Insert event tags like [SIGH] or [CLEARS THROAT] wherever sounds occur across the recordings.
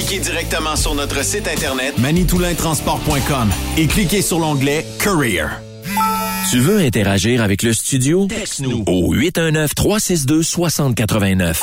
Appliquez directement sur notre site internet manitoulintransport.com et cliquez sur l'onglet Career. Tu veux interagir avec le studio? Texte-nous au 819 362 6089.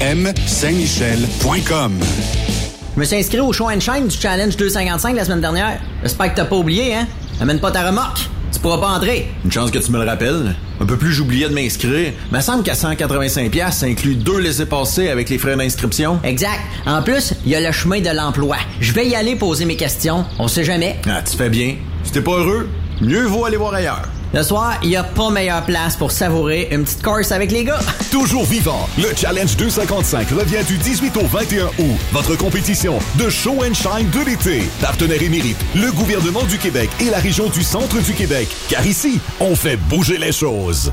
Saint-Michel.com. Je me suis inscrit au show and shine du Challenge 255 la semaine dernière. J'espère que t'as pas oublié, hein? Amène pas ta remorque. Tu pourras pas entrer. Une chance que tu me le rappelles. Un peu plus, j'oubliais de m'inscrire. Me semble qu'à 185$, ça inclut deux laissés-passer avec les frais d'inscription. Exact. En plus, il y a le chemin de l'emploi. Je vais y aller poser mes questions. On sait jamais. Ah, tu fais bien. Si t'es pas heureux, mieux vaut aller voir ailleurs. Le soir, il n'y a pas meilleure place pour savourer une petite course avec les gars. [LAUGHS] Toujours vivant, le Challenge 255 revient du 18 au 21 août. Votre compétition de show and shine de l'été. Partenaire émérite, le gouvernement du Québec et la région du centre du Québec. Car ici, on fait bouger les choses.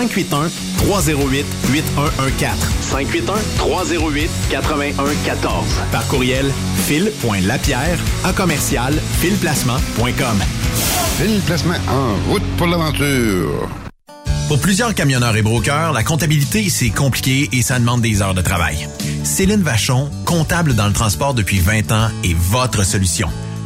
308 8114. 581 308 8114. Par courriel fil.lapierre à commercial filplacement.com. Fil Placement en route pour l'aventure. Pour plusieurs camionneurs et brokers, la comptabilité, c'est compliqué et ça demande des heures de travail. Céline Vachon, comptable dans le transport depuis 20 ans, est votre solution.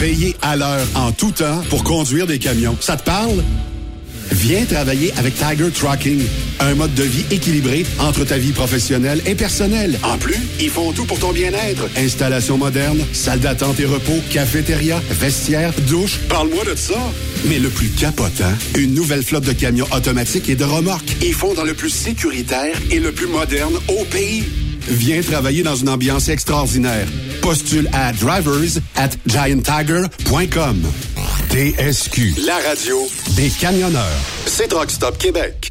Payer à l'heure en tout temps pour conduire des camions. Ça te parle? Viens travailler avec Tiger Trucking, un mode de vie équilibré entre ta vie professionnelle et personnelle. En plus, ils font tout pour ton bien-être. Installation moderne, salle d'attente et repos, cafétéria, vestiaire, douche. Parle-moi de ça. Mais le plus capotant, une nouvelle flotte de camions automatiques et de remorques. Ils font dans le plus sécuritaire et le plus moderne au pays. Viens travailler dans une ambiance extraordinaire. Postule à drivers at gianttiger.com. TSQ, la radio des camionneurs. C'est Rockstop Québec.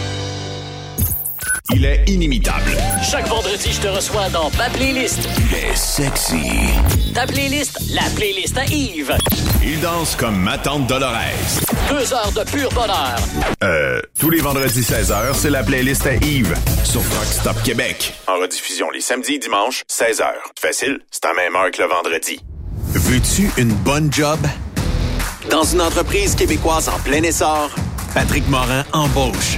Il est inimitable. Chaque vendredi, je te reçois dans ma playlist. Il est sexy. Ta playlist, la playlist à Yves. Il danse comme ma tante Dolores. Deux heures de pur bonheur. Euh, tous les vendredis 16h, c'est la playlist à Yves sur Rock Stop Québec. En rediffusion les samedis et dimanches, 16h. Facile, c'est à même heure que le vendredi. Veux-tu une bonne job? Dans une entreprise québécoise en plein essor, Patrick Morin embauche.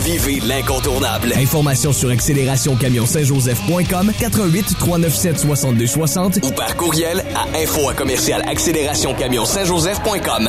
vivez l'incontournable. Informations sur accélérationcamion-saint-joseph.com 88 397 62 60 ou par courriel à info à commercial accélérationcamion-saint-joseph.com.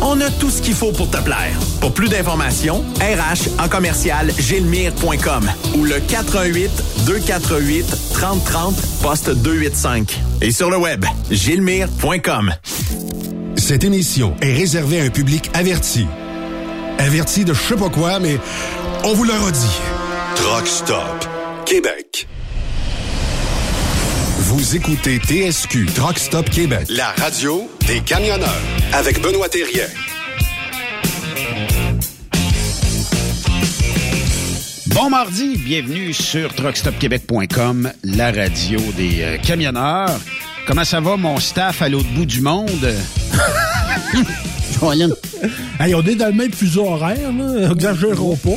On a tout ce qu'il faut pour te plaire. Pour plus d'informations, RH en commercial gilmire.com ou le 418 248 3030 poste 285. Et sur le web, gilmire.com. Cette émission est réservée à un public averti. Averti de je sais pas quoi, mais on vous le redit. Truck Stop Québec. Vous écoutez TSQ Truck Stop Québec, la radio des camionneurs avec Benoît Thérien. Bon mardi, bienvenue sur truckstopquebec.com, la radio des euh, camionneurs. Comment ça va, mon staff à l'autre bout du monde? [LAUGHS] hey, on est dans le même fuseau horaire, là. Exagérons pas.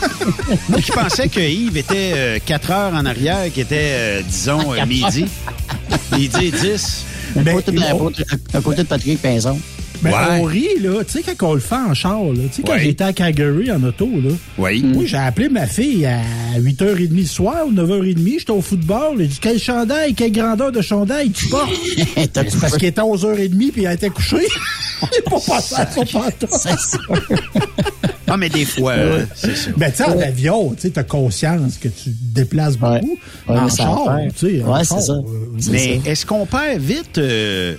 [LAUGHS] Moi qui pensais que Yves était 4 heures en arrière, qui était, euh, disons, euh, midi. [LAUGHS] midi 10. Ben, à côté de Patrick Pinson. Ben, Ouais. on rit, là. Tu sais, quand on le fait en char, là. Tu sais, quand Ouais. j'étais à Calgary en auto, là. Oui. Moi, j'ai appelé ma fille à 8h30 le soir ou 9h30. J'étais au football. J'ai dit, quel chandail, quelle grandeur de chandail tu portes? [LAUGHS] C'est parce qu'il était 11h30 puis elle était couchée. [LAUGHS] J'ai pas passé à son pantalon. Ah, mais des fois, euh, c'est ça. Ben, tu sais, en avion, tu sais, t'as conscience que tu te déplaces beaucoup. Ouais, en mais ça char, tu sais. en Ouais, c'est ça. euh, C'est Mais ça. est-ce qu'on perd vite, euh,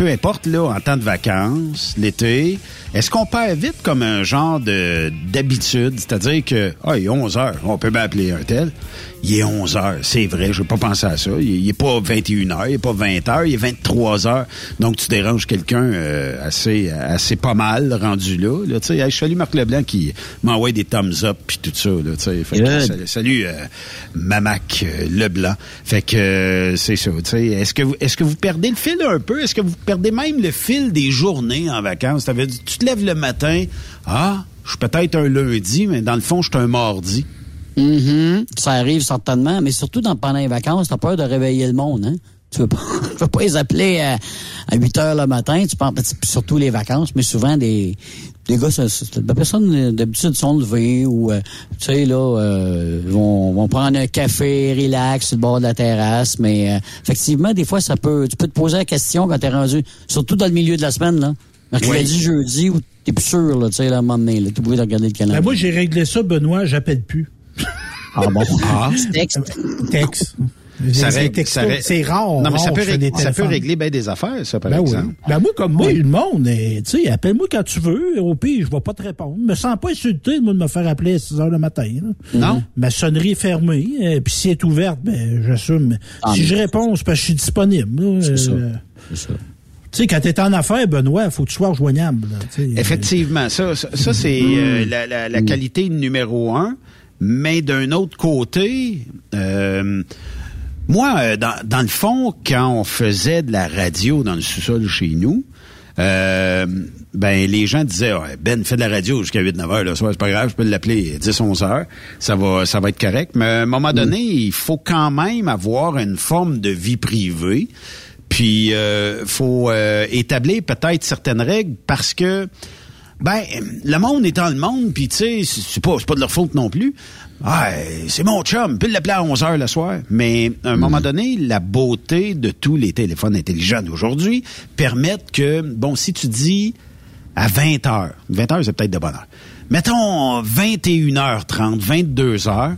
peu importe, là, en temps de vacances, l'été, est-ce qu'on perd vite comme un genre de d'habitude? C'est-à-dire que, ah, il est 11 heures, on peut bien appeler un tel. Il est 11 heures, c'est vrai, je vais pas penser à ça. Il, il est pas 21 heures, il est pas 20 heures, il est 23 heures. Donc, tu déranges quelqu'un euh, assez assez pas mal rendu là. là tu sais, salue Marc Leblanc qui m'envoie des thumbs up puis tout ça. Là, tu sais. Fait que, salut, salut, euh, Mamac euh, Leblanc. Fait que euh, c'est ça. tu sais. Est-ce que vous est-ce que vous perdez le fil un peu? Est-ce que vous perdez même le fil des journées en vacances? Ça veut dire, tu te lèves le matin, ah, je suis peut-être un lundi, mais dans le fond, je suis un mardi. Mhm. Ça arrive certainement, mais surtout dans, pendant les vacances, t'as peur de réveiller le monde, hein? Tu veux pas, [LAUGHS] tu veux pas les appeler à, à 8 heures le matin, tu penses, surtout les vacances, mais souvent des, des gars, ça- ça- des personnes euh, d'habitude sont levées ou, euh, tu sais, là, euh, vont, vont prendre un café, relax sur le bord de la terrasse, mais euh, effectivement, des fois, ça peut, tu peux te poser la question quand t'es rendu, surtout dans le milieu de la semaine, là. Mercredi, jeudi, où t'es plus sûr, là, tu sais, là, à un moment donné, là, t'es obligé de regarder le calendrier. Ben, moi, j'ai réglé ça, Benoît, j'appelle plus. Ah bon? Ah. Texte. Texte. Ça règle- C'est rare. Non, mais ça peut, régler, des ça peut téléphones. régler bien des affaires, ça, par Ben oui. exemple. Ben moi, comme moi, le monde, tu sais, appelle-moi quand tu veux. Au pire, je vais pas te répondre. Je me sens pas insulté, moi, de me faire appeler à 6 heures le matin. là. Non. Ma sonnerie est fermée. eh, Puis si elle est ouverte, ben, j'assume. Ah, si mais- je réponds, c'est parce que je suis disponible. là. C'est ça. Euh, C'est ça. Tu sais, quand t'es en affaires, Benoît, il faut que tu sois joignable. là, tu sais. Effectivement, ça, ça, ça, c'est euh, la, la- la qualité numéro un. Mais d'un autre côté, euh, moi, euh, dans, dans le fond, quand on faisait de la radio dans le sous-sol chez nous, euh, ben les gens disaient Ben fait de la radio jusqu'à 8-9 heures le soir, c'est pas grave, je peux l'appeler 10-11 heures, ça va ça va être correct. Mais à un moment donné, il faut quand même avoir une forme de vie privée. Puis euh, faut euh, établir peut-être certaines règles parce que ben le monde étant le monde, puis tu sais, c'est pas c'est pas de leur faute non plus. Ah, c'est mon chum, puis l'appeler à 11 heures le soir. Mais à un moment donné, la beauté de tous les téléphones intelligents d'aujourd'hui permettent que, bon, si tu dis à 20 heures, 20 heures, c'est peut-être de bonne heure. Mettons 21h30, 22 heures,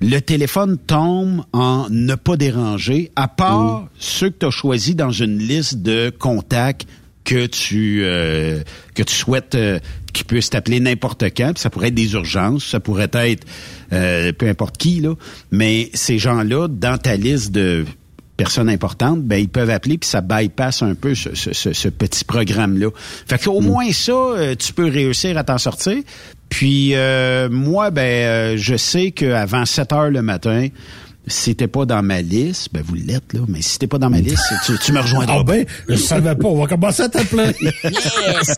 le téléphone tombe en ne pas déranger, à part ceux que tu as choisis dans une liste de contacts que tu euh, que tu souhaites euh, qui puissent t'appeler n'importe quand. Puis ça pourrait être des urgences, ça pourrait être euh, peu importe qui là. Mais ces gens-là dans ta liste de personnes importantes, ben ils peuvent appeler puis ça bypass un peu ce, ce- ce- ce petit programme là. Fait qu'au moins ça, euh, tu peux réussir à t'en sortir. Puis euh, moi, ben euh, je sais qu'avant 7 heures le matin, si t'es pas dans ma liste, ben vous l'êtes là, mais si t'es pas dans ma liste, tu, tu me rejoindras. Ah ben, je savais pas. On va commencer à t'appeler. [LAUGHS] Yes!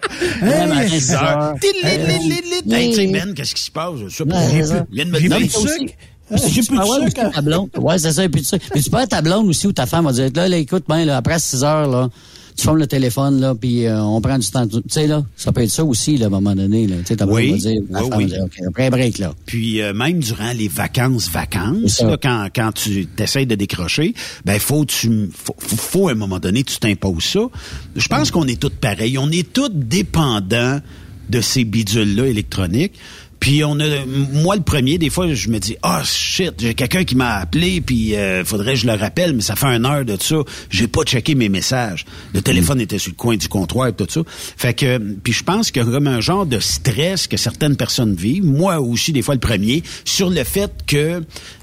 Hey. Hey, Ben, qu'est-ce qui se passe? Je sais pas. J'ai plus- vient de me J'ai le plus dire. de aussi. sucre. J'ai plus de Ah sucre. aussi ta blonde. Ouais, c'est ça, et puis tu sais. Mais tu peux être ta blonde aussi ou ta femme va dire, là, là écoute, ben, là, après 6 heures, là, tu fermes le téléphone, là, puis euh, on prend du temps. Tu sais, là, ça peut être ça aussi, là, à un moment donné, là. Tu sais, Oui, va dire, oui, dire, après un break, là. Puis euh, même durant les vacances, vacances, là, quand, quand tu essaies de décrocher, ben faut tu faut, faut, à un moment donné tu t'imposes ça. Je pense qu'on est tous pareils, on est tous dépendants de ces bidules là électroniques. Puis on a moi le premier des fois je me dis ah shit j'ai quelqu'un qui m'a appelé puis euh, faudrait que je le rappelle mais ça fait une heure de ça. J'ai pas checké mes messages. Le téléphone était sur le coin du comptoir et tout ça. Fait que puis je pense qu'il y a comme un genre de stress que certaines personnes vivent. Moi aussi des fois le premier sur le fait que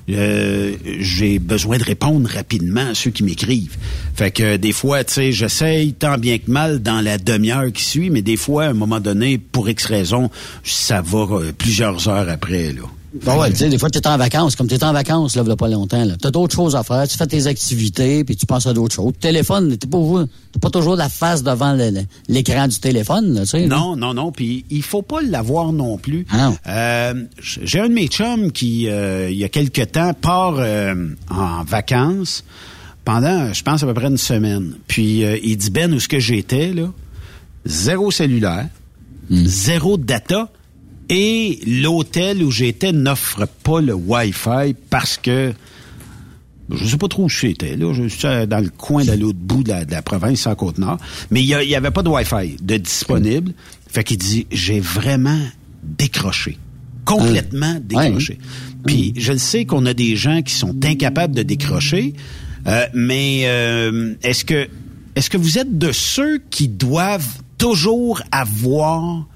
euh, j'ai besoin de répondre rapidement à ceux qui m'écrivent. Fait que des fois, tu sais, j'essaye tant bien que mal dans la demi-heure qui suit, mais des fois, à un moment donné, pour X raison, ça va euh, plusieurs heures après, là. Ben ouais, tu sais, des fois, tu es en vacances, comme tu es en vacances, là, il pas longtemps, là. Tu as d'autres choses à faire, tu fais tes activités, puis tu penses à d'autres choses. Téléphone, t'es pas, t'as pas toujours la face devant le- le- l'écran du téléphone, là, tu sais. là. Non, non, non. Puis il faut pas l'avoir non plus. Euh, J'ai un de mes chums qui, euh, il y a quelque temps, part euh, en vacances pendant, je pense, à peu près une semaine. Puis il dit, Ben, où est-ce que j'étais, là? Zéro cellulaire, zéro data. Et l'hôtel où j'étais n'offre pas le Wi-Fi parce que je sais pas trop où j'étais, là. Je suis dans le coin de l'autre bout de la, de la province, en Côte-Nord. Mais il y, avait pas de Wi-Fi de disponible. Fait qu'il dit, j'ai vraiment décroché. Complètement décroché. Puis je le sais qu'on a des gens qui sont incapables de décrocher, euh, mais euh, est-ce que est-ce que vous êtes de ceux qui doivent toujours avoir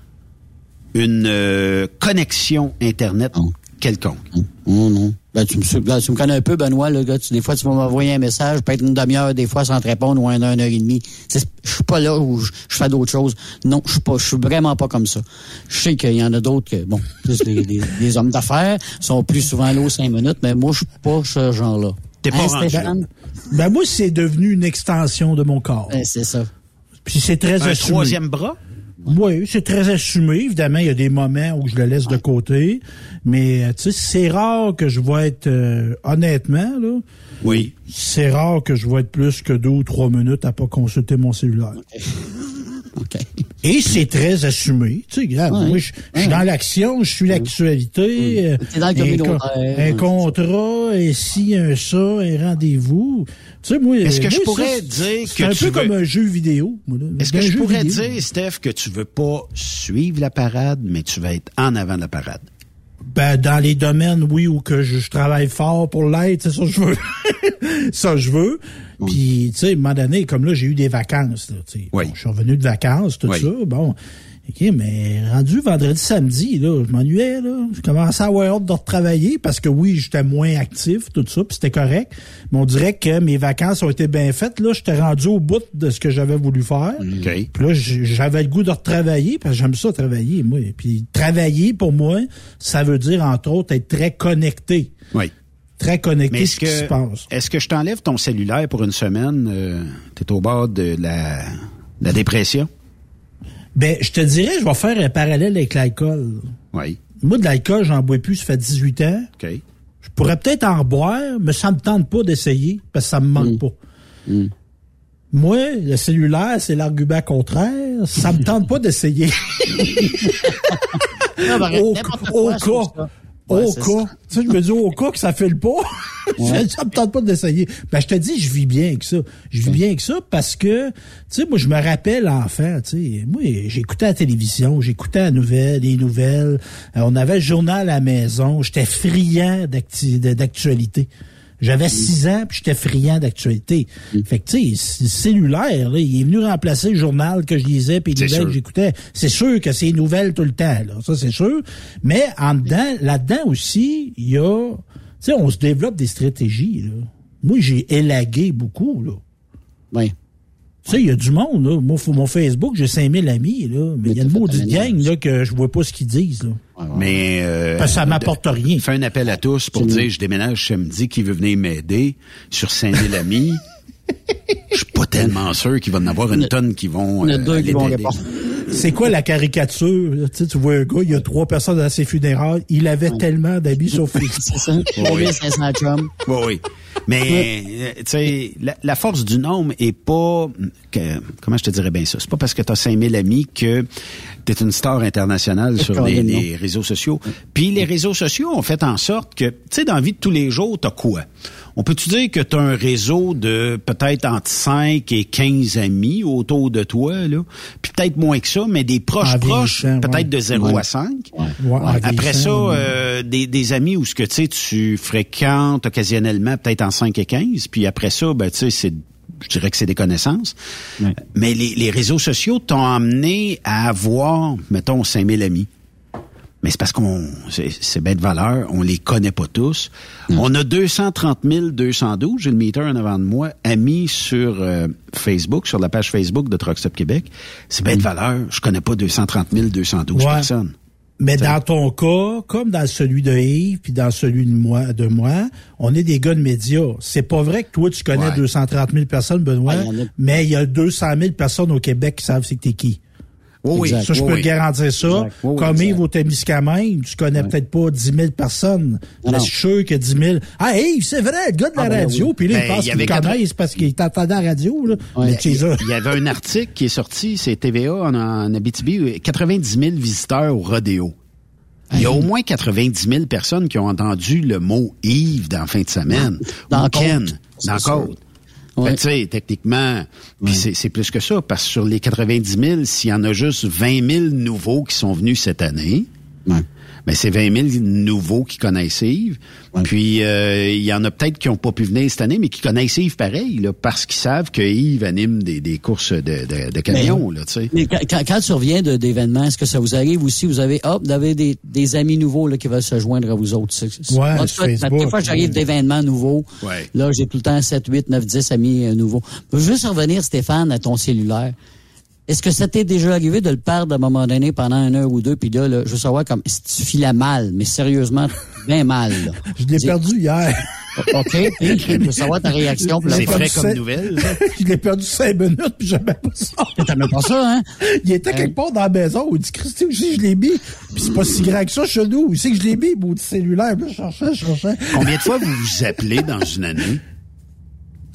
une euh, connexion Internet quelconque? Non, non. Ben, tu, me, suis- ben, tu me connais un peu, Benoît. Là, gars. Tu- des fois, tu vas m'envoyer un message, peut-être une demi-heure, des fois, sans te répondre, ou une heure, une heure et demie. Je suis pas là où je, fais d'autres choses. Non, je suis pas. Je suis vraiment pas comme ça. Je sais qu'il y en a d'autres que, bon, plus les, les- les hommes d'affaires sont plus souvent là aux cinq minutes, mais moi, je suis pas ce genre-là. T'es Hein, Stéphane? Ben moi, c'est devenu une extension de mon corps. Ben, c'est ça. Puis c'est très Un assumé. troisième bras? Oui, c'est très assumé. Évidemment, il y a des moments où je le laisse de côté. Mais, euh, tu sais, c'est rare que je vais être, euh, honnêtement, là. Oui. C'est rare que je vais être plus que deux ou trois minutes à pas consulter mon cellulaire. [LAUGHS] Et c'est très assumé. Tu sais, regarde, Ouais. moi, je je suis dans l'action, je suis l'actualité. euh, T'es dans le un, un contrat, et si, un ça, un rendez-vous. Tu sais, moi, Est-ce que moi, je pourrais c'est- dire c'est que un tu peu veux- comme un jeu vidéo. moi, là. Est-ce que Un je pourrais vidéo. dire, Steph, que tu veux pas suivre la parade, mais tu vas être en avant de la parade? Ben, dans les domaines, oui, où que je, je travaille fort pour l'être, c'est ça que je veux. [LAUGHS] ça, je veux. Puis, tu sais, à un moment donné, comme là, j'ai eu des vacances, là, tu sais. Bon, je suis revenu de vacances, tout Oui. ça. Bon, OK, mais rendu vendredi, samedi, là, je m'ennuyais, là. Je commençais à avoir hâte de retravailler parce que oui, j'étais moins actif, tout ça, puis c'était correct. Mais on dirait que mes vacances ont été bien faites, là. J'étais rendu au bout de ce que j'avais voulu faire. OK. Puis là, j'avais le goût de retravailler parce que j'aime ça travailler, moi. Puis travailler, pour moi, ça veut dire, entre autres, être très connecté. Oui. Très connecté ce qui se que, passe. est-ce que je t'enlève ton cellulaire pour une semaine? euh, T'es au bord de la, de la dépression? Ben, je te dirais, je vais faire un parallèle avec l'alcool. Oui. Moi, de l'alcool, j'en bois plus, ça fait 18 ans. OK. Je pourrais peut-être en boire, mais ça me tente pas d'essayer parce que ça me manque pas. Moi, le cellulaire, c'est l'argument contraire. Ça me tente pas d'essayer. [LAUGHS] Non, ben, au quoi, cas. Ouais, au cas. Tu sais, je me dis au cas que ça fait le pas. Ouais. [LAUGHS] ça me tente pas d'essayer. Ben, je te dis, je vis bien avec ça. Je vis bien avec ça parce que, tu sais, moi, je me rappelle enfant, tu sais, moi, j'écoutais la télévision, j'écoutais la nouvelle, les nouvelles. Euh, on avait le journal à la maison. J'étais friand d'actualité. J'avais six ans, puis j'étais friand d'actualité. Fait que, tu sais, cellulaire, là, il est venu remplacer le journal que je lisais, puis les nouvelles sûr. que j'écoutais. C'est sûr que c'est nouvelles tout le temps, là. Ça, c'est sûr. Mais en dedans, là-dedans aussi, il y a... Tu sais, on se développe des stratégies, là. Moi, j'ai élagué beaucoup, là. Oui. Tu sais, il y a du monde, là. Moi, faut- mon Facebook, j'ai 5000 amis, là. Mais il y a une maudite gang, là, que je vois pas ce qu'ils disent, là. Mais euh, Parce que ça m'apporte rien. Fais un appel à tous pour dire je déménage samedi, qui veut venir m'aider sur 5000 amis. [LAUGHS] Je suis pas tellement sûr qu'il va en avoir une tonne qui vont Il y a euh, deux qui vont. C'est quoi la caricature? Tu sais, tu vois un gars, il y a trois personnes à ses funérailles. Il avait tellement d'habits sur [LAUGHS] Facebook. C'est ça. Oui. 3500 chums. Oui, oui. Mais, euh, tu sais, la, la force du nombre est pas... Que, comment je te dirais bien ça? C'est pas parce que tu as 5000 amis que tu es une star internationale sur les, réseaux sociaux. Puis les réseaux sociaux ont fait en sorte que, tu sais, dans la vie de tous les jours, t'as quoi? On peut-tu dire que tu as un réseau de peut-être entre 5 et 15 amis autour de toi, là? Puis peut-être moins que ça, mais des proches En proches, peut-être ouais. de 0 Ouais. à 5. Ouais, Après ça, euh, des, des amis où ce que tu sais, tu fréquentes occasionnellement, peut-être en 5 et 15, puis après ça, ben tu sais, c'est je dirais que c'est des connaissances. Mais les, les réseaux sociaux t'ont amené à avoir, mettons, 5000 amis. Mais c'est parce qu'on, c'est, c'est bête de valeur, on les connaît pas tous. On a 230 212, j'ai le meter en avant de moi, amis sur euh, Facebook, sur la page Facebook de Truck Stop Québec. C'est bête de valeur, je connais pas 230 212 Ouais. personnes. Mais dans ton cas, comme dans celui de Yves, puis dans celui de moi, de moi, on est des gars de médias. C'est pas vrai que toi, tu connais Ouais. 230 000 personnes, Benoît, Ouais, il y en a- mais il y a 200 000 personnes au Québec qui savent c'est que t'es qui. Oui, oui. Ça, je oui, peux oui. te garantir ça. Exact. Oui, oui, Comme exact. Yves au Témiscamingue, tu connais peut-être pas 10 000 personnes. Mais je suis sûr que 10 000... Ah, Yves, c'est vrai, le gars de la Ah, ben radio. oui. Puis là, Ben, il pense qu'il avait le connaissent parce qu'il t'entendait à la radio. Là. Mais Il il y avait un article qui est sorti, c'est TVA en, en Abitibi, 90 000 visiteurs au rodéo. Il y a au moins 90 000 personnes qui ont entendu le mot Yves dans la fin de semaine. Dans Ou Ken, dans C'est. Côte. Ouais. Tu sais, techniquement, c'est c'est plus que ça, parce que sur les 90 000, s'il y en a juste 20 000 nouveaux qui sont venus cette année, Ouais. Ben c'est 20 000 nouveaux qui connaissent Yves. Puis euh, il y en a peut-être qui n'ont pas pu venir cette année, mais qui connaissent Yves pareil, là, parce qu'ils savent que Yves anime des, des courses de, de, de camions, là, tu sais. Mais quand, tu reviens d'événements, est-ce que ça vous arrive aussi? Vous avez, hop, vous avez des, des amis nouveaux là, qui veulent se joindre à vous autres. Ouais, en tout cas, Facebook, première fois que j'arrive d'événements nouveaux, Ouais. là, j'ai tout le temps 7, 8, 9, 10 amis euh, nouveaux. Je veux juste revenir, Stéphane, à ton cellulaire. Est-ce que ça t'est déjà arrivé de le perdre à un moment donné pendant une heure ou deux, puis là, là, je veux savoir comme si tu filais mal, mais sérieusement, bien mal. là? [LAUGHS] Je l'ai perdu hier. OK, puis je veux savoir ta réaction. C'est Comme frais comme nouvelle. ça. [LAUGHS] je l'ai perdu 5 minutes, puis j'avais pas ça. T'aimais pas ça, hein? Il était quelque part dans la maison. Il dit, Christy, que je l'ai mis? Puis c'est pas si grand que ça chez nous. Où c'est que je l'ai mis, beau cellulaire? Puis là, je cherchais, je cherchais. Combien de fois vous vous appelez dans une année?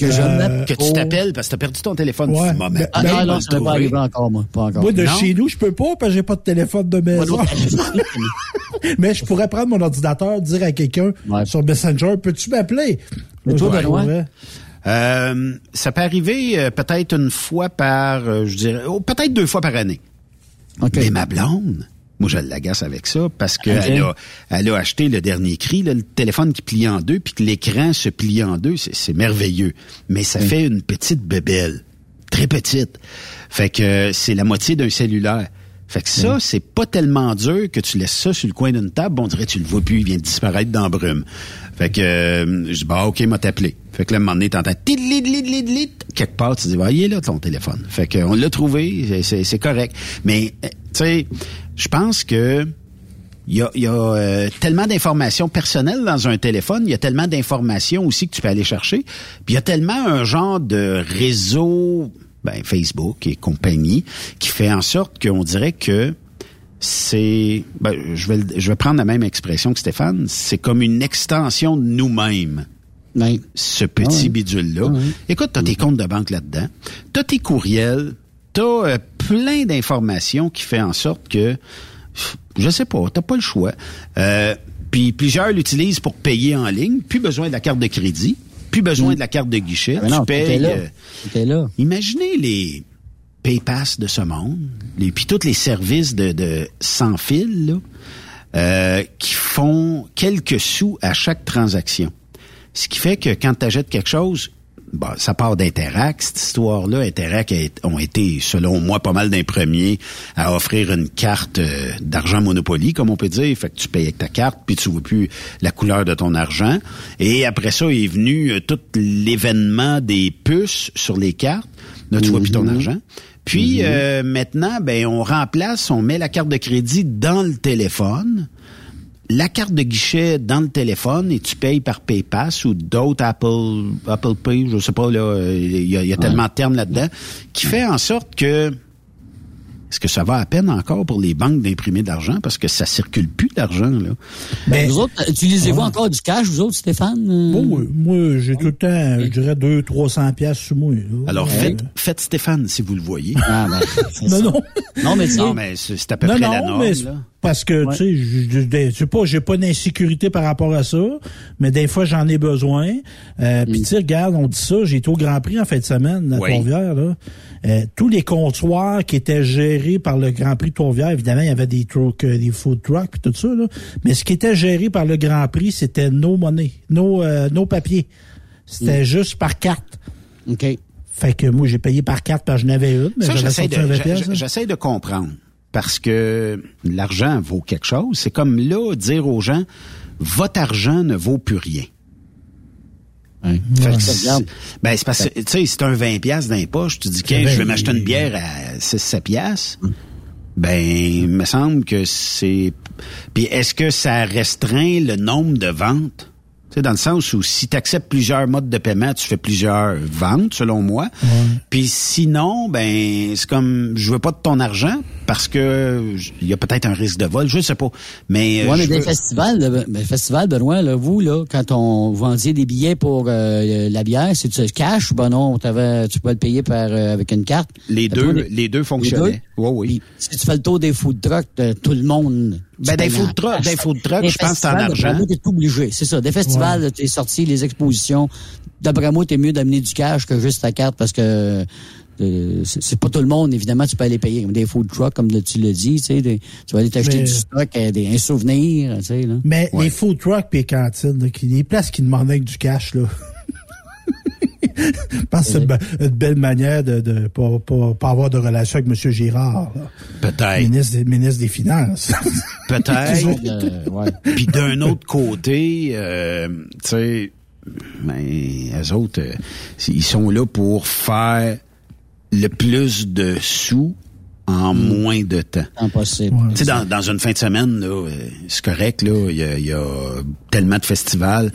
Que je Euh, Que tu t'appelles parce que t'as perdu ton téléphone. Ouais. Tu ben, Ben, Ah non, non, ça pas arrivé encore, moi. Pas encore. Moi, de Non? chez nous, je peux pas, parce que j'ai pas de téléphone de maison. [LAUGHS] Mais je pourrais prendre mon ordinateur, dire à quelqu'un Ouais. sur Messenger, peux-tu m'appeler? Mais toi, Benoît? Euh, ça peut arriver euh, peut-être une fois par, euh, je dirais, oh, peut-être deux fois par année. OK. Mais ma blonde, moi je l'agace avec ça parce qu'elle Ok. a, elle a acheté le dernier cri, là, le téléphone qui plie en deux, puis que l'écran se plie en deux, c'est, c'est merveilleux. Mais ça fait une petite bébelle, très petite. Fait que euh, c'est la moitié d'un cellulaire. Fait que ça, c'est pas tellement dur que tu laisses ça sur le coin d'une table, on dirait que tu le vois plus, il vient de disparaître dans la brume. Fait que euh, je dis bah ok, m'a t'appelé. Fait que là, un moment donné, t'entends quelque part, tu dis bah, il est là ton téléphone. Fait que on l'a trouvé, c'est- correct. Mais euh, tu sais, je pense que il y a, y a euh, tellement d'informations personnelles dans un téléphone, il y a tellement d'informations aussi que tu peux aller chercher. Puis il y a tellement un genre de réseau, ben, Facebook et compagnie, qui fait en sorte qu'on dirait que c'est, ben, je vais, je vais prendre la même expression que Stéphane, c'est comme une extension de nous-mêmes. Ce petit Ah bidule-là. Ah. Écoute, t'as tes comptes de banque là-dedans, t'as tes courriels, t'as euh, plein d'informations qui fait en sorte que, je sais pas, t'as pas le choix. Euh, puis plusieurs l'utilisent pour payer en ligne, plus besoin de la carte de crédit, plus besoin de la carte de guichet. non, tu t'étais payes. là. euh, là. Imaginez les PayPass de ce monde, les, puis tous les services de, de sans fil là, euh, qui font quelques sous à chaque transaction. Ce qui fait que quand tu achètes quelque chose, bon, ça part d'Interac, cette histoire-là. Interac a- ont été, selon moi, pas mal d'un premier à offrir une carte euh, d'argent Monopoly, comme on peut dire. Fait que tu payes avec ta carte, puis tu vois plus la couleur de ton argent. Et après ça est venu euh, tout l'événement des puces sur les cartes. Là, tu vois plus ton argent. Puis euh, maintenant, ben on remplace, on met la carte de crédit dans le téléphone la carte de guichet dans le téléphone et tu payes par PayPass ou d'autres Apple Apple Pay, je sais pas là, euh, il y a, il y a tellement de termes là-dedans qui fait en sorte que est-ce que ça va à peine encore pour les banques d'imprimer de l'argent? Parce que ça circule plus d'argent là. Ben, Vous autres, utilisez-vous encore du cash, vous autres, Stéphane? Euh, Moi, oui. moi, j'ai tout le temps, je dirais, 200, 300 piastres sur moi. là. Alors Ouais. faites, faites Stéphane si vous le voyez. Ah, ben, [LAUGHS] Non, ça. non. Non, mais non mais c'est c'est à peu non, près non, la norme mais là. Parce que, Ouais. tu sais, je, je, je sais pas, j'ai pas d'insécurité par rapport à ça, mais des fois, j'en ai besoin. Euh, Puis, tu sais, regarde, on dit ça, j'ai été au Grand Prix en fin de semaine, à Oui. Trois-Rivières, là. Euh, tous les comptoirs qui étaient gérés par le Grand Prix de Trois-Rivières, évidemment, il y avait des trucks, euh, des food trucks, puis tout ça, là. Mais ce qui était géré par le Grand Prix, c'était nos monnaies, nos, euh, nos papiers. C'était juste par carte. OK. Fait que moi, j'ai payé par carte parce que j'en avais une, mais Ça, j'avais j'essaie sorti de, un 20 j'a- piastres, là. j'essaie de comprendre. Parce que l'argent vaut quelque chose. C'est comme là, dire aux gens, votre argent ne vaut plus rien. C'est- Regarde. ben, c'est parce que, tu sais, c'est un 20 piastres dans les poches. Tu dis, je vais m'acheter une bière à 6-7 piastres? ben, il me semble que c'est... Puis est-ce que ça restreint le nombre de ventes? Tu sais, dans le sens où si tu acceptes plusieurs modes de paiement, tu fais plusieurs ventes, selon moi. Puis sinon, ben c'est comme je veux pas de ton argent parce que il y a peut-être un risque de vol, je sais pas. Mais, euh, Ouais, mais des veux- festivals, de- ben, festival, Benoît, là, vous, là, quand on vendait des billets pour euh, la bière, c'est tu cash ou ben non, tu pouvais le payer par euh, avec une carte? les deux, les deux fonctionnaient. Oui, oui. Puis, si tu fais le tour des food trucks, de tout le monde. Ben, des food trucks, des food trucks, je pense que c'est en argent. T'es obligé, c'est ça. Des festivals, t'es sorti, les expositions. D'après moi, t'es mieux d'amener du cash que juste ta carte parce que euh, c'est pas tout le monde, évidemment, tu peux aller payer. Des food trucks, comme tu le dis, tu sais, des- tu vas aller t'acheter Mais- du stock, euh, des, un souvenir, tu sais, là. Mais les food trucks et les cantines, là, qui, les places qui demandent avec du cash, là. [LAUGHS] Je pense que c'est une, be- une belle manière de ne pas, pas, pas avoir de relation avec M. Girard. là. Peut-être. Ministre, des- ministre des Finances. [LAUGHS] Peut-être. Euh, ouais. Puis d'un autre côté, euh, tu sais, ben, eux autres, euh, ils sont là pour faire le plus de sous en moins de temps. Impossible. Tu sais, dans, dans une fin de semaine, là, euh, c'est correct, là, il y a, il y a tellement de festivals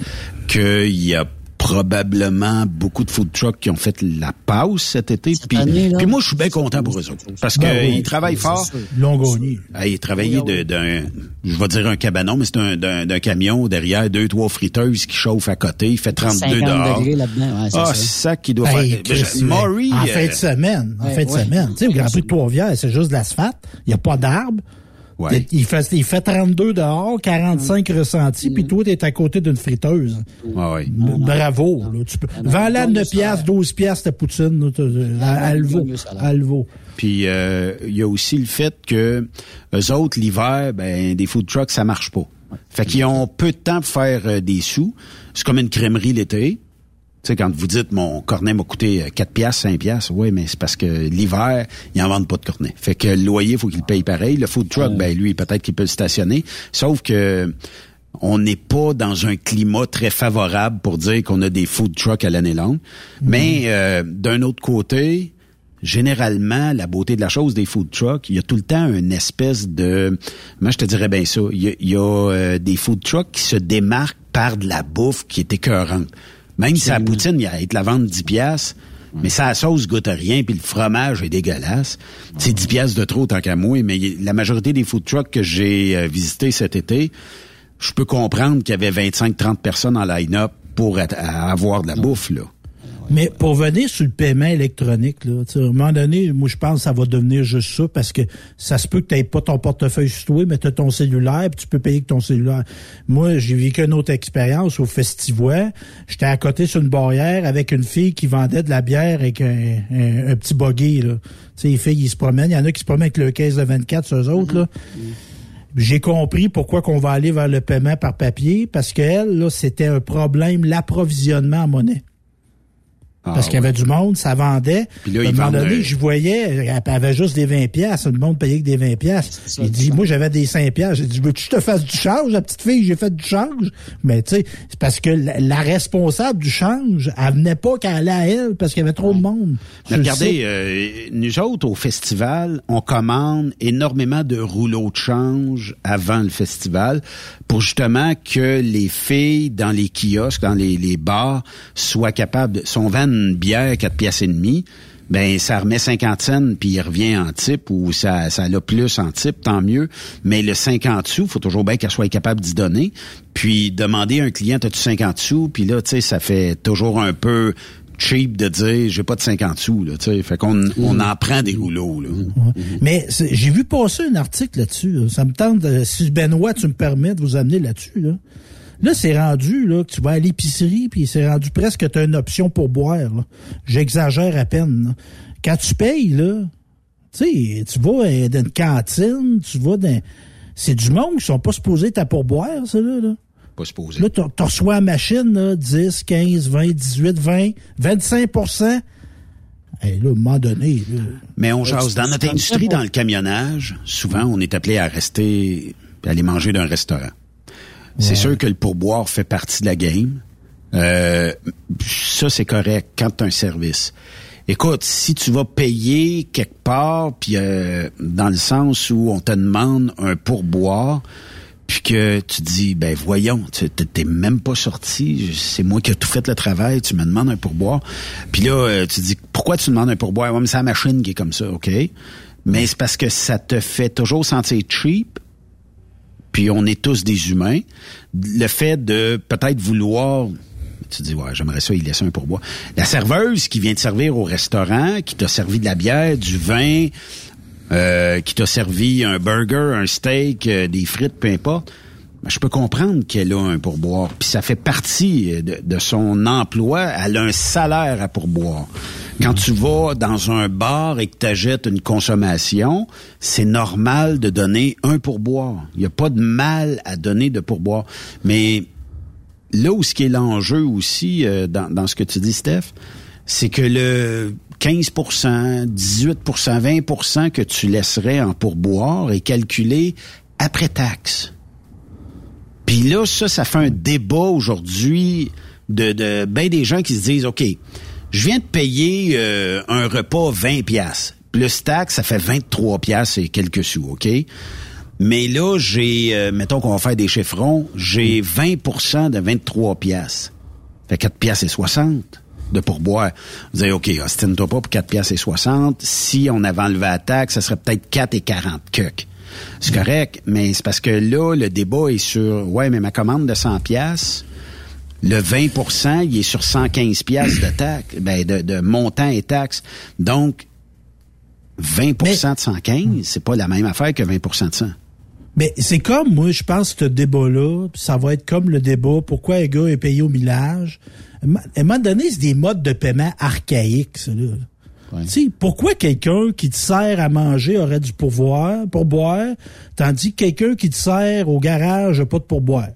qu'il y a probablement beaucoup de food trucks qui ont fait la pause cet été. Puis, année, là? puis moi, je suis bien content pour eux autres. Parce Ben qu'ils oui, travaillent fort. sûr. Ils de- d'un, je vais dire un cabanon, mais c'est un, d'un, camion derrière deux, trois friteuses qui chauffent à côté. Il fait 32 50 dehors. ouais, c'est ah, ça. c'est ça qui doit Hey, faire. Ben, Maury, en euh, fin de semaine, en ouais, fin de ouais. semaine. Tu sais, au Grand Prix de Trois-Rivières, c'est juste de l'asphalte. Il n'y a pas d'arbre. Ouais. Il, fait, il fait 32 dehors, 45 ressentis, puis toi, t'es à côté d'une friteuse. ouais. Bravo. Là, tu peux... Vends-la à 9 piastres, 12 piastres ta poutine. vaut. Puis euh, il y a aussi le fait que eux autres l'hiver, ben des food trucks ça marche pas. Fait qu'ils ont peu de temps pour faire euh, des sous. C'est comme une crèmerie l'été. Tu sais, quand vous dites mon cornet m'a coûté euh, 4 piastres, 5 piastres, oui, mais c'est parce que l'hiver, ils en vendent pas de cornet. Fait que le loyer, faut qu'il paye pareil. Le food truck, ben lui, peut-être qu'il peut le stationner. Sauf que on n'est pas dans un climat très favorable pour dire qu'on a des food trucks à l'année longue. Mais euh, d'un autre côté, généralement, la beauté de la chose des food trucks, il y a tout le temps une espèce de... Moi, je te dirais bien ça. Il y a, il y a, euh, des food trucks qui se démarquent par de la bouffe qui est écœurante. Même si la poutine, il te la vendre 10 piastres, mais sa sauce goûte à rien, puis le fromage est dégueulasse. C'est 10 piastres de trop tant qu'à moi, mais la majorité des food trucks que j'ai euh, visités cet été, je peux comprendre qu'il y avait 25-30 personnes en line-up pour avoir de la bouffe, là. Mais pour venir sur le paiement électronique, là, à un moment donné, moi je pense que ça va devenir juste ça parce que ça se peut que tu pas ton portefeuille toi, mais tu as ton cellulaire, puis tu peux payer avec ton cellulaire. Moi, j'ai vécu une autre expérience au Festivois. J'étais à côté sur une barrière avec une fille qui vendait de la bière avec un, un- un petit buggy. Là. Les filles, ils se promènent. Il y en a qui se promènent avec le caisse de 24, sur eux autres. Là. J'ai compris pourquoi qu'on va aller vers le paiement par papier, parce qu'elle, là, c'était un problème, l'approvisionnement en monnaie. Parce qu'il y avait du monde, ça vendait. Ah Puis là, à un moment vendent, donné, je voyais, elle avait juste des 20 pièces, le monde payait que des 20 pièces. Il dit, moi, j'avais des 5 pièces. J'ai dit, veux-tu que je te fasse du change, la petite fille? J'ai fait du change. Mais tu sais, c'est parce que la, la responsable du change, elle venait pas qu'elle allait à elle parce qu'il y avait trop de monde. Mais regardez, euh, nous autres, au festival, on commande énormément de rouleaux de change avant le festival pour justement que les filles dans les kiosques, dans les, les bars, soient capables de... Si on vend une bière 4 pièces et demie, ben ça remet 50 cents puis il revient en type ou ça ça l'a plus en type tant mieux mais le 50 sous faut toujours bien qu'elle soit capable d'y donner puis demander à un client as-tu 50 sous? Puis là tu sais ça fait toujours un peu cheap de dire j'ai pas de 50 sous là tu sais fait qu'on on en prend des rouleaux là Mais j'ai vu passer un article là-dessus. là. Ça me tente, si Benoît, tu me permets de vous amener là-dessus. Là, là c'est rendu là, que tu vas à l'épicerie, puis c'est rendu presque que tu as une option pour boire. J'exagère à peine. là. Quand tu payes, là, tu sais, tu vas euh, dans une cantine, tu vas dans... C'est du monde qui sont pas supposés t'as pour boire, ça, là. là. pas supposé Là, tu reçois la machine, là, 10, 15, 20, 18, 20, 25% Et là, à un moment donné, là, Mais on jase. Dans notre industrie, dans le camionnage, souvent, on est appelé à rester, à aller manger d'un restaurant. C'est sûr que le pourboire fait partie de la game, Euh, ça, c'est correct quand tu as un service. Écoute, si tu vas payer quelque part, puis euh, dans le sens où on te demande un pourboire, puis que tu dis, ben voyons, tu t'es même pas sorti, c'est moi qui ai tout fait le travail, tu me demandes un pourboire. Puis là, euh, tu dis, pourquoi tu demandes un pourboire? Ouais, mais c'est la machine qui est comme ça, OK? Mais c'est parce que ça te fait toujours sentir cheap, puis on est tous des humains. Le fait de peut-être vouloir tu dis, ouais, j'aimerais ça, il laisse un pourboire. La serveuse qui vient te servir au restaurant, qui t'a servi de la bière, du vin, euh, qui t'a servi un burger, un steak, euh, des frites, peu importe, ben, je peux comprendre qu'elle a un pourboire. Puis ça fait partie euh, de, son emploi. Elle a un salaire à pourboire. Quand tu vas dans un bar et que tu achètes une consommation, c'est normal de donner un pourboire. Il n'y a pas de mal à donner de pourboire. Mais là où ce qui est l'enjeu aussi euh, dans, dans, ce que tu dis, Steph, c'est que le 15% 18% 20% que tu laisserais en pourboire est calculé après taxe. Puis là, ça, ça fait un débat aujourd'hui de, de ben des gens qui se disent, OK, je viens de payer euh, un repas 20 pièces plus taxe, ça fait 23 pièces et quelques sous, OK? Mais là, j'ai, euh, mettons qu'on va faire des chiffrons, j'ai 20% de 23 pièces. Fait 4 pièces et 60 de pourboire. Vous dites, OK, ostine-toi pas pour 4 pièces et 60. Si on avait enlevé la taxe, ça serait peut-être 4 et 40 cucs. C'est correct, mais c'est parce que là, le débat est sur, ouais, mais ma commande de 100 pièces, le 20% il est sur 115 pièces de taxe, [CLEARS THROAT] ben, de, de montant et taxes. Donc, 20% de 115, c'est pas la même affaire que 20% de 100. Mais c'est comme, moi, je pense que ce débat-là, ça va être comme le débat pourquoi un gars est payé au millage? À un moment donné, c'est des modes de paiement archaïques, ça, là. Pourquoi quelqu'un qui te sert à manger aurait du pourboire, pour boire, tandis que quelqu'un qui te sert au garage n'a pas de pourboire?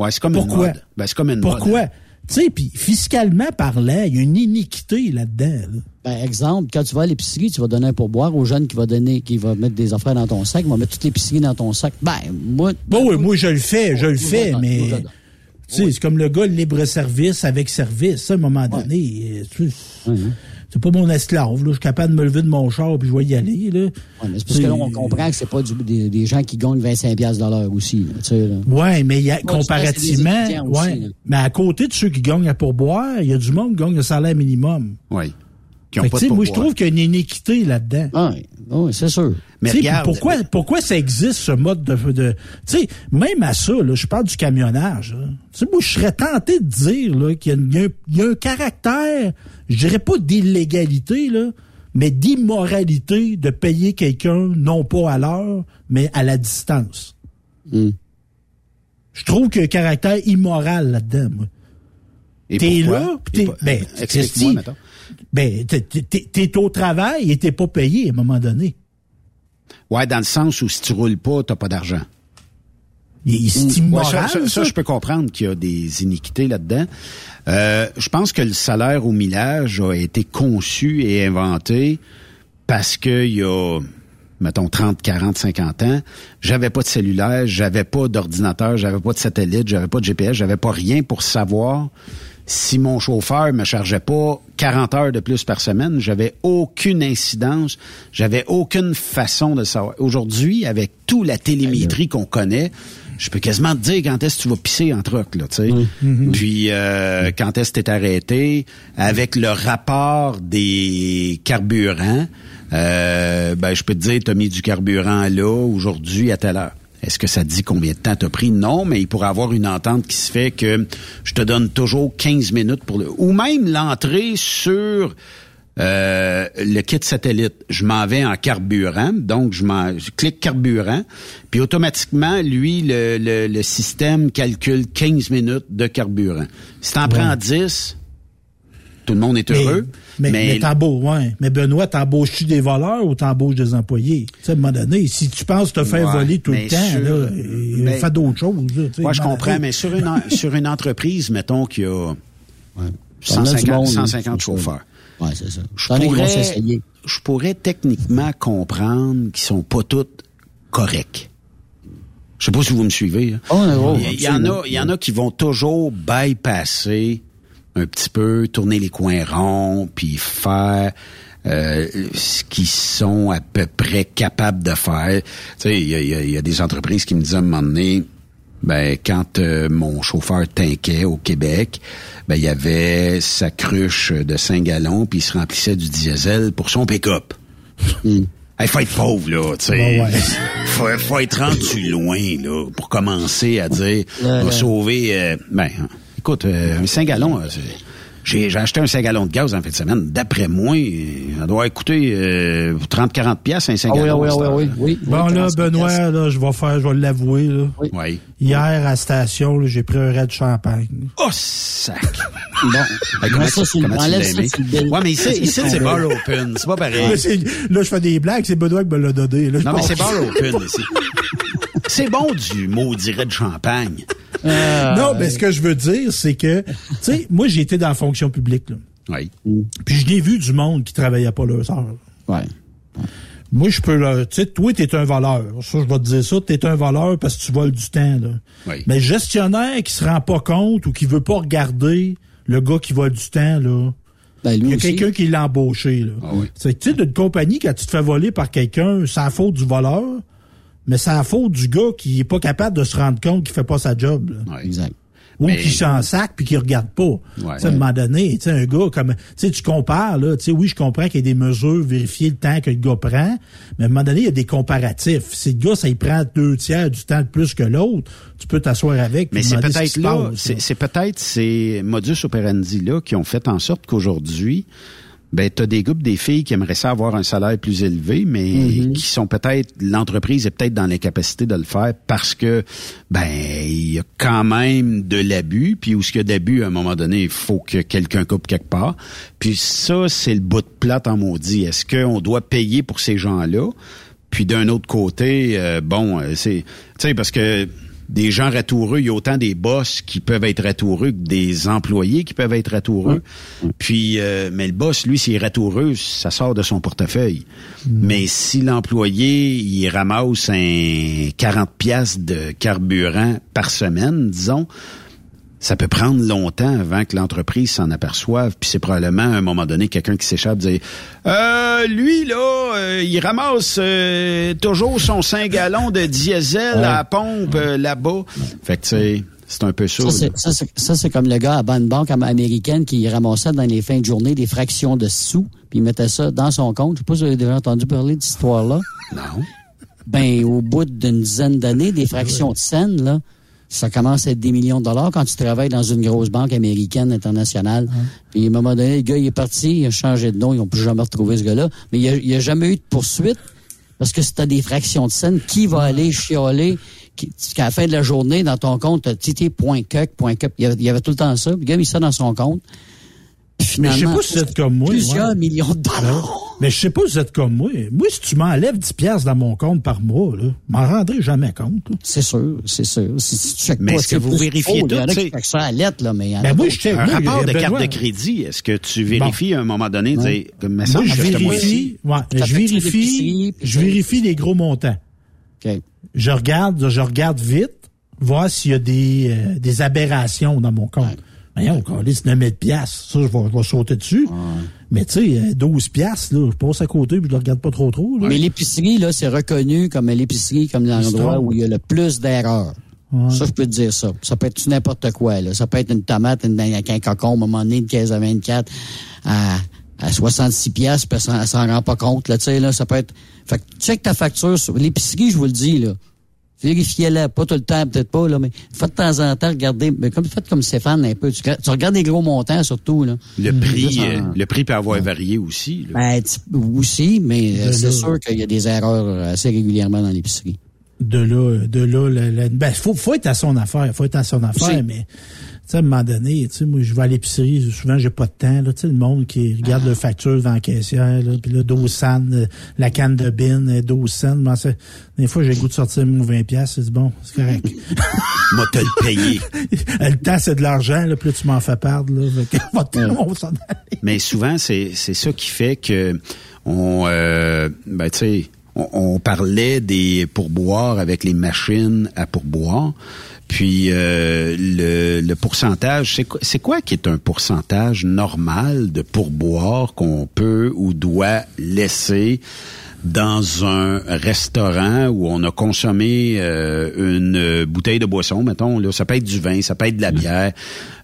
Ouais, c'est comme pourquoi? une mode. Ben, c'est comme une pourquoi? Mode. Tu sais, puis fiscalement parlant, il y a une iniquité là-dedans. Là. Ben, exemple, quand tu vas à l'épicerie, tu vas donner un pourboire au jeune qui va donner, qui va mettre des affaires dans ton sac, il va mettre toute l'épicerie dans ton sac. Ben, moi. Bon, oui, moi, je le fais, je le fais, mais. Tu sais, c'est comme le gars, le libre-service avec service. À un moment donné, tu c'est pas mon esclave. Là. Je suis capable de me lever de mon char puis je vais y aller. Là. Ouais, mais c'est parce que là, on comprend que c'est pas du, des, des, gens qui gagnent 25 pièces l'heure aussi. Là, tu sais, là. Ouais, mais y a, comparativement, ouais, aussi, mais à côté de ceux qui gagnent à pourboire, il y a du monde qui gagne le salaire minimum. Oui. Fait moi, je trouve qu'il y a une iniquité là-dedans. Ah, oui, c'est sûr. Mais regarde, pourquoi, pourquoi ça existe, ce mode de... de tu sais, même à ça, là, je parle du camionnage. Tu moi, je serais tenté de dire là, qu'il y, y, y, a un caractère, je dirais pas d'illégalité, là, mais d'immoralité de payer quelqu'un, non pas à l'heure, mais à la distance. Mm. Je trouve qu'il y a un caractère immoral là-dedans, moi. T'es là, t'es... Ben, Explique-moi, ben, t'es au travail et t'es pas payé à un moment donné. Ouais, dans le sens où si tu roules pas, t'as pas d'argent. C'est immoral, ouais, ça, ça, ça, je peux comprendre qu'il y a des iniquités là-dedans. Euh, je pense que le salaire au millage a été conçu et inventé parce que il y a mettons 30, 40, 50 ans, j'avais pas de cellulaire, j'avais pas d'ordinateur, j'avais pas de satellite, j'avais pas de GPS, j'avais pas rien pour savoir si mon chauffeur me chargeait pas 40 heures de plus par semaine, j'avais aucune incidence, j'avais aucune façon de savoir. Aujourd'hui, avec toute la télémétrie qu'on connaît, je peux quasiment te dire quand est-ce que tu vas pisser en truc, là, tu sais. Mm-hmm. Puis euh, quand est-ce que t'es arrêté, avec le rapport des carburants, euh, ben je peux te dire, t'as mis du carburant là aujourd'hui à telle heure. Est-ce que ça dit combien de temps t'as pris? Non, mais il pourrait avoir une entente qui se fait que je te donne toujours 15 minutes pour le... Ou même l'entrée sur euh, le kit satellite. Je m'en vais en carburant, donc je, m'en, je clique carburant, puis automatiquement, lui, le, le, le, système calcule 15 minutes de carburant. Si t'en ouais. prends 10, tout le monde est heureux. Mais, mais, mais t'embauches, ouais. Mais Benoît, t'embauches-tu des voleurs ou t'embauches des employés? Tu sais, à un moment donné, si tu penses te faire ouais, voler tout le temps, sur, là, mais, fais d'autres choses. Moi, je comprends, mais sur une, [LAUGHS] sur une entreprise, mettons qu'il y a ouais. 150, 150 chauffeurs. Ouais, c'est ça. Je pourrais, je pourrais techniquement comprendre qu'ils sont pas tous corrects. Je sais pas si vous me suivez. hein. Oh, oh, il, y en a, il y en a qui vont toujours bypasser un petit peu, tourner les coins ronds, puis faire euh, ce qu'ils sont à peu près capables de faire. Tu sais, il y a, y a- y a des entreprises qui me disent à un moment donné, ben quand euh, mon chauffeur tinquait au Québec, ben il y avait sa cruche de 5 gallons puis il se remplissait du diesel pour son pick-up. [LAUGHS] Il faut être pauvre, là, tu sais. Bon, ouais. [LAUGHS] faut, faut être rendu loin, là, pour commencer à dire, on va sauver... euh, ben, écoute, euh, un 5 gallons, euh, c'est- j'ai j'ai acheté un 5 gallons de gaz en fin de semaine. D'après moi, euh, ça doit coûter euh, 30-40 piastres, un 5 Ah oui, gallons. ah oui, ah oui, oui, oui. Bon, Oui, là, 45 Benoît, là, je vais faire, je vais l'avouer. Oui. Hier, à la station, j'ai pris un raid de champagne. Oh, sac! Bon. Hey, comment tu- ça, c'est- comment tu l'as. Ouais, mais ici, [LAUGHS] ici c'est bar open. C'est pas pareil. [LAUGHS] Là, je fais des blagues, c'est Benoît qui me l'a donné. Là, Non, mais c'est bar open ici. [LAUGHS] C'est bon du maudit de champagne. Euh, Non, mais ce que je veux dire, c'est que, tu sais, moi, j'ai été dans la fonction publique, là. Oui. Puis je l'ai vu du monde qui travaillait pas leurs heures. Ouais. Moi, je peux le. Tu sais, toi, t'es un voleur. Ça, je vais te dire ça. T'es un voleur parce que tu voles du temps, là. Oui. Mais le gestionnaire qui se rend pas compte ou qui veut pas regarder le gars qui vole du temps, là. Ben, lui Il y a quelqu'un qui l'a embauché, là. Ah oui. C'est tu sais, d'une compagnie, quand tu te fais voler par quelqu'un, la faute du voleur, mais c'est la faute du gars qui est pas capable de se rendre compte qu'il fait pas sa job, là. Ouais. Exact. Ou Mais- qui s'en sac puis qui regarde pas. Tu sais, à un Ouais. moment donné, tu sais, un gars comme, tu sais, tu compares, là, tu sais, oui, je comprends qu'il y a des mesures, vérifier le temps que le gars prend, mais à un moment donné, il y a des comparatifs. Si le gars, ça, il prend deux tiers du temps de plus que l'autre, tu peux t'asseoir avec. Mais c'est peut-être là, c'est peut-être ces modus operandi là qui ont fait en sorte qu'aujourd'hui, ben t'as des groupes des filles qui aimeraient ça avoir un salaire plus élevé, mais Mm-hmm. qui sont peut-être l'entreprise est peut-être dans l'incapacité de le faire parce que ben il y a quand même de l'abus, puis où ce qu'il y a d'abus à un moment donné, il faut que quelqu'un coupe quelque part. Puis ça c'est le bout de plate en maudit. Est-ce qu'on doit payer pour ces gens-là? Puis d'un autre côté, euh, bon, euh, c'est, tu sais, parce que des gens ratoureux, il y a autant des boss qui peuvent être ratoureux que des employés qui peuvent être ratoureux. Puis, euh, mais le boss, lui, s'il est ratoureux, ça sort de son portefeuille. Mais si l'employé, il ramasse un 40 pièces de carburant par semaine, disons, ça peut prendre longtemps avant que l'entreprise s'en aperçoive. Puis c'est probablement à un moment donné quelqu'un qui s'échappe dire euh, lui là, euh, il ramasse euh, toujours son 5 gallons de diesel à la pompe euh, là-bas. Fait que tu sais, c'est un peu ça. Ça, ça, c'est- comme le gars à bonne banque am- américaine qui ramassait dans les fins de journée des fractions de sous, puis il mettait ça dans son compte. Je sais pas si vous avez déjà entendu parler de cette histoire-là. Non. Ben, au bout d'une dizaine d'années, des fractions de scènes, là, ça commence à être des millions de dollars quand tu travailles dans une grosse banque américaine internationale. Puis à un moment donné, le gars, il est parti, il a changé de nom, ils n'ont plus jamais retrouvé ce gars-là. Mais il n'y a, jamais eu de poursuite parce que si tu as des fractions de scène, qui va aller chialer? Qu'à la fin de la journée, dans ton compte, tu point cup. Il y, avait, il y avait tout le temps ça. Le gars, il ça dans son compte. Puis Mais je sais finalement, pas si comme moi. Plusieurs ouais. millions de dollars. Mais je sais pas si vous êtes comme moi. Moi, si tu m'enlèves 10 piastres dans mon compte par mois, là, je m'en rendrai jamais compte. là. C'est sûr, c'est sûr. Si, si tu Mais est-ce que vous vérifiez faux. Il y en tout, a qui ça à lettre, là, mais il y en a Ben, moi, je un rapport de carte de crédit, est-ce que tu vérifies à un moment donné, dire, comme me Moi, je vérifie, je vérifie, je vérifie les gros montants. OK. Je regarde, je regarde vite, voir s'il y a des, euh, des aberrations dans mon compte. Voyons, on c'est 9000 piastres. Ça, je vais, je vais sauter dessus. Mais tu sais, euh, 12 piastres, là, je passe à côté puis je le regarde pas trop trop. là. Mais l'épicerie, là, c'est reconnu comme l'épicerie, comme l'endroit où il y a le plus d'erreurs. Ouais. Ça, je peux te dire ça. Ça peut être n'importe quoi, là. Ça peut être une tomate une, avec un cocon, à un moment donné, une caisse à 24 à, à 66 piastres, puis elle s'en- rend pas compte, là, tu sais, là. Ça peut être... Fait que check ta facture sur l'épicerie, je vous le dis, là. Vérifiez-la, pas tout le temps, peut-être pas, là, mais faites de temps en temps, regardez, mais comme, faites comme Stéphane un peu. Tu, tu regardes les gros montants, surtout, là. Le prix, Ça, euh, le prix peut avoir varié aussi. là. Ben, aussi, mais euh, c'est sûr qu'il y a des erreurs assez régulièrement dans l'épicerie. de là, de là, ben, faut, faut être à son affaire, faut être à son affaire, Aussi. mais, sais, à un moment donné, tu sais, moi, je vais à l'épicerie, souvent, j'ai pas de temps, là, tu sais, le monde qui regarde le facture devant la caissière, là, puis là, 12 cents, euh, la canne de bin, euh, 12 cents, ben, c'est- des fois, j'ai le goût de sortir mon 20 pièces, c'est bon, c'est correct. [LAUGHS] Moi, te le payer. [LAUGHS] le temps, c'est de l'argent, là, là, tu m'en fais perdre, là, [LAUGHS] va. Mais souvent, c'est c'est ça qui fait que on, euh, ben tu sais, on, on parlait des pourboires avec les machines à pourboire. Puis euh, le, le pourcentage, c'est quoi qui est un pourcentage normal de pourboire qu'on peut ou doit laisser dans un restaurant où on a consommé euh, une bouteille de boisson, mettons, là, ça peut être du vin, ça peut être de la bière,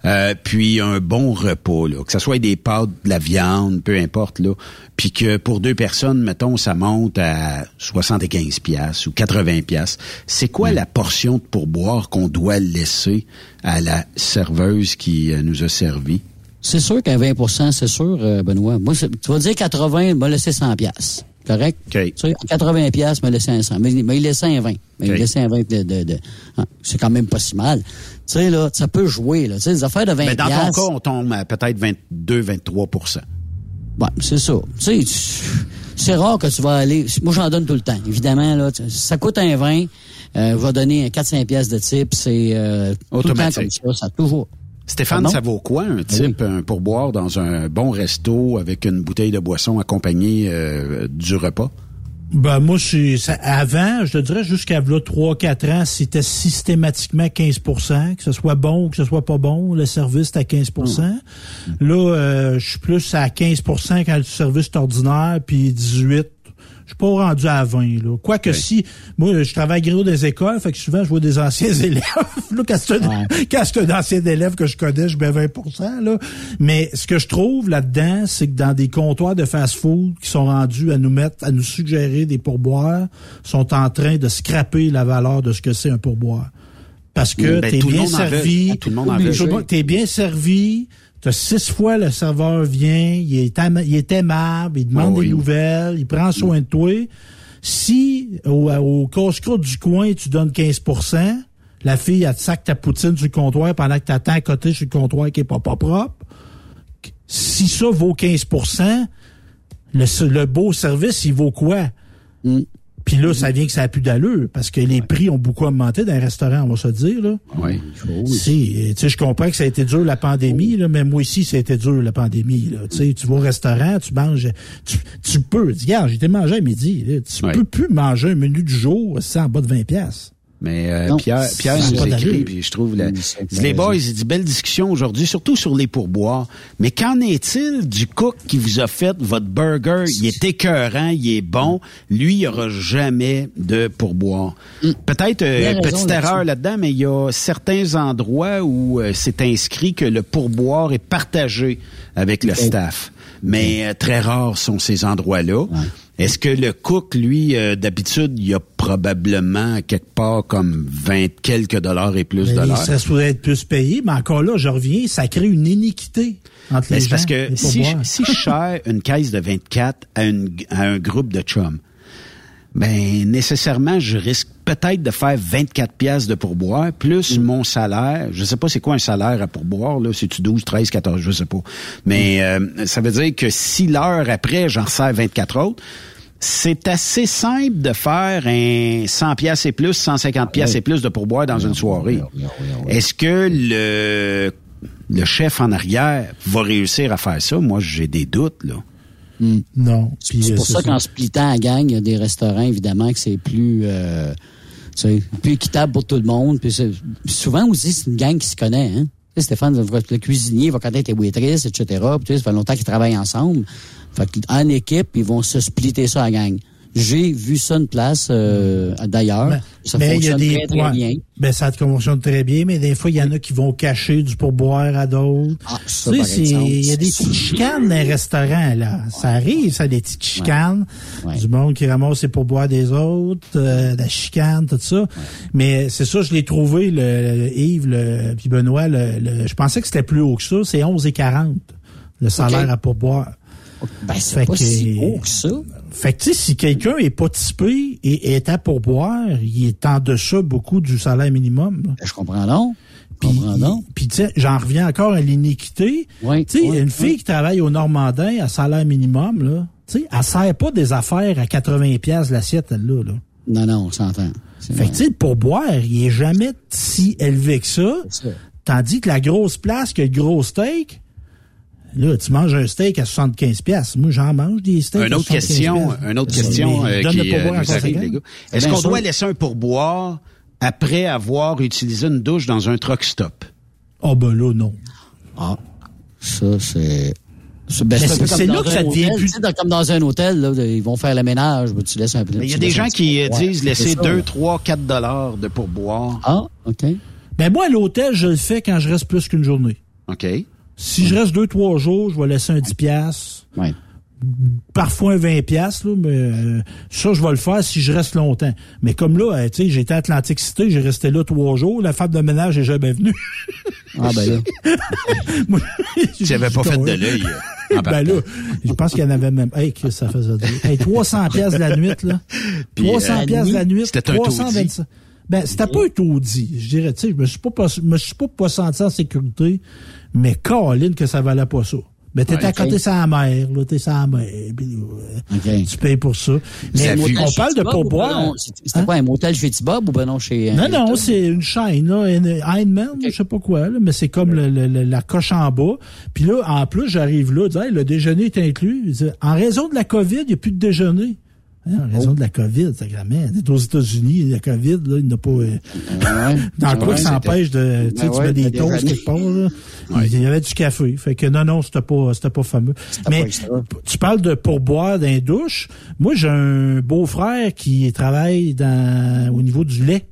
euh, puis un bon repas, là, que ce soit des pâtes, de la viande, peu importe, là, puis que pour deux personnes, mettons, ça monte à 75 pièces ou 80 pièces. C'est quoi la portion de pourboire qu'on doit laisser à la serveuse qui euh, nous a servi? C'est sûr qu'à 20 c'est sûr, euh, Benoît. Moi, tu vas dire 80, il m'a laissé 100 pièces. Correct? Tu sais, à 80 pièces, m'a laissé un 100. Mais, mais il laissait un 20. Mais il laissait un 20 de... de, de- ah, c'est quand même pas si mal. Tu sais, là, ça peut jouer, là. Tu sais, les affaires de 20 Mais dans ton cas, on tombe à peut-être 22-23% Ouais, c'est ça. Tu sais, c'est rare que tu vas aller. Moi, j'en donne tout le temps. Évidemment, là, ça coûte un 20. Euh, je vais donner 4-5 pièces de type. C'est euh, tout le temps comme ça. Ça toujours. Stéphane, Pardon? ça vaut quoi un type un pourboire dans un bon resto avec une bouteille de boisson accompagnée euh, du repas? Ben moi, c'est ça- avant, je te dirais jusqu'à là, 3-4 ans, c'était systématiquement 15% que ce soit bon ou que ce soit pas bon, le service était à 15% Là, euh, je suis plus à 15% quand le service est ordinaire, puis 18 je suis pas rendu à 20. Là. Quoique si, moi, je travaille gros des écoles, fait que souvent, je vois des anciens [LAUGHS] élèves. là, quand c'est un, ancien élève que je connais, je mets 20 là. Mais ce que je trouve là-dedans, c'est que dans des comptoirs de fast-food qui sont rendus à nous mettre, à nous suggérer des pourboires, sont en train de scraper la valeur de ce que c'est un pourboire. Parce que Ben, t'es bien monde en veut. servi. T'es bien servi. T'as six fois le serveur vient, il est, ama- il est aimable, il demande Oh, des nouvelles, il prend soin de toi. Si au, au casse-croûte du coin, tu donnes 15% la fille, elle te sac ta poutine sur le comptoir pendant que t'attends à côté sur le comptoir qui est pas, pas propre. Si ça vaut 15 le, le beau service, il vaut quoi? Puis là, ça vient que ça a plus d'allure, parce que les prix ont beaucoup augmenté dans les restaurants, on va se dire. Là. Oui. Si, tu sais, je comprends que ça a été dur la pandémie, là, mais moi aussi, ça a été dur la pandémie. Là. Tu sais, tu vas au restaurant, tu manges, tu, tu peux. Regarde, j'ai été manger à midi. là. tu peux plus manger un menu du jour sans bas de 20 pièces. Mais euh, Non, Pierre, Pierre nous écrit, puis je trouve la- les boys, il dit belle discussion aujourd'hui, surtout sur les pourboires. Mais qu'en est-il du cook qui vous a fait votre burger? Il est écœurant, il est bon. Lui, il n'y aura jamais de pourboire. Peut-être Il a euh, petite erreur là-dedans, mais il y a certains endroits où euh, c'est inscrit que le pourboire est partagé avec le staff. Mais euh, très rares sont ces endroits-là. Est-ce que le cook, lui, euh, d'habitude, il y a probablement quelque part comme 20 quelques dollars et plus Mais dollars? ça pourrait être plus payé, mais encore là, je reviens, ça crée une iniquité entre Mais les c'est parce que si je, si je [LAUGHS] une caisse de 24 à, une- à un groupe de chums, ben nécessairement, je risque peut-être de faire 24 pièces de pourboire, plus mon salaire. Je sais pas c'est quoi un salaire à pourboire, là. C'est-tu 12, 13, 14, je sais pas. Mais euh, ça veut dire que si l'heure après, j'en resserre 24 autres, c'est assez simple de faire un 100 pièces et plus, 150 pièces et plus de pourboire dans une soirée. Est-ce que le le chef en arrière va réussir à faire ça? Moi, j'ai des doutes, là. Non. Puis, C'est euh, pour ça qu'en splittant la gang, il y a des restaurants, évidemment, que c'est plus, euh, tu sais, plus équitable pour tout le monde. Puis souvent aussi, c'est une gang qui se connaît. Hein? Stéphane, le cuisinier va connaître les waitress, etc. Puis, tu sais, ça fait longtemps qu'ils travaillent ensemble. Fait qu'en équipe, ils vont se splitter ça à la gang. J'ai vu ça une place euh, d'ailleurs. Mais- ça mais il y a fonctionne des très, très ouais. bien. Ben, ça fonctionne très bien, mais des fois, il y en a qui vont cacher du pourboire à d'autres. Ah, ça, tu sais, il y a des petites chicanes dans les restaurants, là. Ça arrive, ça, des petites chicanes. Du monde qui ramasse ses pourboires des autres, euh, la chicane, tout ça. Mais c'est ça, je l'ai trouvé, le, le- Yves, le, puis Benoît, le, le- je pensais que c'était plus haut que ça. C'est 11,40, le salaire à pourboire. Ben, c'est pas que- si haut que ça. Fait que, tu sais, si quelqu'un est pas typé et est à pourboire, il est en deçà beaucoup du salaire minimum. là. Je comprends non. Puis, comprends donc. puis tu sais, j'en reviens encore à l'iniquité. Oui, tu sais, oui, une fille qui travaille au Normandin à salaire minimum, là, tu sais, elle sert pas des affaires à 80 pièces l'assiette, elle-là, là. Non, non, on s'entend. Fait que, tu sais, le pourboire, il est jamais si élevé que ça. ça. Tandis que la grosse place, que le gros steak, Là, tu manges un steak à 75 pièces. Moi, j'en mange des steaks Une à autre 75 question, piastres. une autre question euh, donne qui le pourboire euh, nous arrive, les gars. Est-ce bien qu'on doit laisser un pourboire après avoir utilisé une douche dans un truck stop? Ah, ben là, non. Ah, ça, c'est... C'est ben, c'est comme là que ça devient hôtel, plus- comme dans un hôtel, là, ils vont faire le ménage, ben, tu laisses un peu. Mais il y a des gens qui euh, pourboire. disent laisser C'est ça, 2, là. 3, 4 dollars de pourboire. Ah, OK. Ben, moi, à l'hôtel, je le fais quand je reste plus qu'une journée. OK. Si je reste deux, trois jours, je vais laisser un 10 piastres. Ouais. Parfois un 20 piastres, là, mais euh, ça, je vais le faire si je reste longtemps. Mais comme là, euh, tu sais, j'étais à Atlantic City, j'ai resté là trois jours, la femme de ménage est jamais venue. Ah, ben là. [LAUGHS] Moi, n'avais pas fait de l'œil. euh, en ben partant. là, je pense qu'il y en avait même. Hey, que ça faisait dire. Hey, 300 pièces la nuit, là. Puis, 300 euh, pièces la nuit. c'était un 325. Ben, c'était pas un taudis. Je dirais, tu sais, je me suis pas, pas- je me suis pas, pas senti en sécurité, mais Caroline que ça valait pas ça. Ben, t'étais Ouais, à côté de sa mère, là, t'es sa mère, puis, euh, tu payes pour ça. Mais on parle de ben pourboire. non? C'était c'était quoi, un motel chez Tibob ou ben non chez... Non, euh, non, Hilton? c'est une chaîne, là, une Heinemann, je sais pas quoi, là, mais c'est comme le- la coche en bas. Puis là, en plus, j'arrive là, je dis, Hey, le déjeuner est inclus. Dis, en raison de la COVID, il n'y a plus de déjeuner. Hein, en raison de la COVID, sacrément. Aux États-Unis, la COVID, là, il n'a pas... euh, dans quoi Ouais, que ça empêche de... Tu sais, Ben tu mets des toasts quelque part, là. Il y avait du café. Fait que non, non, c'était pas, c'était pas fameux. Mais pas tu parles de pourboire d'un douche. Moi, j'ai un beau-frère qui travaille dans, au niveau du lait.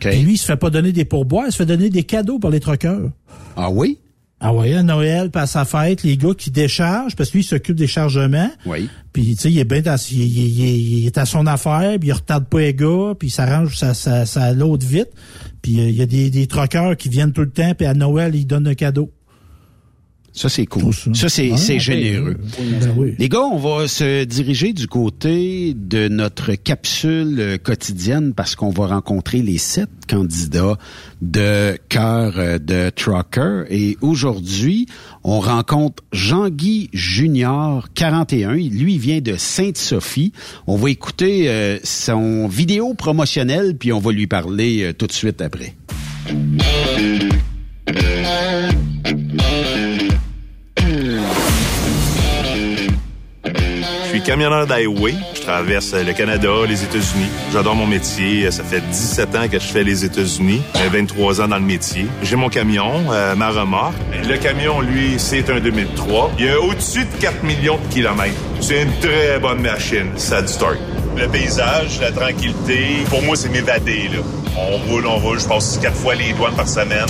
Puis lui, il se fait pas donner des pourboires, il se fait donner des cadeaux par les truckers. Ah oui? Ah ouais, à Noël, puis à sa fête, les gars qui déchargent, parce que lui, il s'occupe des chargements. Oui. Puis, tu sais, il est bien dans, il, il- il- il est à son affaire, puis il retarde pas les gars, puis il s'arrange sa, sa, sa load vite. Puis, euh, il y a des, des truckers qui viennent tout le temps, puis à Noël, ils donnent un cadeau. Ça, c'est cool. Ça, c'est Ah, ok. généreux. Ben oui. Les gars, on va se diriger du côté de notre capsule quotidienne parce qu'on va rencontrer les sept candidats de cœur de trucker. Et aujourd'hui, on rencontre Jean-Guy Junior, 41. Il- Lui, il vient de Sainte-Sophie. On va écouter euh, son vidéo promotionnelle, puis on va lui parler euh, tout de suite après. Suis camionneur d'highway. Je traverse euh, le Canada, les États-Unis. J'adore mon métier. Ça fait 17 ans que je fais les États-Unis. J'ai 23 ans dans le métier. J'ai mon camion, euh, ma remorque. Le camion, lui, c'est un 2003. Il y a au-dessus de 4 millions de kilomètres. C'est une très bonne machine. Ça du torque. Le paysage, la tranquillité, pour moi, c'est m'évader, là. On roule, on roule. Je passe quatre fois les douanes par semaine,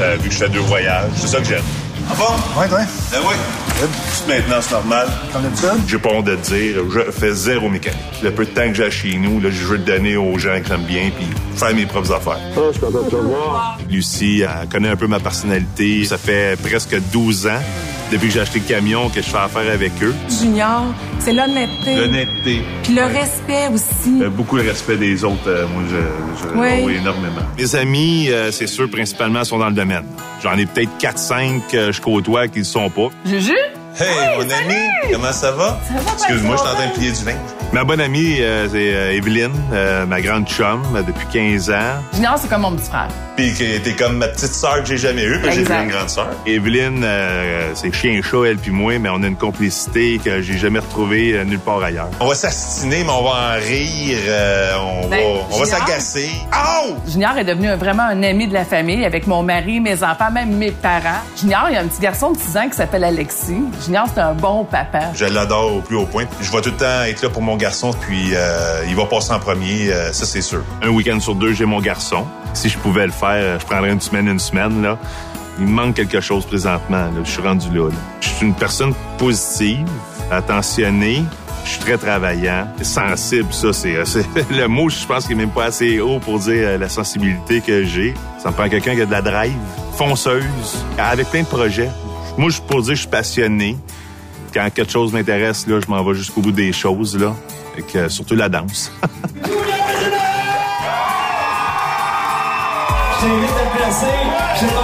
euh, vu que je fais deux voyages. C'est ça que j'aime. Ah bon? Ouais, ouais. Ben oui. Toute maintenance normale. Comme d'habitude? J'ai pas honte de dire, je fais zéro mécanique. Le peu de temps que j'ai chez nous, là, je veux le donner aux gens que j'aime bien, puis faire mes propres affaires. Ah, je suis content de te voir. Lucie, elle connaît un peu ma personnalité. Ça fait presque 12 ans, depuis que j'ai acheté le camion, que je fais affaire avec eux. Junior, c'est l'honnêteté. L'honnêteté. Puis le respect aussi. Euh, beaucoup de respect des autres, euh, moi, je, je Oui. oui, énormément. Mes amis, euh, c'est sûr, principalement, sont dans le domaine. J'en ai peut-être 4-5 que je côtoie qui ne le sont pas. Juju? Hey, mon ami, comment ça va? Ça va, Excuse-moi, je suis en train de plier du linge. Ma bonne amie, euh, c'est euh, Evelyne, euh, ma grande chum euh, depuis 15 ans. Junior, c'est comme mon petit frère. Puis que t'es comme ma petite sœur que j'ai jamais eue, puis j'ai vu une grande sœur. Evelyne, euh, c'est chien chat, elle puis moi, mais on a une complicité que j'ai jamais retrouvée euh, nulle part ailleurs. On va s'astiner, mais on va en rire, euh, on Ben, va, on va s'agacer. Oh! Junior est devenu vraiment un ami de la famille avec mon mari, mes enfants, même mes parents. Junior, il y a un petit garçon de 6 ans qui s'appelle Alexis. Junior, c'est un bon papa. Je l'adore au plus haut point. Je vais tout le temps être là pour mon garçon, puis euh, il va passer en premier, euh, ça c'est sûr. Un week-end sur deux, j'ai mon garçon. Si je pouvais le faire, je prendrais une semaine, une semaine. Là. Il me manque quelque chose présentement. Là. Je suis rendu là. Je suis une personne positive, attentionnée. Je suis très travaillant, sensible, ça c'est euh, [LAUGHS] le mot. Je pense qu'il est même pas assez haut pour dire euh, la sensibilité que j'ai. Ça me prend quelqu'un qui a de la drive, fonceuse, avec plein de projets. Moi, je pour dire que je suis passionné quand quelque chose m'intéresse, là, je m'en vais jusqu'au bout des choses, là. Fait que, euh, surtout la danse. [LAUGHS] J'ai tout!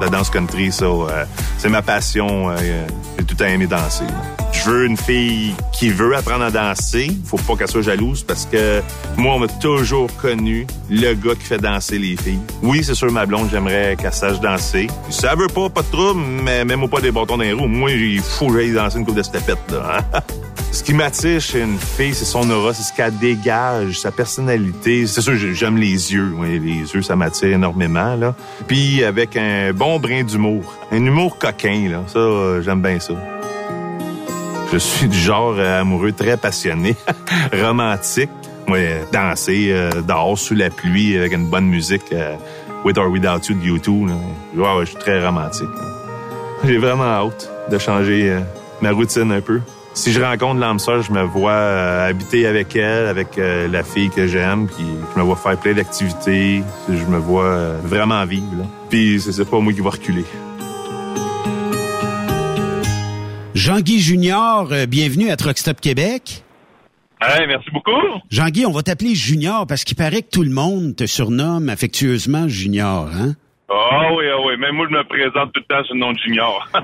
La danse country, ça, euh, c'est ma passion. euh, j'ai tout aimé danser. Je veux une fille qui veut apprendre à danser. Faut pas qu'elle soit jalouse parce que moi, on m'a toujours connu le gars qui fait danser les filles. Oui, c'est sûr, ma blonde, j'aimerais qu'elle sache danser. Si ça veut pas, pas de trouble, mais même pas des bâtons dans les roues. Moi, il faut que j'aille danser une coupe de stepette, là. hein. [LAUGHS] Ce qui m'attire chez une fille, c'est son aura, c'est ce qu'elle dégage, sa personnalité. C'est sûr, j'aime les yeux. Oui, les yeux, ça m'attire énormément, là. Puis avec un bon brin d'humour. Un humour coquin, là. Ça, euh, j'aime bien ça. Je suis du genre euh, amoureux très passionné, [LAUGHS] romantique. Moi, euh, danser dehors sous la pluie avec une bonne musique, With or Without You de YouTube. Je suis très romantique. J'ai vraiment hâte de changer ma routine un peu. Si je rencontre l'âme sœur, je me vois euh, habiter avec elle, avec euh, la fille que j'aime, puis je me vois faire plein d'activités. Je me vois euh, vraiment vivre. Là. Puis c'est pas moi qui va reculer. Jean-Guy Junior, bienvenue à Truck Stop Québec. Hey, merci beaucoup. Jean-Guy, on va t'appeler Junior parce qu'il paraît que tout le monde te surnomme affectueusement Junior, hein? Ah oui, ah oui, même moi je me présente tout le temps sous le nom de Junior. [LAUGHS]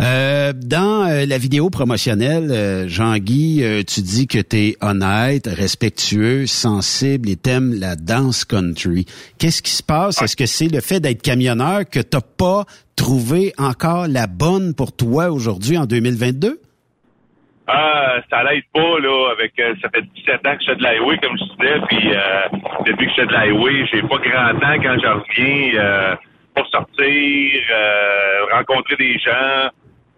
Euh, dans euh, la vidéo promotionnelle, euh, Jean-Guy, euh, tu dis que tu es honnête, respectueux, sensible et t'aimes la danse country. Qu'est-ce qui se passe? Est-ce que c'est le fait d'être camionneur que t'as pas trouvé encore la bonne pour toi aujourd'hui en 2022? Ah, ça l'aide pas, là, avec euh, ça fait 17 ans que je fais de l'highway, comme je disais, puis euh, depuis que je fais de l'highway, j'ai pas grand temps quand je reviens euh, pour sortir, euh, rencontrer des gens.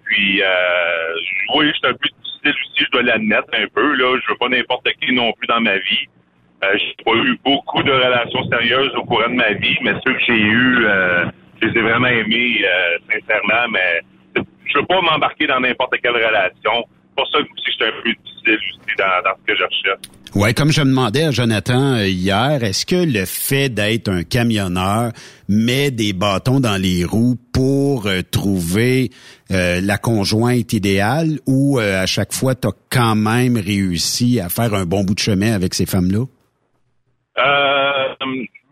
Puis euh, oui, je un peu difficile aussi, je dois l'admettre un peu, là. Je veux pas n'importe qui non plus dans ma vie. Euh, j'ai pas eu beaucoup de relations sérieuses au courant de ma vie, mais ceux que j'ai euh, je les ai vraiment aimés, sincèrement, mais je veux pas m'embarquer dans n'importe quelle relation. C'est pour ça que aussi, suis un peu difficile aussi dans, dans ce que je recherche. Ouais, comme je me demandais à Jonathan euh, hier, est-ce que le fait d'être un camionneur met des bâtons dans les roues pour euh, trouver euh, la conjointe idéale ou euh, à chaque fois tu as quand même réussi à faire un bon bout de chemin avec ces femmes-là?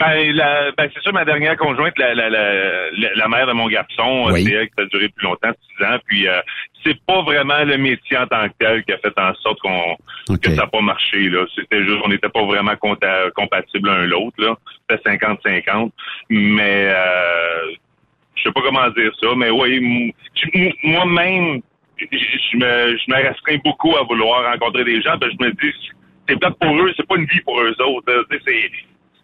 Ben, la, ben c'est ça, ma dernière conjointe, la, la, la, la, la mère de mon garçon, Oui. c'est elle qui a duré plus longtemps, six ans. Puis euh, c'est pas vraiment le métier en tant que tel qui a fait en sorte qu'on que ça n'a pas marché. Là, c'était juste, on n'était pas vraiment compta- compatibles l'un l'autre. Là, c'était 50-50. Mais euh, je sais pas comment dire ça, mais oui, m- moi-même, je me, je me restreins beaucoup à vouloir rencontrer des gens. parce que je me dis, c'est peut-être pour eux, c'est pas une vie pour eux autres. là. C'est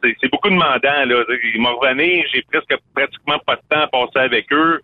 c'est- c'est beaucoup demandant. Là. Tu sais, Ils m'ont revenu, j'ai presque pratiquement pas de temps à passer avec eux.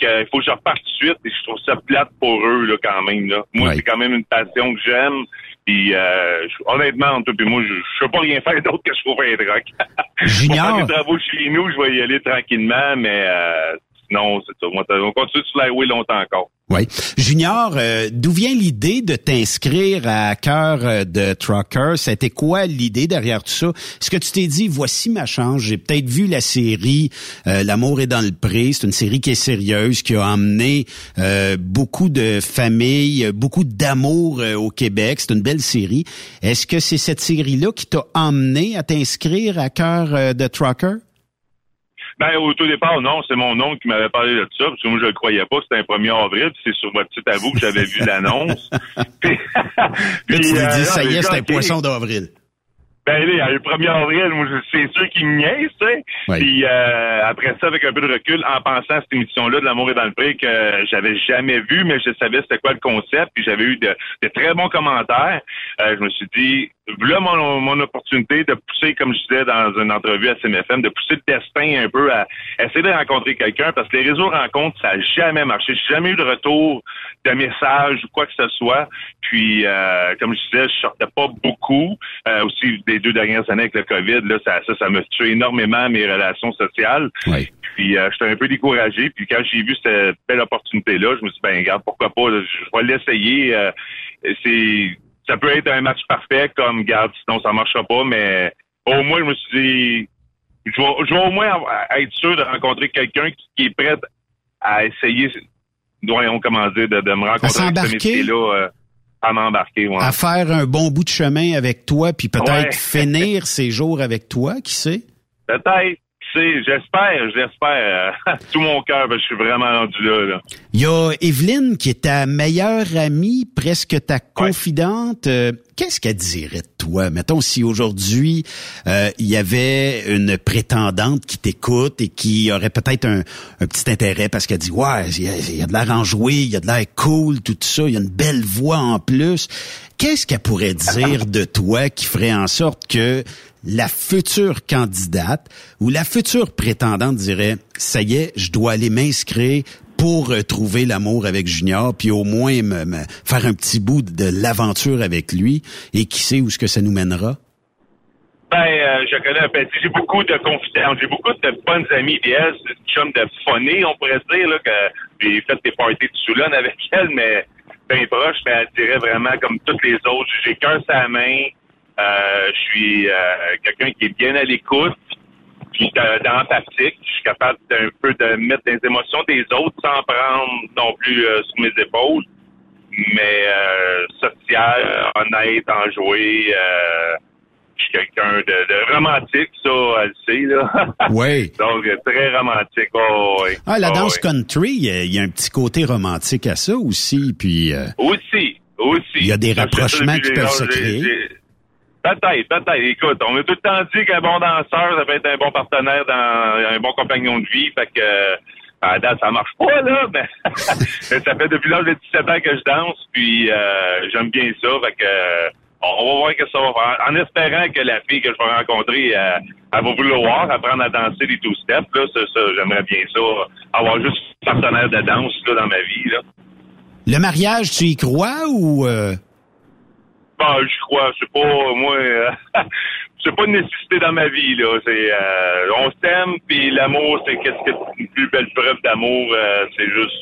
Qu'il faut que je reparte tout de suite et je trouve ça plate pour eux là, quand même. Là. Moi, c'est quand même une passion que j'aime. Puis euh, honnêtement, entre toi et moi, je ne peux pas rien faire d'autre que je trouve un rock. [LAUGHS] Junior. Pour faire des travaux chez nous, je vais y aller tranquillement, mais euh, sinon, c'est ça. Moi, On continue sur l'highway longtemps encore. Oui. Junior, euh, d'où vient l'idée de t'inscrire à cœur euh, de Trucker? C'était quoi l'idée derrière tout ça? Est-ce que tu t'es dit, voici ma chance, j'ai peut-être vu la série euh, L'amour est dans le pré, c'est une série qui est sérieuse, qui a emmené euh, beaucoup de familles, beaucoup d'amour euh, au Québec. C'est une belle série. Est-ce que c'est cette série-là qui t'a emmené à t'inscrire à cœur de Trucker? Ben, au tout départ, non, c'est mon oncle qui m'avait parlé de ça, parce que moi, je le croyais pas, c'était un 1er avril, puis c'est sur votre site à vous que j'avais vu l'annonce. [LAUGHS] puis, tu puis, t'es euh, dit, ça y est, c'est un poisson d'avril. Ben là, le 1er avril, c'est sûr qu'il me niaise, tu sais. Oui. Puis euh, après ça, avec un peu de recul, en pensant à cette émission-là de l'amour est dans le pré que j'avais jamais vu, mais je savais c'était quoi le concept, puis j'avais eu de, de très bons commentaires. Euh, je me suis dit, voilà mon, mon opportunité de pousser, comme je disais dans une entrevue à CMFM, de pousser le destin un peu à essayer de rencontrer quelqu'un, parce que les réseaux rencontres, ça n'a jamais marché. J'ai jamais eu de retour de message ou quoi que ce soit. Puis, euh, comme je disais, je sortais pas beaucoup. Euh, aussi, les deux dernières années avec le COVID, là, ça, ça, ça m'a tué énormément mes relations sociales. Puis, euh, j'étais un peu découragé. Puis, quand j'ai vu cette belle opportunité-là, je me suis dit, ben, regarde, pourquoi pas, je vais l'essayer. Euh, c'est, ça peut être un match parfait, comme, garde, sinon ça marchera pas, mais au moins, je me suis dit, je vais, je vais au moins être sûr de rencontrer quelqu'un qui, qui est prêt à essayer, voyons comment dire, de, de me rencontrer avec ce métier-là, euh, à m'embarquer. Ouais. à faire un bon bout de chemin avec toi, puis peut-être Ouais. finir ces jours avec toi, qui sait? Peut-être. Sais, j'espère, j'espère. euh, [LAUGHS] tout mon cœur, que je suis vraiment rendu là. là. Il y a Evelyne qui est ta meilleure amie, presque ta confidente. Euh, Qu'est-ce qu'elle dirait de toi? Mettons si aujourd'hui euh, il y avait une prétendante qui t'écoute et qui aurait peut-être un, petit intérêt parce qu'elle dit Ouais, il y a, il y a de l'air enjoué, il y a de l'air cool, tout ça, il y a une belle voix en plus. Qu'est-ce qu'elle pourrait dire de toi qui ferait en sorte que la future candidate ou la future prétendante dirait ça y est, je dois aller m'inscrire pour euh, trouver l'amour avec Junior, puis au moins me, faire un petit bout de l'aventure avec lui, et qui sait où ce que ça nous mènera? Ben, euh, je connais un peu. J'ai beaucoup de confidents, j'ai beaucoup de bonnes amies d'elle. C'est de phonée, on pourrait se dire, là, que j'ai fait des parties de Soulon avec elle, mais bien proche, mais elle dirait vraiment comme toutes les autres. J'ai cœur sa main. Euh, je suis quelqu'un qui est bien à l'écoute, puis euh, d'empathique. Je suis capable d'un peu de mettre des émotions des autres sans prendre non plus euh, sous mes épaules. Mais euh, social, honnête, enjoué. Euh, je suis quelqu'un de, de romantique, ça, elle le sait, là. [LAUGHS] Oui. Donc, très romantique. Oh, oui. Ah, la Oh, danse oui. country, il y a- un petit côté romantique à ça aussi, puis euh, Aussi, aussi. il y a des rapprochements qui peuvent se créer. Peut-être, peut-être. Écoute, on a tout le temps dit qu'un bon danseur, ça peut être un bon partenaire, dans, un bon compagnon de vie. Fait que, euh, à date, ça marche pas, là, [LAUGHS] mais ça fait depuis l'âge de 17 ans que je danse, puis euh, j'aime bien ça. Fait que, euh, on va voir que ça va faire. En espérant que la fille que je vais rencontrer, euh, elle va vouloir apprendre à danser les two-steps, là. Ça, ça, j'aimerais bien ça. Avoir juste un partenaire de danse, là, dans ma vie, là. Le mariage, tu y crois ou... euh, Bah, je crois, c'est pas moi, euh, [LAUGHS] c'est pas une nécessité dans ma vie là. C'est, euh, on s'aime, puis l'amour, c'est qu'est-ce que une plus belle preuve d'amour, euh, c'est juste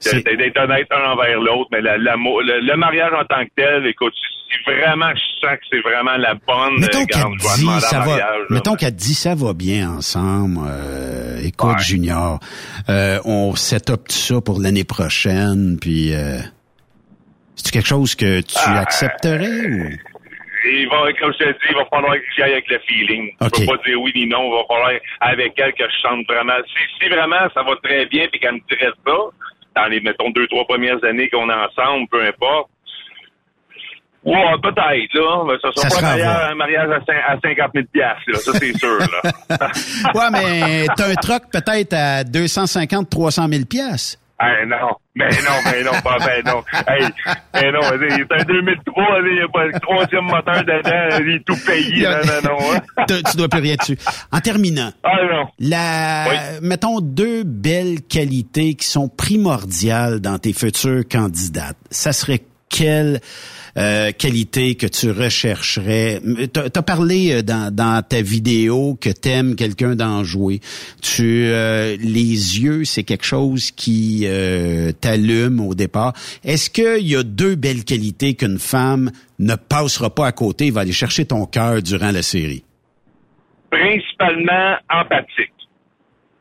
c'est d'être honnête un envers l'autre. Mais la- l'amour, le, le mariage en tant que tel, écoute, si vraiment je sens que c'est vraiment la bonne, Mettons euh, qu'elle dit ça va. mariage. Mettons qu'elle dit ça va bien ensemble. euh, écoute, Junior, euh, on set up tout ça pour l'année prochaine. Puis, euh, c'est quelque chose que tu Ah, accepterais ou? Il va, comme je te dis, il va falloir que j'y aille avec le feeling. Ok. Je peux pas dire oui ni non. Il va falloir avec elle que je chante vraiment. Si, si vraiment ça va très bien et qu'elle me dirait ça, dans les, mettons, deux, trois premières années qu'on est ensemble, peu importe. Ouais, peut-être, là. Mais ça sera Ça pas sera un mariage, voir. un mariage à, cin- à 50 000 piastres, là. Ça, c'est [LAUGHS] sûr, là. Ouais, mais t'as un troc peut-être à 250, 300 000 Eh non, mais non, mais non, pas ben non. Hey, eh non, c'est un 2003, il n'y a pas le troisième moteur dedans, il est tout payé, non, non, non. hein. [LAUGHS] Tu tu dois plus rien dessus. En terminant, Ah non. la, mettons deux belles qualités qui sont primordiales dans tes futures candidates. Ça serait quelle euh, qualité que tu rechercherais T'as as parlé euh, dans, dans ta vidéo que t'aimes quelqu'un d'enjoué. Tu euh, les yeux, c'est quelque chose qui euh, t'allume au départ. Est-ce qu'il y a deux belles qualités qu'une femme ne passera pas à côté, va aller chercher ton cœur durant la série? Principalement empathique.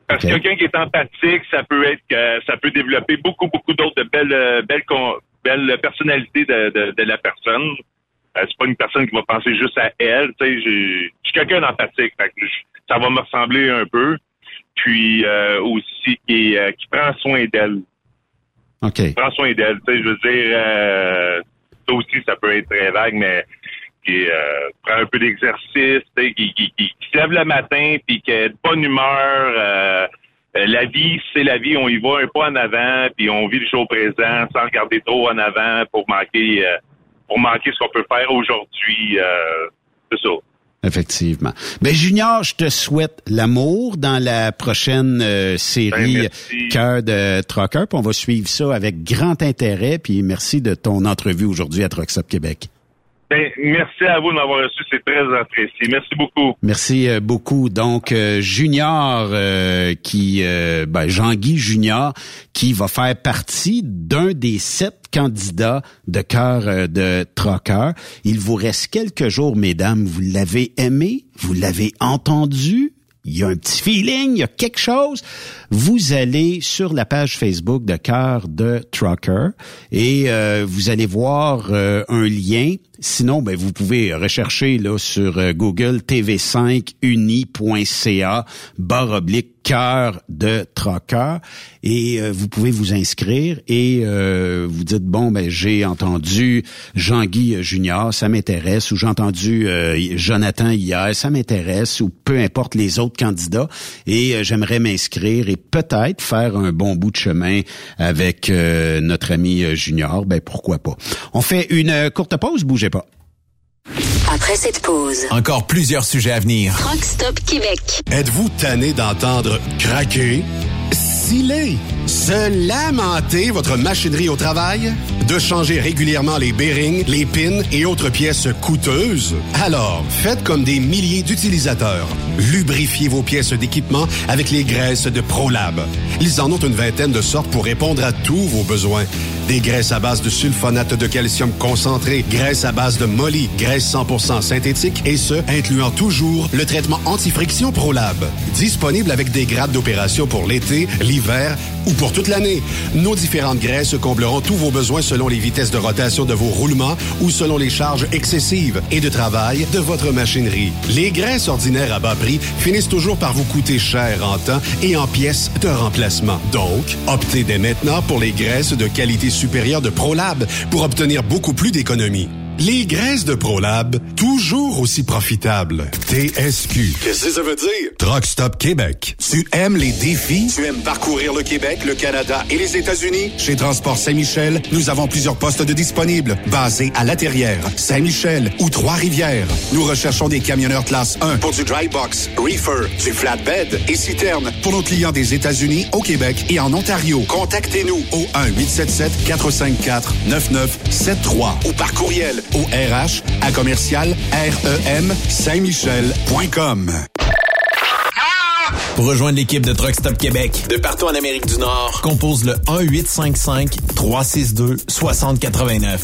Parce que quelqu'un qui est empathique, ça peut être que ça peut développer beaucoup, beaucoup d'autres belles, euh, belles, belles personnalités de, de, de la personne. Euh, c'est pas une personne qui va penser juste à elle. Tu sais, je suis quelqu'un d'empathique. Fait que je- ça va me ressembler un peu. Puis euh, aussi qui, euh, qui prend soin d'elle. OK. Prend soin d'elle. Tu sais, je veux dire, euh, ça aussi, ça peut être très vague, mais qui prend un peu d'exercice, tu sais, qui, qui, qui, qui se lève le matin, puis qui a de bonne humeur. Euh, la vie, c'est la vie, on y va un pas en avant, puis on vit le jour présent sans regarder trop en avant pour manquer euh, pour manquer ce qu'on peut faire aujourd'hui. euh, c'est ça. Effectivement. Ben Junior, je te souhaite l'amour dans la prochaine euh, série Ben. Cœur de Trucker. Puis on va suivre ça avec grand intérêt. Puis merci de ton entrevue aujourd'hui à Truckstop Québec. Ben, merci à vous de m'avoir reçu, c'est très apprécié. Merci beaucoup. Merci euh, beaucoup. Donc euh, Junior, euh, qui euh, ben, Jean-Guy Junior, qui va faire partie d'un des sept candidats de cœur euh, de Trucker. Il vous reste quelques jours, mesdames. Vous l'avez aimé, vous l'avez entendu? il y a un petit feeling, il y a quelque chose, vous allez sur la page Facebook de Cœur de Trucker et euh, vous allez voir euh, un lien. Sinon, ben, vous pouvez rechercher là sur euh, Google tv5uni.ca barre oblique cœur de Trucker et vous pouvez vous inscrire et vous dites bon ben j'ai entendu Jean-Guy Junior, ça m'intéresse ou j'ai entendu Jonathan hier, ça m'intéresse ou peu importe les autres candidats et j'aimerais m'inscrire et peut-être faire un bon bout de chemin avec euh, notre ami euh, Junior, ben pourquoi pas. On fait une euh, courte pause, bougez. but Après cette pause, encore plusieurs sujets à venir. Rockstop Québec. Êtes-vous tanné d'entendre craquer, sciller, se lamenter votre machinerie au travail? De changer régulièrement les bearings, les pins et autres pièces coûteuses? Alors, faites comme des milliers d'utilisateurs. Lubrifiez vos pièces d'équipement avec les graisses de ProLab. Ils en ont une vingtaine de sortes pour répondre à tous vos besoins. Des graisses à base de sulfonate de calcium concentré, graisses à base de molly, graisse 100% synthétique et ce, incluant toujours le traitement anti-friction ProLab. Disponible avec des grades d'opération pour l'été, l'hiver ou pour toute l'année. Nos différentes graisses combleront tous vos besoins selon les vitesses de rotation de vos roulements ou selon les charges excessives et de travail de votre machinerie. Les graisses ordinaires à bas prix finissent toujours par vous coûter cher en temps et en pièces de remplacement. Donc, optez dès maintenant pour les graisses de qualité supérieure de ProLab pour obtenir beaucoup plus d'économies. Les graisses de ProLab, toujours aussi profitables. TSQ. Qu'est-ce que ça veut dire? Truck Stop Québec. Tu aimes les défis? Tu aimes parcourir le Québec, le Canada et les États-Unis? Chez Transport Saint-Michel, nous avons plusieurs postes de disponibles, basés à La Terrière, Saint-Michel ou Trois-Rivières. Nous recherchons des camionneurs classe 1 pour du dry box, reefer, du flatbed et citerne pour nos clients des États-Unis, au Québec et en Ontario. Contactez-nous au 1-877-454-9973 ou par courriel au RH à commercial REM Saint-Michel.com. Pour rejoindre l'équipe de Truck Stop Québec, de partout en Amérique du Nord, compose le 1-855-362-6089.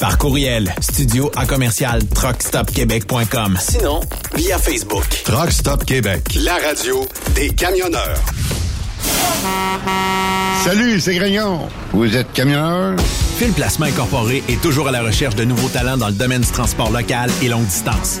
Par courriel, studio à commercial truckstopquebec.com. Sinon, via Facebook. Truck Stop Québec, la radio des camionneurs. Salut, c'est Grignon. Vous êtes camionneur? Fil Placement Incorporé est toujours à la recherche de nouveaux talents dans le domaine du transport local et longue distance.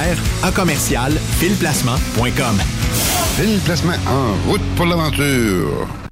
à commercial filplacement.com. Fil Placement en route pour l'aventure.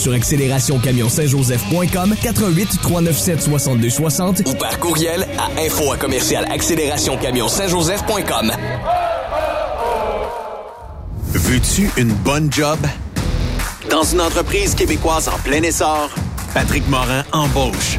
Sur accélérationcamionsaintjoseph.com 88 397 62 60 ou par courriel à info à commercial accélérationcamionsaintjoseph.com. Veux-tu une bonne job? Dans une entreprise québécoise en plein essor, Patrick Morin embauche.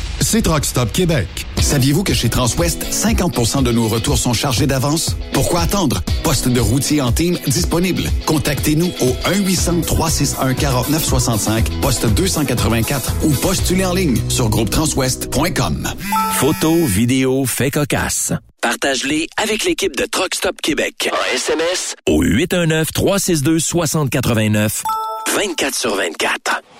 C'est Truck Stop Québec. Saviez-vous que chez Transwest, 50% de nos retours sont chargés d'avance? Pourquoi attendre? Poste de routier en team disponible. Contactez-nous au 1-800-361-4965, poste 284 ou postulez en ligne sur groupetranswest.com. Photos, vidéos, faits cocasse. Partage-les avec l'équipe de Truck Stop Québec. En SMS au 819-362-6089. 24 sur 24.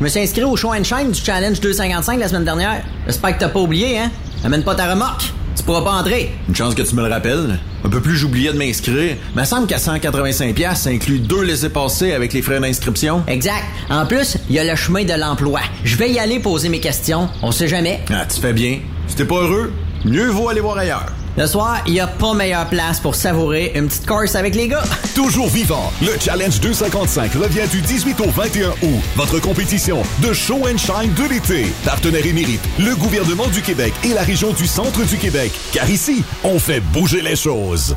Je me suis inscrit au show and shine du Challenge 255 la semaine dernière. J'espère que t'as pas oublié, hein? Amène pas ta remorque. Tu pourras pas entrer. Une chance que tu me le rappelles. Un peu plus j'oubliais de m'inscrire. Mais semble qu'à 185 pièces, ça inclut deux laissés-passer avec les frais d'inscription. Exact. En plus, il y a le chemin de l'emploi. Je vais y aller poser mes questions. On sait jamais. Ah, tu fais bien. Si t'es pas heureux, mieux vaut aller voir ailleurs. Le soir, il n'y a pas meilleure place pour savourer une petite course avec les gars. [LAUGHS] Toujours vivant, le Challenge 255 revient du 18 au 21 août. Votre compétition de show and shine de l'été. Partenaire émérite, le gouvernement du Québec et la région du centre du Québec. Car ici, on fait bouger les choses.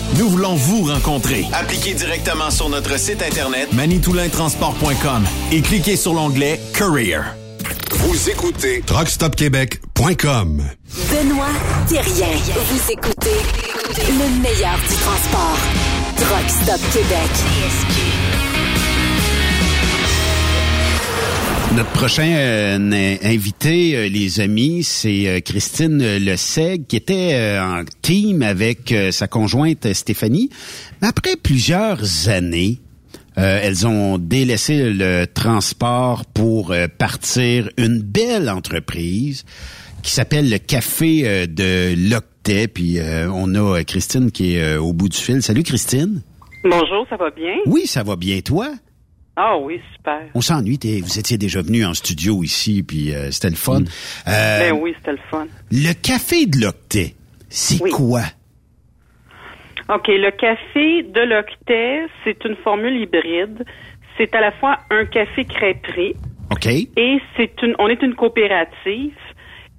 Nous voulons vous rencontrer. Appliquez directement sur notre site internet manitoulintransport.com et cliquez sur l'onglet Career. Vous écoutez TruckStopQuébec.com. Benoît Thérien. Vous écoutez le meilleur du transport. Truck Stop Québec. Notre prochain euh, invité, euh, les amis, c'est euh, Christine Leseg, qui était en team avec sa conjointe Stéphanie. Mais après plusieurs années, elles ont délaissé le transport pour partir une belle entreprise qui s'appelle le Café de Loctet. Puis on a Christine qui est au bout du fil. Salut Christine. Bonjour, ça va bien? Oui, ça va bien toi? Ah oui, super. On s'ennuie, vous étiez déjà venu en studio ici, puis euh, c'était le fun. Euh, Ben oui, c'était le fun. Le Café de Loctet, c'est quoi? OK, le café de l'Octet, c'est une formule hybride. C'est à la fois un café crêperie OK. et c'est une on est une coopérative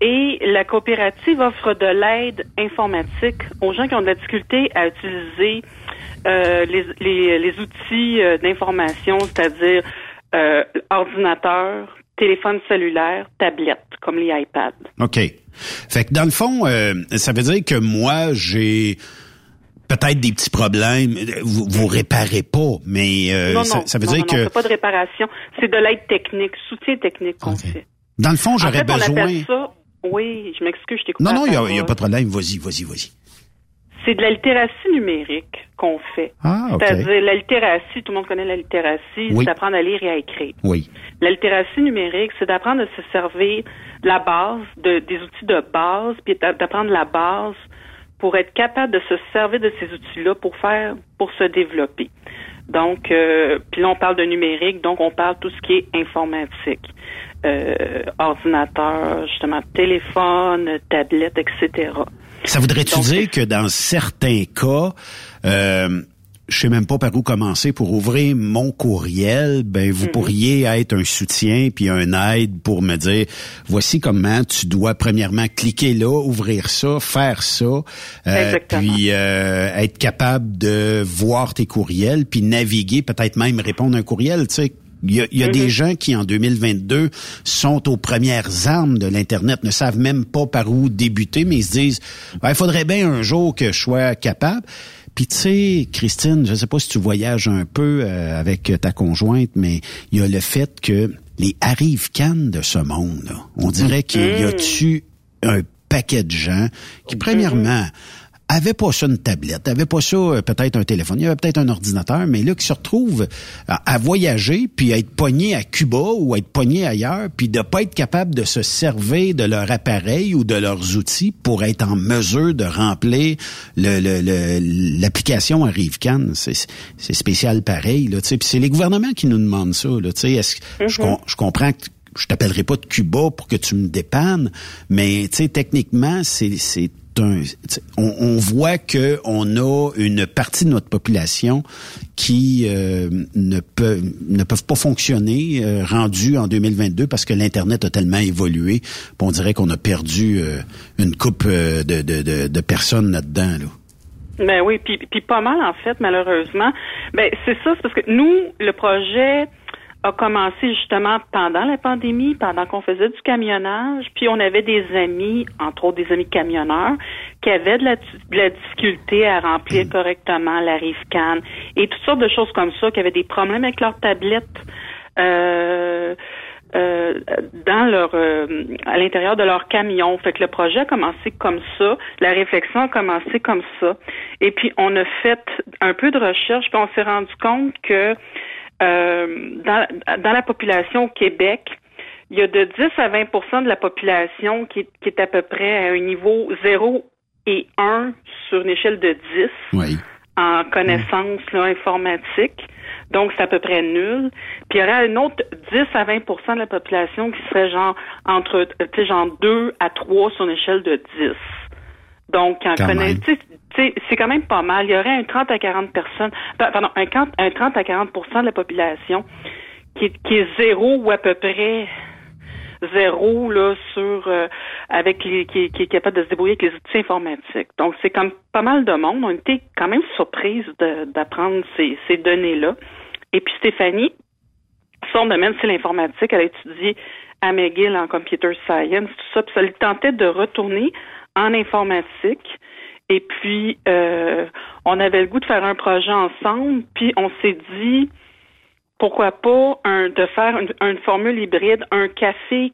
et la coopérative offre de l'aide informatique aux gens qui ont de la difficulté à utiliser euh, les, les, les outils euh, d'information, c'est-à-dire euh, ordinateur, téléphone cellulaire, tablette, comme les iPads. OK. Fait que dans le fond, euh, ça veut dire que moi, j'ai peut-être des petits problèmes. Vous, vous réparez pas, mais euh, non, ça, non, ça veut non, dire non, non, que c'est pas de réparation, c'est de l'aide technique, soutien technique qu'on fait. dans le fond, En j'aurais on besoin. appelle ça. Oui, je m'excuse, je t'écoute. Non, à non, la il y a, a pas de problème. Vas-y, vas-y, vas-y. C'est de la littératie numérique qu'on fait. Ah. C'est-à-dire la littératie, tout le monde connaît la littératie, Oui. c'est d'apprendre à lire et à écrire. Oui. La littératie numérique, c'est d'apprendre à se servir de la base, de, des outils de base, puis d'a- d'apprendre la base pour être capable de se servir de ces outils-là pour faire, pour se développer. Donc, euh, puis là, on parle de numérique, donc on parle tout ce qui est informatique. Euh, ordinateur, justement, téléphone, tablette, etc. Ça voudrait-tu dire que dans certains cas, euh, je sais même pas par où commencer pour ouvrir mon courriel, ben vous pourriez être un soutien puis un aide pour me dire voici comment tu dois premièrement cliquer là, ouvrir ça, faire ça, euh, puis euh, être capable de voir tes courriels puis naviguer, peut-être même répondre à un courriel, tu sais. Il y a, il y a des gens qui, en 2022, sont aux premières armes de l'Internet, ne savent même pas par où débuter, mais ils se disent, Ben, il faudrait bien un jour que je sois capable. Puis tu sais, Christine, je sais pas si tu voyages un peu euh, avec ta conjointe, mais il y a le fait que les arrive cannes de ce monde, là, on dirait qu'il y a-tu un paquet de gens qui, premièrement, avaient pas ça une tablette, avaient pas ça euh, peut-être un téléphone, il y avait peut-être un ordinateur, mais là qui se retrouvent à, à voyager puis à être pogné à Cuba ou à être pogné ailleurs, puis de pas être capable de se servir de leur appareil ou de leurs outils pour être en mesure de remplir le le- le- l'application ArriveCan, c'est c'est spécial pareil là, tu sais, puis c'est les gouvernements qui nous demandent ça là, tu sais, est-ce je, com- je comprends que je t'appellerai pas de Cuba pour que tu me dépannes, mais tu sais techniquement c'est on, voit que on a une partie de notre population qui euh, ne peuvent pas fonctionner euh, rendu en 2022 parce que l'internet a tellement évolué, on dirait qu'on a perdu euh, une coupe euh, de, personnes là-dedans là. Ben oui, puis pas mal en fait, malheureusement. Ben c'est ça, c'est parce que nous, le projet a commencé justement pendant la pandémie, pendant qu'on faisait du camionnage, puis on avait des amis, entre autres des amis camionneurs, qui avaient de la, de la difficulté à remplir correctement la rive can et toutes sortes de choses comme ça, qui avaient des problèmes avec leur tablette. Euh, euh, dans leur euh, à l'intérieur de leur camion. Fait que le projet a commencé comme ça, la réflexion a commencé comme ça. Et puis on a fait un peu de recherche, puis on s'est rendu compte que euh, dans, dans la population au Québec, il y a de 10 à 20% de la population qui est, qui est à peu près à un niveau 0 et 1 sur une échelle de 10 Oui. en connaissances là, informatiques. Donc, c'est à peu près nul. Puis, il y aurait un autre 10 à 20% de la population qui serait genre entre, tu sais, genre 2 à 3 sur une échelle de 10. Donc, en Quand connaît, c'est quand même pas mal. Il y aurait un 30 à 40 personnes, pa- pardon, un, 40 un 30 à 40% de la population qui, est- qui est zéro ou à peu près zéro là sur euh, avec les qui, qui est capable de se débrouiller avec les outils informatiques. Donc c'est comme pas mal de monde. On était quand même surprise d'apprendre ces, ces données-là. Et puis Stéphanie, son domaine c'est l'informatique. Elle a étudié à McGill en computer science, tout ça. Puis ça lui tentait de retourner en informatique. Et puis euh, on avait le goût de faire un projet ensemble. Puis on s'est dit pourquoi pas un, de faire une, une formule hybride, un café.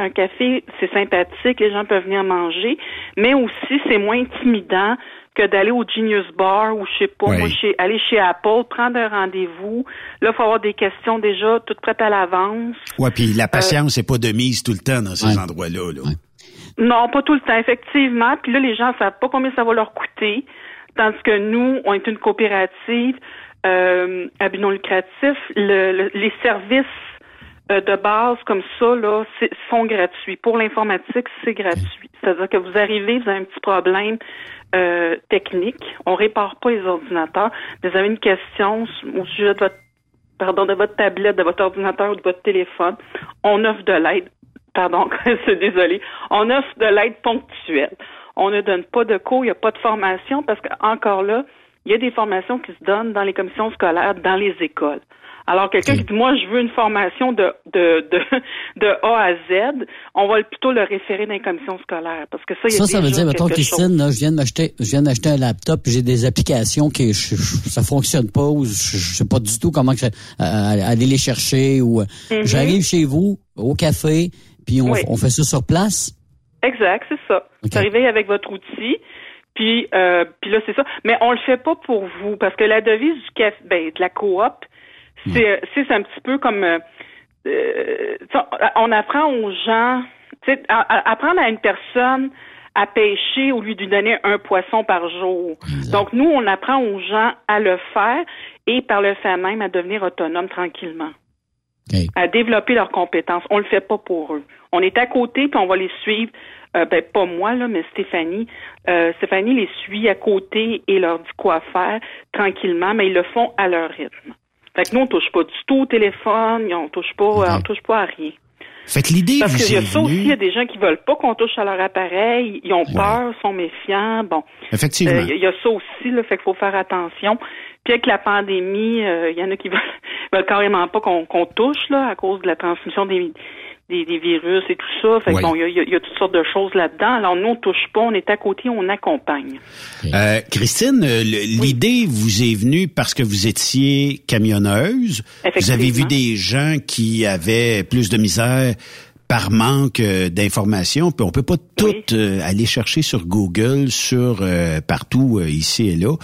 Un café, c'est sympathique, les gens peuvent venir manger, mais aussi c'est moins intimidant que d'aller au Genius Bar ou je sais pas, Oui. moi, chez, aller chez Apple, prendre un rendez-vous. Là, il faut avoir des questions déjà toutes prêtes à l'avance. Ouais, puis Euh, la patience n'est pas de mise tout le temps dans ces endroits-là. Là. Non, pas tout le temps, effectivement. Puis là, les gens savent pas combien ça va leur coûter. Tandis que nous, on est une coopérative euh, à but lucratif. Le- le- les services euh, de base comme ça là, sont gratuits. Pour l'informatique, c'est gratuit. C'est-à-dire que vous arrivez, vous avez un petit problème euh, technique, on répare pas les ordinateurs. Vous avez une question au sujet de votre pardon, de votre tablette, de votre ordinateur ou de votre téléphone, on offre de l'aide. Pardon, [LAUGHS] c'est désolé. On offre de l'aide ponctuelle. On ne donne pas de cours, il n'y a pas de formation parce que encore là, il y a des formations qui se donnent dans les commissions scolaires, dans les écoles. Alors, quelqu'un qui dit, moi, je veux une formation de, de, de, [LAUGHS] de A à Z, on va plutôt le référer dans les commissions scolaires. Parce que ça, il y a Ça, ça veut dire, mettons, Christine, là, je viens de m'acheter, je viens d'acheter un laptop, j'ai des applications qui, je, je- ça fonctionne pas, ou je, je sais pas du tout comment que, euh, aller les chercher, ou euh, Mhm. j'arrive chez vous, au café, puis on, Oui. on fait ça sur place? Exact, c'est ça. Vous arrivez avec votre outil, puis euh, puis là c'est ça. Mais on le fait pas pour vous parce que la devise du café, ben, de la coop, c'est c'est c'est un petit peu comme euh, euh, on apprend aux gens, à- à- apprendre à une personne à pêcher au lieu de lui donner un poisson par jour. Donc nous on apprend aux gens à le faire et par le fait même à devenir autonomes tranquillement à développer leurs compétences. On le fait pas pour eux. On est à côté puis on va les suivre. Euh, ben pas moi là, mais Stéphanie. Euh, Stéphanie les suit à côté et leur dit quoi faire tranquillement, mais ils le font à leur rythme. Fait que nous on touche pas du tout au téléphone, on touche pas, on touche pas à rien. Fait que l'idée Parce qu'il y a ça aussi, il y a des gens qui veulent pas qu'on touche à leur appareil, ils ont peur, sont méfiants. Bon, Effectivement. Euh, il y a ça aussi, là, fait qu'il faut faire attention. Puis avec la pandémie, euh, il y en a qui [LAUGHS] veulent, veulent carrément pas qu'on qu'on touche là à cause de la transmission des des, des virus et tout ça. Fait Oui. bon, il y y y a toutes sortes de choses là-dedans. Alors nous, on touche pas, on est à côté, on accompagne. Euh, Christine, euh, l'idée vous est venue parce que vous étiez camionneuse. Vous avez vu des gens qui avaient plus de misère par manque euh, d'informations. Puis on peut pas tout euh, aller chercher sur Google, sur euh, partout ici et là.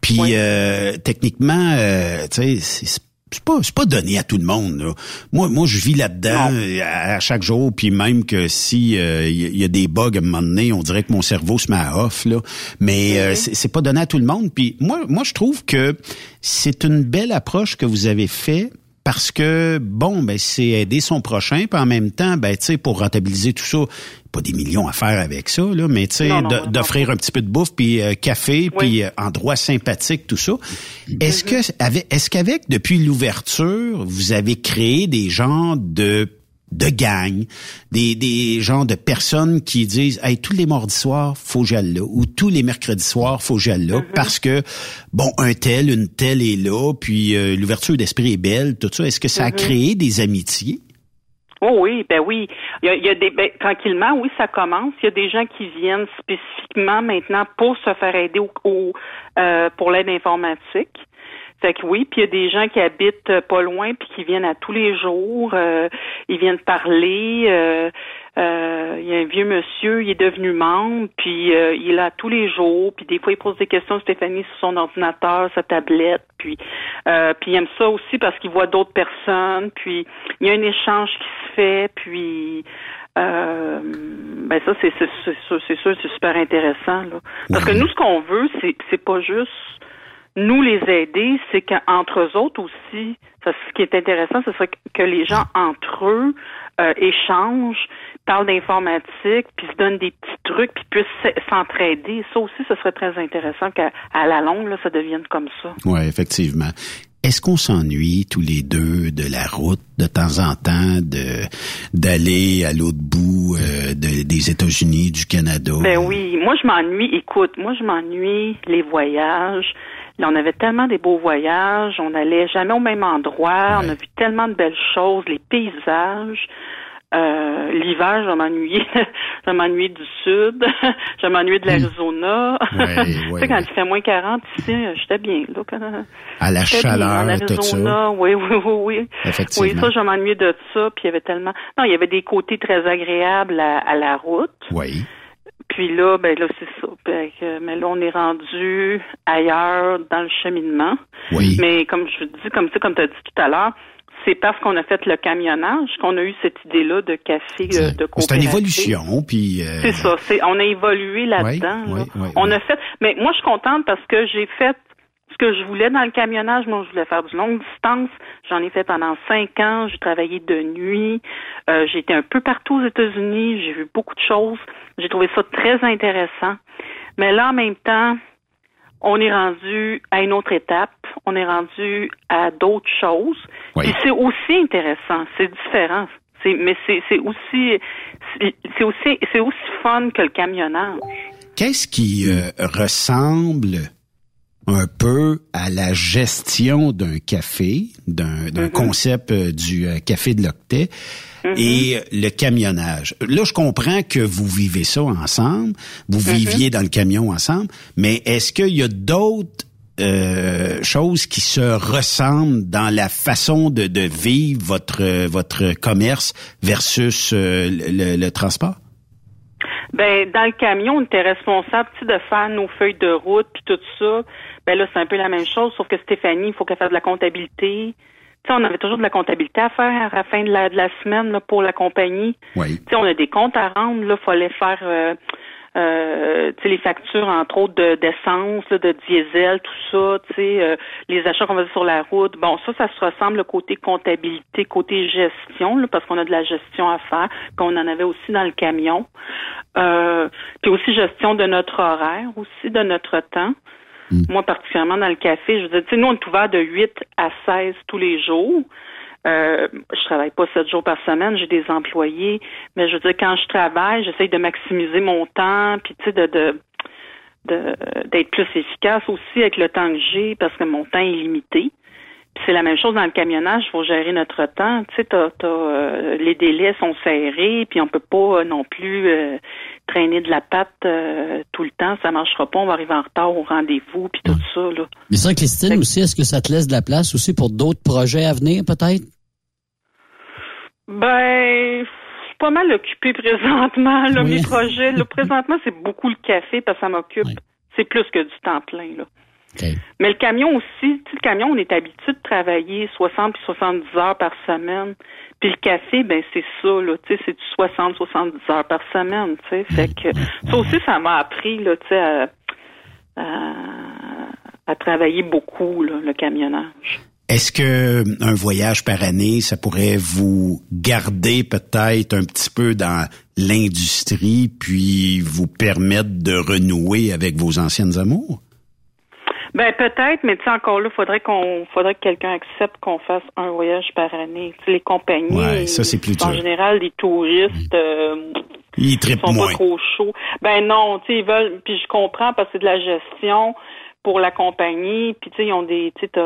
Puis euh, techniquement, euh, tu sais, c'est c'est pas c'est pas donné à tout le monde. là. Moi moi je vis là-dedans euh, à, à chaque jour puis même que si euh, il y, a- il y a des bugs à un moment donné, on dirait que mon cerveau se met à off là. Mais euh, c'est c'est pas donné à tout le monde puis moi moi je trouve que c'est une belle approche que vous avez fait parce que bon ben c'est aider son prochain puis en même temps ben tu sais pour rentabiliser tout ça pas des millions à faire avec ça là mais tu sais d'offrir un petit peu de bouffe puis euh, café puis euh, endroit sympathique tout ça. Est-ce que avec est-ce qu'avec depuis l'ouverture vous avez créé des genres de de gang, des, des genres de personnes qui disent hey, tous les mardis soirs, faut que là, ou tous les mercredis soirs, faut que là, parce que bon, un tel, une telle est là, puis euh, l'ouverture d'esprit est belle, tout ça. Est-ce que ça a Mhm. créé des amitiés? Oh oui, ben oui. Il y a, il y a des ben, tranquillement, oui, ça commence. Il y a des gens qui viennent spécifiquement maintenant pour se faire aider au, au, euh, pour l'aide informatique. Fait que oui, puis il y a des gens qui habitent euh, pas loin puis qui viennent à tous les jours. euh, ils viennent parler. euh, euh, il y a un vieux monsieur, il est devenu membre, puis euh, il est là tous les jours, puis des fois il pose des questions à Stéphanie sur son ordinateur, sa tablette, puis euh, puis il aime ça aussi parce qu'il voit d'autres personnes, puis il y a un échange qui se fait, puis euh, ben ça c'est c'est c'est sûr, c'est sûr, c'est super intéressant là. Parce que nous ce qu'on veut c'est c'est pas juste nous les aider, c'est qu'entre eux autres aussi, ça, ce qui est intéressant, ce serait que- les gens entre eux euh, échangent, parlent d'informatique, puis se donnent des petits trucs, puis puissent s'entraider. Ça aussi, ce serait très intéressant qu'à à la longue, là, ça devienne comme ça. Ouais, effectivement. Est-ce qu'on s'ennuie tous les deux de la route de temps en temps, de d'aller à l'autre bout euh, de- des États-Unis, du Canada? Ben oui, moi je m'ennuie. Écoute, moi je m'ennuie les voyages. Là, on avait tellement des beaux voyages, on allait jamais au même endroit, on a vu tellement de belles choses, les paysages. Euh, L'hiver, je m'ennuie, [LAUGHS] je m'ennuie du sud, [LAUGHS] je m'ennuie de l'Arizona. [LAUGHS] Ouais, tu sais, quand il fait moins 40 ici, j'étais bien là. quand- À la bien chaleur, en tout ça. Oui, oui, oui, oui. Effectivement. Oui, ça, je m'ennuie de ça. Puis il y avait tellement. Non, il y avait des côtés très agréables à, à la route. Oui. Puis là, ben là, c'est ça. Que, mais là, on est rendu ailleurs dans le cheminement. Oui. Mais comme je dis, comme ça, comme tu as dit tout à l'heure, c'est parce qu'on a fait le camionnage qu'on a eu cette idée-là de café euh, de coopérative. C'est une évolution, puis... euh, C'est ça. C'est, on a évolué là-dedans. Oui, là. oui, oui, on a fait. Mais moi, je suis contente parce que j'ai fait ce que je voulais dans le camionnage. Moi, je voulais faire du longue distance. J'en ai fait pendant cinq ans. J'ai travaillé de nuit. Euh, j'ai été un peu partout aux États-Unis. J'ai vu beaucoup de choses. J'ai trouvé ça très intéressant. Mais là, en même temps, on est rendu à une autre étape. On est rendu à d'autres choses. Oui. Puis c'est aussi intéressant. C'est différent. C'est, mais c'est, c'est aussi, c'est, c'est aussi, c'est aussi fun que le camionnage. Qu'est-ce qui euh, ressemble un peu à la gestion d'un café, d'un d'un concept euh, du euh, café de l'octet et le camionnage. Là, je comprends que vous vivez ça ensemble, vous viviez dans le camion ensemble, mais est-ce qu'il y a d'autres euh, choses qui se ressemblent dans la façon de, de vivre votre votre commerce versus euh, le, le transport? Ben, dans le camion, on était responsable de faire nos feuilles de route puis tout ça. Ben là, c'est un peu la même chose, sauf que Stéphanie, il faut qu'elle fasse de la comptabilité. Tu sais, on avait toujours de la comptabilité à faire à la fin de la, de la semaine là, pour la compagnie. Oui. Tu sais, on a des comptes à rendre. Là, fallait faire euh, euh, tu sais, les factures, entre autres, de- d'essence, là, de diesel, tout ça, tu sais, euh, les achats qu'on faisait sur la route. Bon, ça, ça se ressemble le côté comptabilité, côté gestion, là, parce qu'on a de la gestion à faire, qu'on en avait aussi dans le camion. Euh, puis aussi gestion de notre horaire, aussi de notre temps. Moi, particulièrement dans le café, je veux dire, tu sais, nous, on est ouvert de 8 à 16 tous les jours. Euh, je travaille pas sept jours par semaine, j'ai des employés, mais je veux dire, quand je travaille, j'essaye de maximiser mon temps, puis tu sais, de de- d'être plus efficace aussi avec le temps que j'ai parce que mon temps est limité. Puis c'est la même chose dans le camionnage, il faut gérer notre temps. Tu sais, t'as, t'as, euh, les délais sont serrés, puis on peut pas euh, non plus euh, traîner de la patte tout le temps. Ça marchera pas, on va arriver en retard au rendez-vous, puis tout ça. Là. Mais ça, Christine, aussi, est-ce que ça te laisse de la place aussi pour d'autres projets à venir, peut-être? Ben, je suis pas mal occupée [LAUGHS] présentement. Là, Mes projets, là, [LAUGHS] présentement, c'est beaucoup le café parce que ça m'occupe. C'est plus que du temps plein. Là. Mais le camion aussi, tu sais, le camion, on est habitué de travailler 60 puis 70 heures par semaine. Puis le café, ben c'est ça, là, tu sais, c'est du 60, 70 heures par semaine, tu sais. Fait que ça aussi, ça m'a appris, là, tu sais, à, à, à travailler beaucoup, là, le camionnage. Est-ce que un voyage par année, ça pourrait vous garder peut-être un petit peu dans l'industrie, puis vous permettre de renouer avec vos anciennes amours? Ben peut-être, mais tu sais encore là, faudrait qu'on faudrait que quelqu'un accepte qu'on fasse un voyage par année. Les compagnies, Ouais, ça, c'est plus en dur. général, les touristes, euh, Ils sont moins. pas trop chauds. Ben non, tu sais, ils veulent. Puis je comprends parce que c'est de la gestion pour la compagnie. Puis tu sais, ils ont des, tu sais,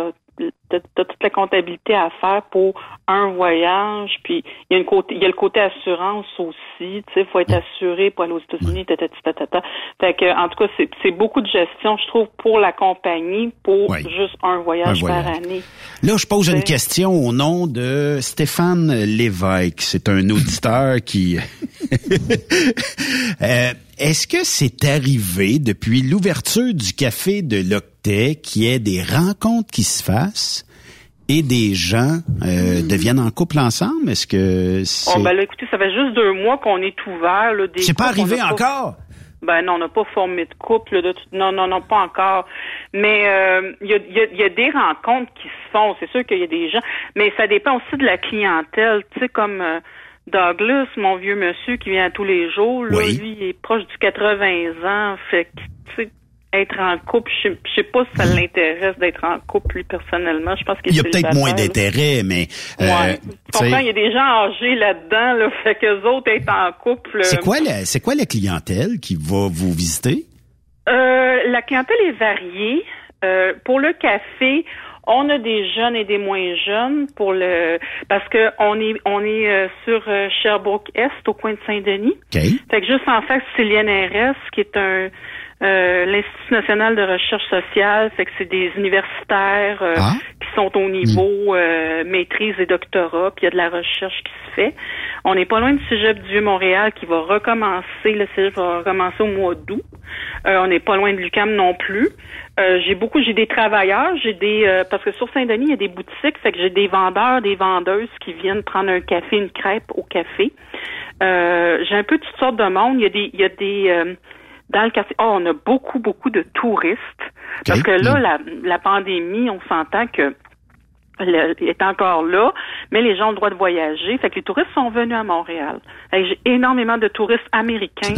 t'as toute la comptabilité à faire pour un voyage. Puis il y a une côté, il y a le côté assurance aussi. Tu sais, faut être assuré pour aller aux États-Unis. tatati, tatata. Fait que en tout cas, c'est c'est beaucoup de gestion, je trouve, pour la compagnie pour juste un voyage, Un par année. Là, je pose une question au nom de Stéphane Lévesque. C'est un auditeur qui... [LAUGHS] Euh, Est-ce que c'est arrivé depuis l'ouverture du café de l'Octet qu'il y ait des rencontres qui se fassent et des gens euh, deviennent en couple ensemble? Est-ce que c'est... Oh, ben là, écoutez, ça fait juste deux mois qu'on est ouvert. là, des C'est pas arrivé encore? Ben non, on n'a pas formé de couple. là, de tout- non, non, non, pas encore. Mais euh, il y, a, il y a- y a des rencontres qui se font. C'est sûr qu'il y a des gens, mais ça dépend aussi de la clientèle. Tu sais, comme euh, Douglas, mon vieux monsieur qui vient tous les jours, là, lui, il est proche du 80 ans. Fait que, tu sais, être en couple, je je sais pas si ça l'intéresse d'être en couple, lui, personnellement. Je pense qu'il Il y a peut-être moins d'intérêt, mais... euh, Ouais. comprends, il y a des gens âgés là-dedans, là, fait que autres être en couple. c'est euh, quoi, la, c'est quoi la clientèle qui va vous visiter? Euh, la clientèle est variée. Euh, pour le café, on a des jeunes et des moins jeunes pour le parce que on est on est sur Sherbrooke Est au coin de Saint-Denis. Fait que juste en face, c'est l'INRS qui est un euh, l'Institut national de recherche sociale, fait que c'est des universitaires euh, Ah. qui sont au niveau euh, maîtrise et doctorat, puis il y a de la recherche qui se fait. On n'est pas loin du Cégep du Vieux-Montréal qui va recommencer, le Cégep va recommencer au mois d'août. Euh, on n'est pas loin de l'UCAM non plus. Euh, j'ai beaucoup, j'ai des travailleurs, j'ai des euh, parce que sur Saint-Denis, il y a des boutiques, fait que j'ai des vendeurs, des vendeuses qui viennent prendre un café, une crêpe au café. Euh, j'ai un peu toutes sortes de monde. Il y a des, il y a des euh, dans le quartier. Oh, on a beaucoup, beaucoup de touristes. Parce que là, la, la pandémie, on s'entend que le- est encore là, mais les gens ont le droit de voyager. Fait que les touristes sont venus à Montréal. J'ai énormément de touristes américains,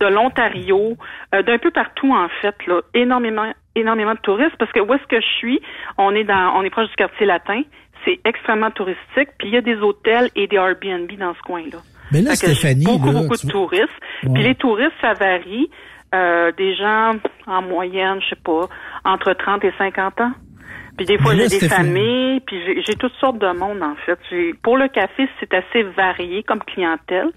de l'Ontario, euh, d'un peu partout en fait, là, énormément, énormément de touristes. Parce que où est-ce que je suis? On est dans, on est proche du quartier latin. C'est extrêmement touristique. Puis il y a des hôtels et des Airbnb dans ce coin-là. Mais là, Stéphanie, beaucoup, là, beaucoup de touristes. Ouais. Puis les touristes, ça varie. Euh, des gens en moyenne, je sais pas, entre 30 et 50 ans. Puis des fois, j'ai des Stéphanie- familles, puis j'ai toutes sortes de monde, en fait. Pour le café, c'est assez varié comme clientèle.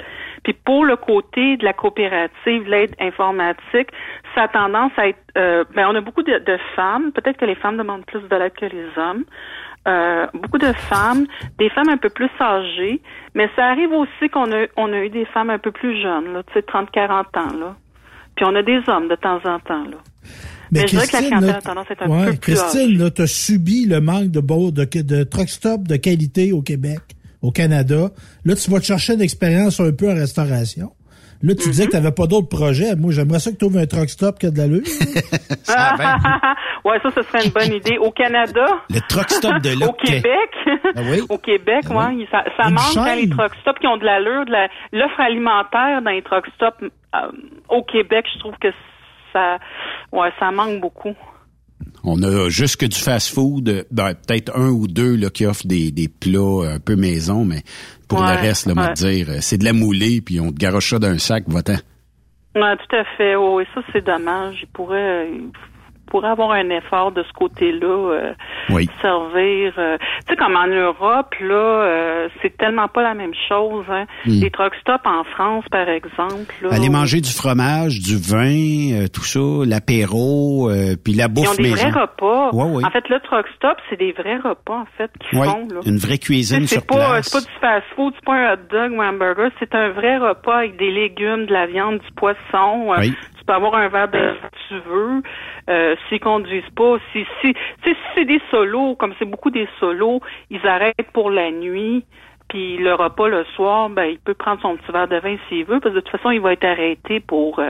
Puis pour le côté de la coopérative, l'aide informatique, ça a tendance à être... euh, ben, on a beaucoup de, de femmes. Peut-être que les femmes demandent plus de l'aide que les hommes. Euh, beaucoup de femmes, des femmes un peu plus âgées, mais ça arrive aussi qu'on a, on a eu des femmes un peu plus jeunes, là, tu sais, 30-40 ans, là. Puis on a des hommes de temps en temps, là. Mais, je dirais que la clientèle a tendance à être un ouais, peu plus. Christine, là, t'as subi le manque de, beau- de, de truck stop de qualité au Québec, au Canada. Là, tu vas te chercher une expérience un peu en restauration. Là, tu disais que tu n'avais pas d'autres projets. Moi, j'aimerais ça que tu ouvres un truck stop qui a de l'allure. [LAUGHS] [LAUGHS] ouais, ça, ce serait une bonne idée. Au Canada. Le truck stop de [LAUGHS] Au Loquet. Québec. Ah oui? Au Québec, Ah oui. ouais, ça, manque dans chaîne. les truck stops qui ont de l'allure, de la, l'offre alimentaire dans les truck stops. euh, au Québec, je trouve que ça, ouais, ça manque beaucoup. On a juste que du fast-food, ben, peut-être un ou deux là, qui offrent des, des plats un peu maison, mais pour Ouais, le reste, là, moi, ouais. te dire, euh, c'est de la moulée, puis on te garoche ça d'un sac, va-t'en. Ouais, tout à fait. Oui, ça, c'est dommage. Il pourrait, il pourrait avoir un effort de ce côté-là. euh, Oui. servir. euh, tu sais, comme en Europe, là, euh, c'est tellement pas la même chose. Hein. Mm. Les truck stops en France, par exemple. Là, Aller manger du fromage, du vin, euh, tout ça, l'apéro, euh, puis la Ils ont bouffe des maison. vrais repas. Ouais, ouais. En fait, le truck stop, c'est des vrais repas, en fait, qu'ils Ouais, font. Là. une vraie cuisine sur c'est pas, place. C'est pas du fast-food, c'est pas un hot dog ou un hamburger, c'est un vrai repas avec des légumes, de la viande, du poisson. Euh, Oui. Tu peux avoir un verre de si tu veux. Euh, S'ils conduisent pas, si, si, tu sais, si c'est des solos, comme c'est beaucoup des solos, ils arrêtent pour la nuit. Puis le repas le soir, ben il peut prendre son petit verre de vin s'il veut, parce que de toute façon il va être arrêté pour, euh,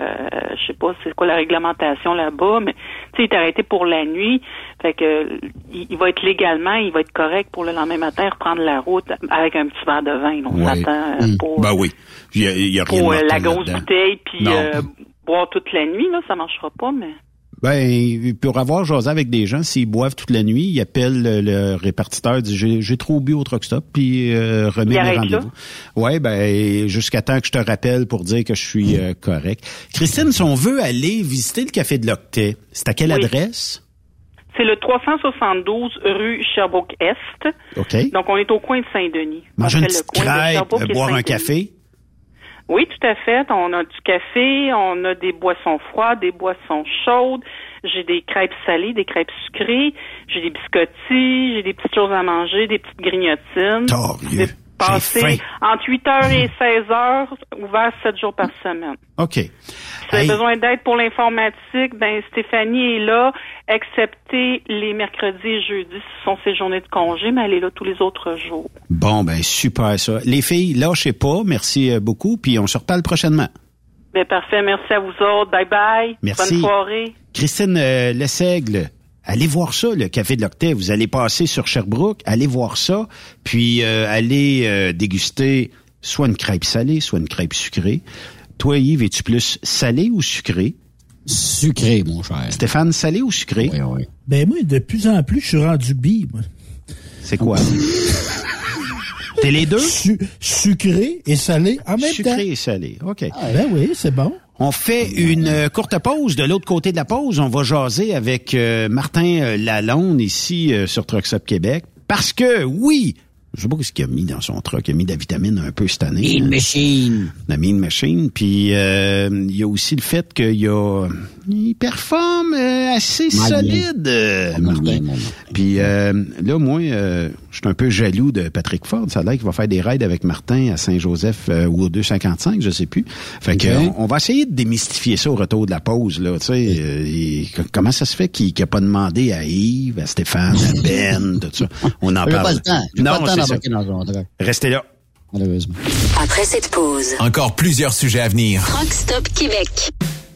je sais pas c'est quoi la réglementation là-bas, mais tu sais il est arrêté pour la nuit, fait que il, il va être légalement, il va être correct pour le lendemain matin reprendre la route avec un petit verre de vin. On Ouais. s'attend euh, Mm. pour, Ben oui, il y a, il y a rien pour euh, la grosse bouteille puis euh, boire toute la nuit là, ça marchera pas, mais Ben, pour avoir jasé avec des gens, s'ils boivent toute la nuit, ils appellent le, le répartiteur, dit j'ai, trop bu au truck stop, puis euh, remet les rendez-vous. Ouais, ben jusqu'à temps que je te rappelle pour dire que je suis euh, correct. Christine, si on veut aller visiter le café de l'Octet, c'est à quelle Oui. adresse? C'est le 372 rue Sherbrooke-Est. Ok. Donc on est au coin de Saint-Denis. Manger une petite crêpe, boire un café? Oui, tout à fait. On a du café, on a des boissons froides, des boissons chaudes. J'ai des crêpes salées, des crêpes sucrées. J'ai des biscottis, j'ai des petites choses à manger, des petites grignotines. Entre 8 heures et 16 heures, ouvert 7 jours par semaine. OK. Si vous avez Hey. besoin d'aide pour l'informatique, ben Stéphanie est là, excepté les mercredis et jeudis, ce sont ses journées de congé, mais elle est là tous les autres jours. Bon, ben super ça. Les filles, lâchez pas. Merci euh, beaucoup, puis on se reparle prochainement. Ben parfait, merci à vous autres. Bye bye. Merci. Bonne soirée. Christine euh, Lessègle, allez voir ça, le Café de l'Octet. Vous allez passer sur Sherbrooke, allez voir ça, puis euh, allez euh, déguster soit une crêpe salée, soit une crêpe sucrée. Toi, Yves, es-tu plus salé ou sucré? Sucré, mon cher. Stéphane, salé ou sucré? Oui, oui. Ben moi, de plus en plus, je suis rendu bi. moi. C'est quoi? T'es les deux? Su- sucré et salé en même temps. Sucré et salé, OK. Ben oui, c'est bon. On fait une euh, courte pause. De l'autre côté de la pause, on va jaser avec euh, Martin euh, Lalonde ici euh, sur Trucks Up Québec. Parce que, oui, Je sais pas ce qu'il a mis dans son truck. Il a mis de la vitamine un peu cette année. Mean hein. Machine. La Mean Machine. Puis euh, il y a aussi le fait qu'il a... Il performe euh, assez solide, euh, Martin. Puis euh, là, moi, euh, je suis un peu jaloux de Patrick Ford. Ça a l'air qu'il va faire des raids avec Martin à Saint-Joseph euh, ou au 255, je sais plus. Fait que on, on va essayer de démystifier ça au retour de la pause. Là, tu sais, euh, et comment ça se fait qu'il n'a pas demandé à Yves, à Stéphane, à [LAUGHS] Ben, tout ça? On en parle. pas le temps. J'ai pas le temps dans. Restez là. Malheureusement. Après cette pause, Encore plusieurs sujets à venir. Truck Stop Québec.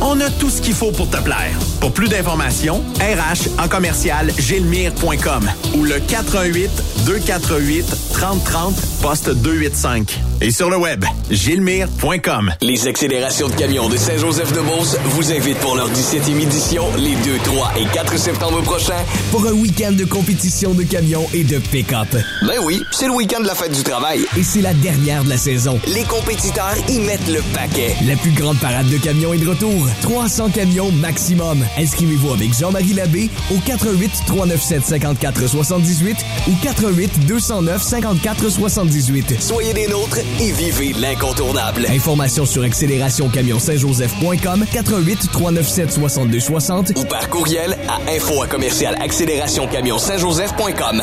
On a tout ce qu'il faut pour te plaire. Pour plus d'informations, RH en commercial gilmire.com ou le 418 248 3030 poste 285. Et sur le web, gilmire.com. Les accélérations de camions de Saint-Joseph-de-Beauce vous invitent pour leur 17e édition les 2, 3 et 4 septembre prochains. Pour un week-end de compétition de camions et de pick-up. Ben oui, c'est le week-end de la fête du travail. Et c'est la dernière de la saison. Les compétiteurs y mettent le paquet. La plus grande parade de camions est de retour. 300 camions maximum. Inscrivez-vous avec Jean-Marie Labbé au 88 397 54 78 ou 88 209 54 78. Soyez des nôtres et vivez l'incontournable. Informations sur accélérationcamion-saint-joseph.com 88 397 62 60 Ou par courriel à info à commercial accélérationcamion Saint-Joseph.com.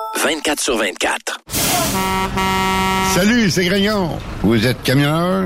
24 sur 24. Salut, c'est Grignon. Vous êtes camionneur?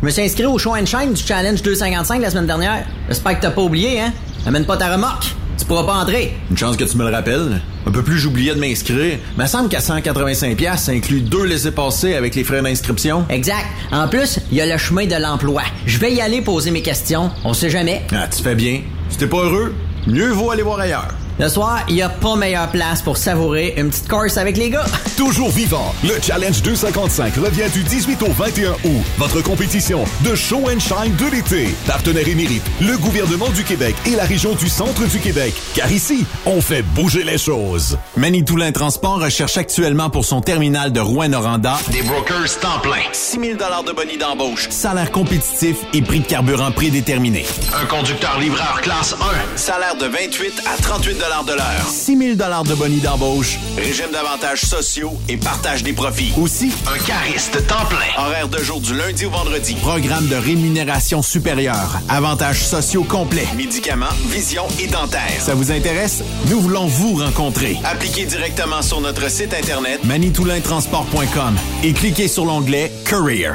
Je me suis inscrit au show and shine du Challenge 255 la semaine dernière. J'espère que t'as pas oublié, hein? Amène pas ta remorque. Tu pourras pas entrer. Une chance que tu me le rappelles. Un peu plus, j'oubliais de m'inscrire. Mais il semble qu'à 185$, ça inclut deux laissés-passer avec les frais d'inscription. Exact. En plus, il y a le chemin de l'emploi. Je vais y aller poser mes questions. On sait jamais. Ah, tu fais bien. Si t'es pas heureux, mieux vaut aller voir ailleurs. Le soir, il n'y a pas meilleure place pour savourer une petite course avec les gars. [LAUGHS] Toujours vivant, le Challenge 255 revient du 18 au 21 août. Votre compétition de show and shine de l'été. Partenaire émérite, le gouvernement du Québec et la région du centre du Québec. Car ici, on fait bouger les choses. Manitoulin Transport recherche actuellement pour son terminal de Rouen-Noranda Des brokers temps plein. 6 000 de bonus d'embauche, salaire compétitif et prix de carburant prédéterminé. Un conducteur livreur classe 1. Salaire de 28 à 38 de l'heure. 6 000 de bonus d'embauche. Régime d'avantages sociaux et partage des profits. Aussi, Un cariste temps plein. Horaire de jour du lundi au vendredi. programme de rémunération supérieure, avantages sociaux complets. Médicaments, vision et dentaire. Ça vous intéresse? Nous voulons vous rencontrer. Appliquez directement sur notre site internet manitoulintransport.com et cliquez sur l'onglet Career.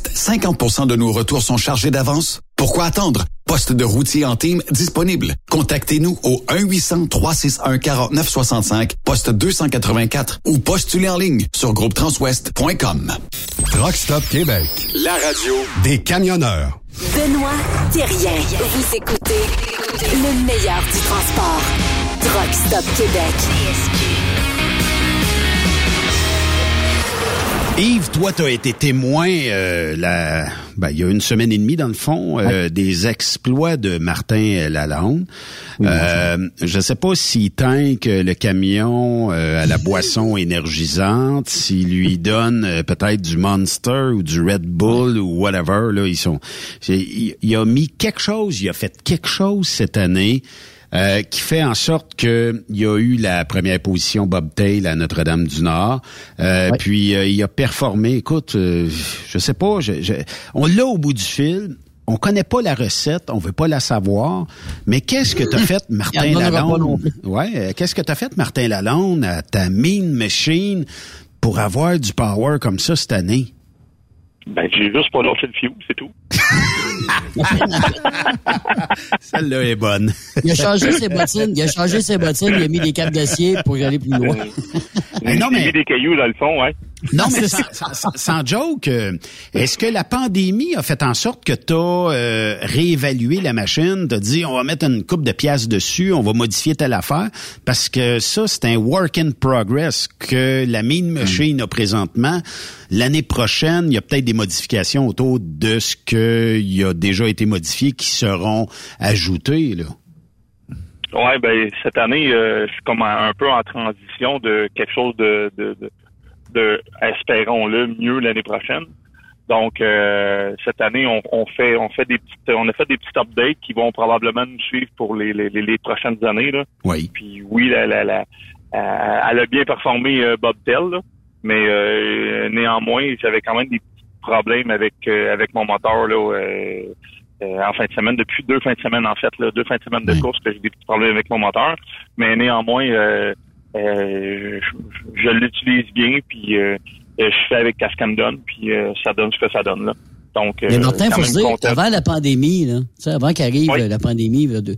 50% de nos retours sont chargés d'avance? Pourquoi attendre? Poste de routier en team disponible. Contactez-nous au 1-800-361-4965, poste 284 ou postulez en ligne sur groupetranswest.com. Rockstop Québec. La radio Des camionneurs. Benoît Thérien. Vous écoutez le meilleur du transport. Truck Stop Québec. Yves, toi, tu as été témoin euh, la, ben, il y a une semaine et demie, dans le fond, euh, des exploits de Martin Lalonde. Euh, je ne sais pas s'il tank le camion euh, à la [LAUGHS] boisson énergisante, s'il lui donne euh, peut-être du Monster ou du Red Bull ou whatever. Là, ils sont. Il, il a mis quelque chose, il a fait quelque chose cette année. Euh, qui fait en sorte que il y a eu la première position Bob Tail à Notre-Dame-du-Nord. Euh, Puis euh, il a performé. Écoute, euh, je sais pas, je- je- on l'a au bout du fil. On connaît pas la recette, on veut pas la savoir. Mais qu'est-ce que t'as fait, [COUGHS] Martin Lalonde? Ouais, qu'est-ce que t'as fait, Martin Lalonde, à ta mean machine pour avoir du power comme ça cette année? Ben, j'ai juste pas lâché le fio, c'est tout. [LAUGHS] Celle-là est bonne. Il a changé ses bottines, il a changé ses bottines, il a mis des câbles d'acier pour y aller plus loin. J'ai mis des cailloux dans le fond, ouais. Non, mais sans, sans- sans joke, euh, est-ce que la pandémie a fait en sorte que tu as réévalué la machine, t'as dit on va mettre une coupe de pièces dessus, on va modifier telle affaire, parce que ça, c'est un work in progress que la Mean Machine a présentement. L'année prochaine, il y a peut-être des modifications autour de ce qui a déjà été modifié qui seront ajoutées. Là. Ouais, ben cette année, euh, je suis comme un, un peu en transition de quelque chose de, de, de, de espérons-le mieux l'année prochaine. Donc euh, cette année, on, on fait on fait des petites on a fait des petites updates qui vont probablement nous suivre pour les, les, les- prochaines années. Là. Oui. Puis oui, la, la, la- euh, elle a bien performé euh, Bob Tell, là. mais euh, néanmoins, j'avais quand même des petits problèmes avec euh, avec mon moteur là. euh, euh, en fin de semaine, depuis deux fins de semaine en fait, là, deux fins de semaine de course que j'ai des petits problèmes avec mon moteur. Mais néanmoins, je, je l'utilise bien, puis euh, je fais avec ce qu'elle me donne, puis euh, ça donne ce que ça donne là. Donc, Mais euh, Martin, quand faut se dire, content. avant la pandémie, là, avant qu'arrive euh, la pandémie, là, de-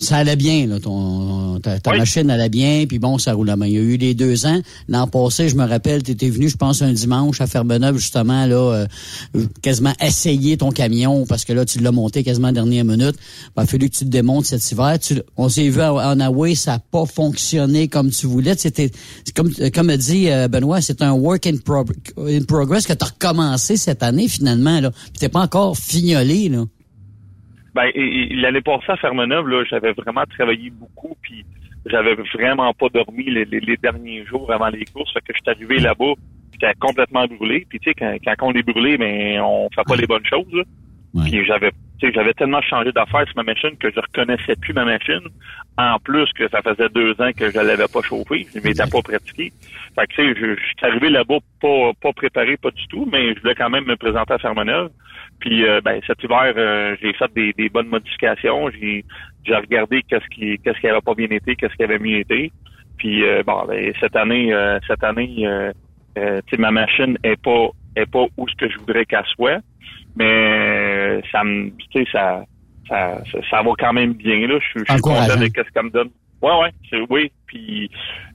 ça allait bien, là, ton, ta, ta machine allait bien, puis bon, ça roulait bien. Il y a eu les deux ans. L'an passé, je me rappelle, tu étais venu, je pense, un dimanche à Ferbeneuve, justement, là, euh, quasiment essayer ton camion, parce que là, tu l'as monté quasiment à la dernière minute. Il a fallu que tu te démontes cet hiver. Tu- on s'est vu en Away, ça n'a pas fonctionné comme tu voulais. C'était, comme, comme a dit euh, Benoît, c'est un work in, prog- in progress que tu as recommencé cette année, finalement, là. Puis t'es pas encore fignolé, là. Ben, l'année passée à Fermeneuve, là, j'avais vraiment travaillé beaucoup, puis j'avais vraiment pas dormi les, les- les derniers jours avant les courses. Fait que je suis arrivé là-bas, j'étais complètement brûlé. Puis tu sais, quand, quand on est brûlé, ben on fait pas les bonnes choses. là. Puis j'avais, tu sais, j'avais tellement changé d'affaires sur ma machine que je reconnaissais plus ma machine. En plus que ça faisait deux ans que je l'avais pas chauffée, je m'étais pas pratiqué. Fait que tu sais, je, je suis arrivé là-bas pas pas préparé, pas du tout, mais je voulais quand même me présenter à Fermeneuve. Puis euh, ben cet hiver, euh, j'ai fait des, des bonnes modifications. J'ai j'ai regardé qu'est-ce qui qu'est-ce qui avait pas bien été, qu'est-ce qui avait mieux été. Puis euh, bon, ben, cette année, euh, cette année, tu sais, ma machine est pas est pas où ce que je voudrais qu'elle soit, mais ça me, tu sais, ça, ça, ça, ça va quand même bien là. Je suis content de qu'est-ce qu'elle me donne. Ouais, ouais, oui. Puis,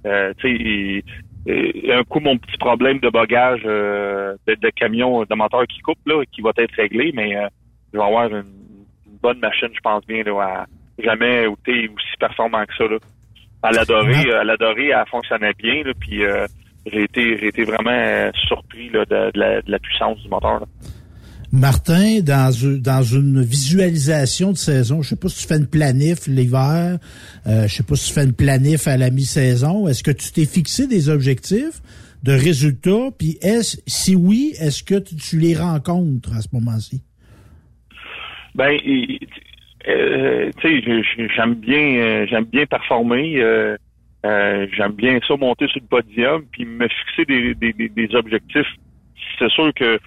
euh, tu sais, et- un coup mon petit problème de bagage euh, de, de camion de moteur qui coupe là, qui va être réglé, mais euh, je vais avoir une, une bonne machine, je pense bien là, à jamais été aussi performant que ça là. À l'adorer, à l'adorer, elle fonctionnait bien là, puis euh, j'ai été j'ai été vraiment euh, surpris là, de, de la, de la puissance du moteur. là. Martin, dans, une- visualisation de saison, je sais pas si tu fais une planif l'hiver, euh, je sais pas si tu fais une planif à la mi-saison. Est-ce que tu t'es fixé des objectifs de résultats? Puis est-ce, si oui, est-ce que tu, les rencontres à ce moment-ci? Ben, euh, tu sais, j'aime bien, euh, j'aime bien performer. euh, j'aime bien ça monter sur le podium, puis me fixer des, des objectifs. C'est sûr que,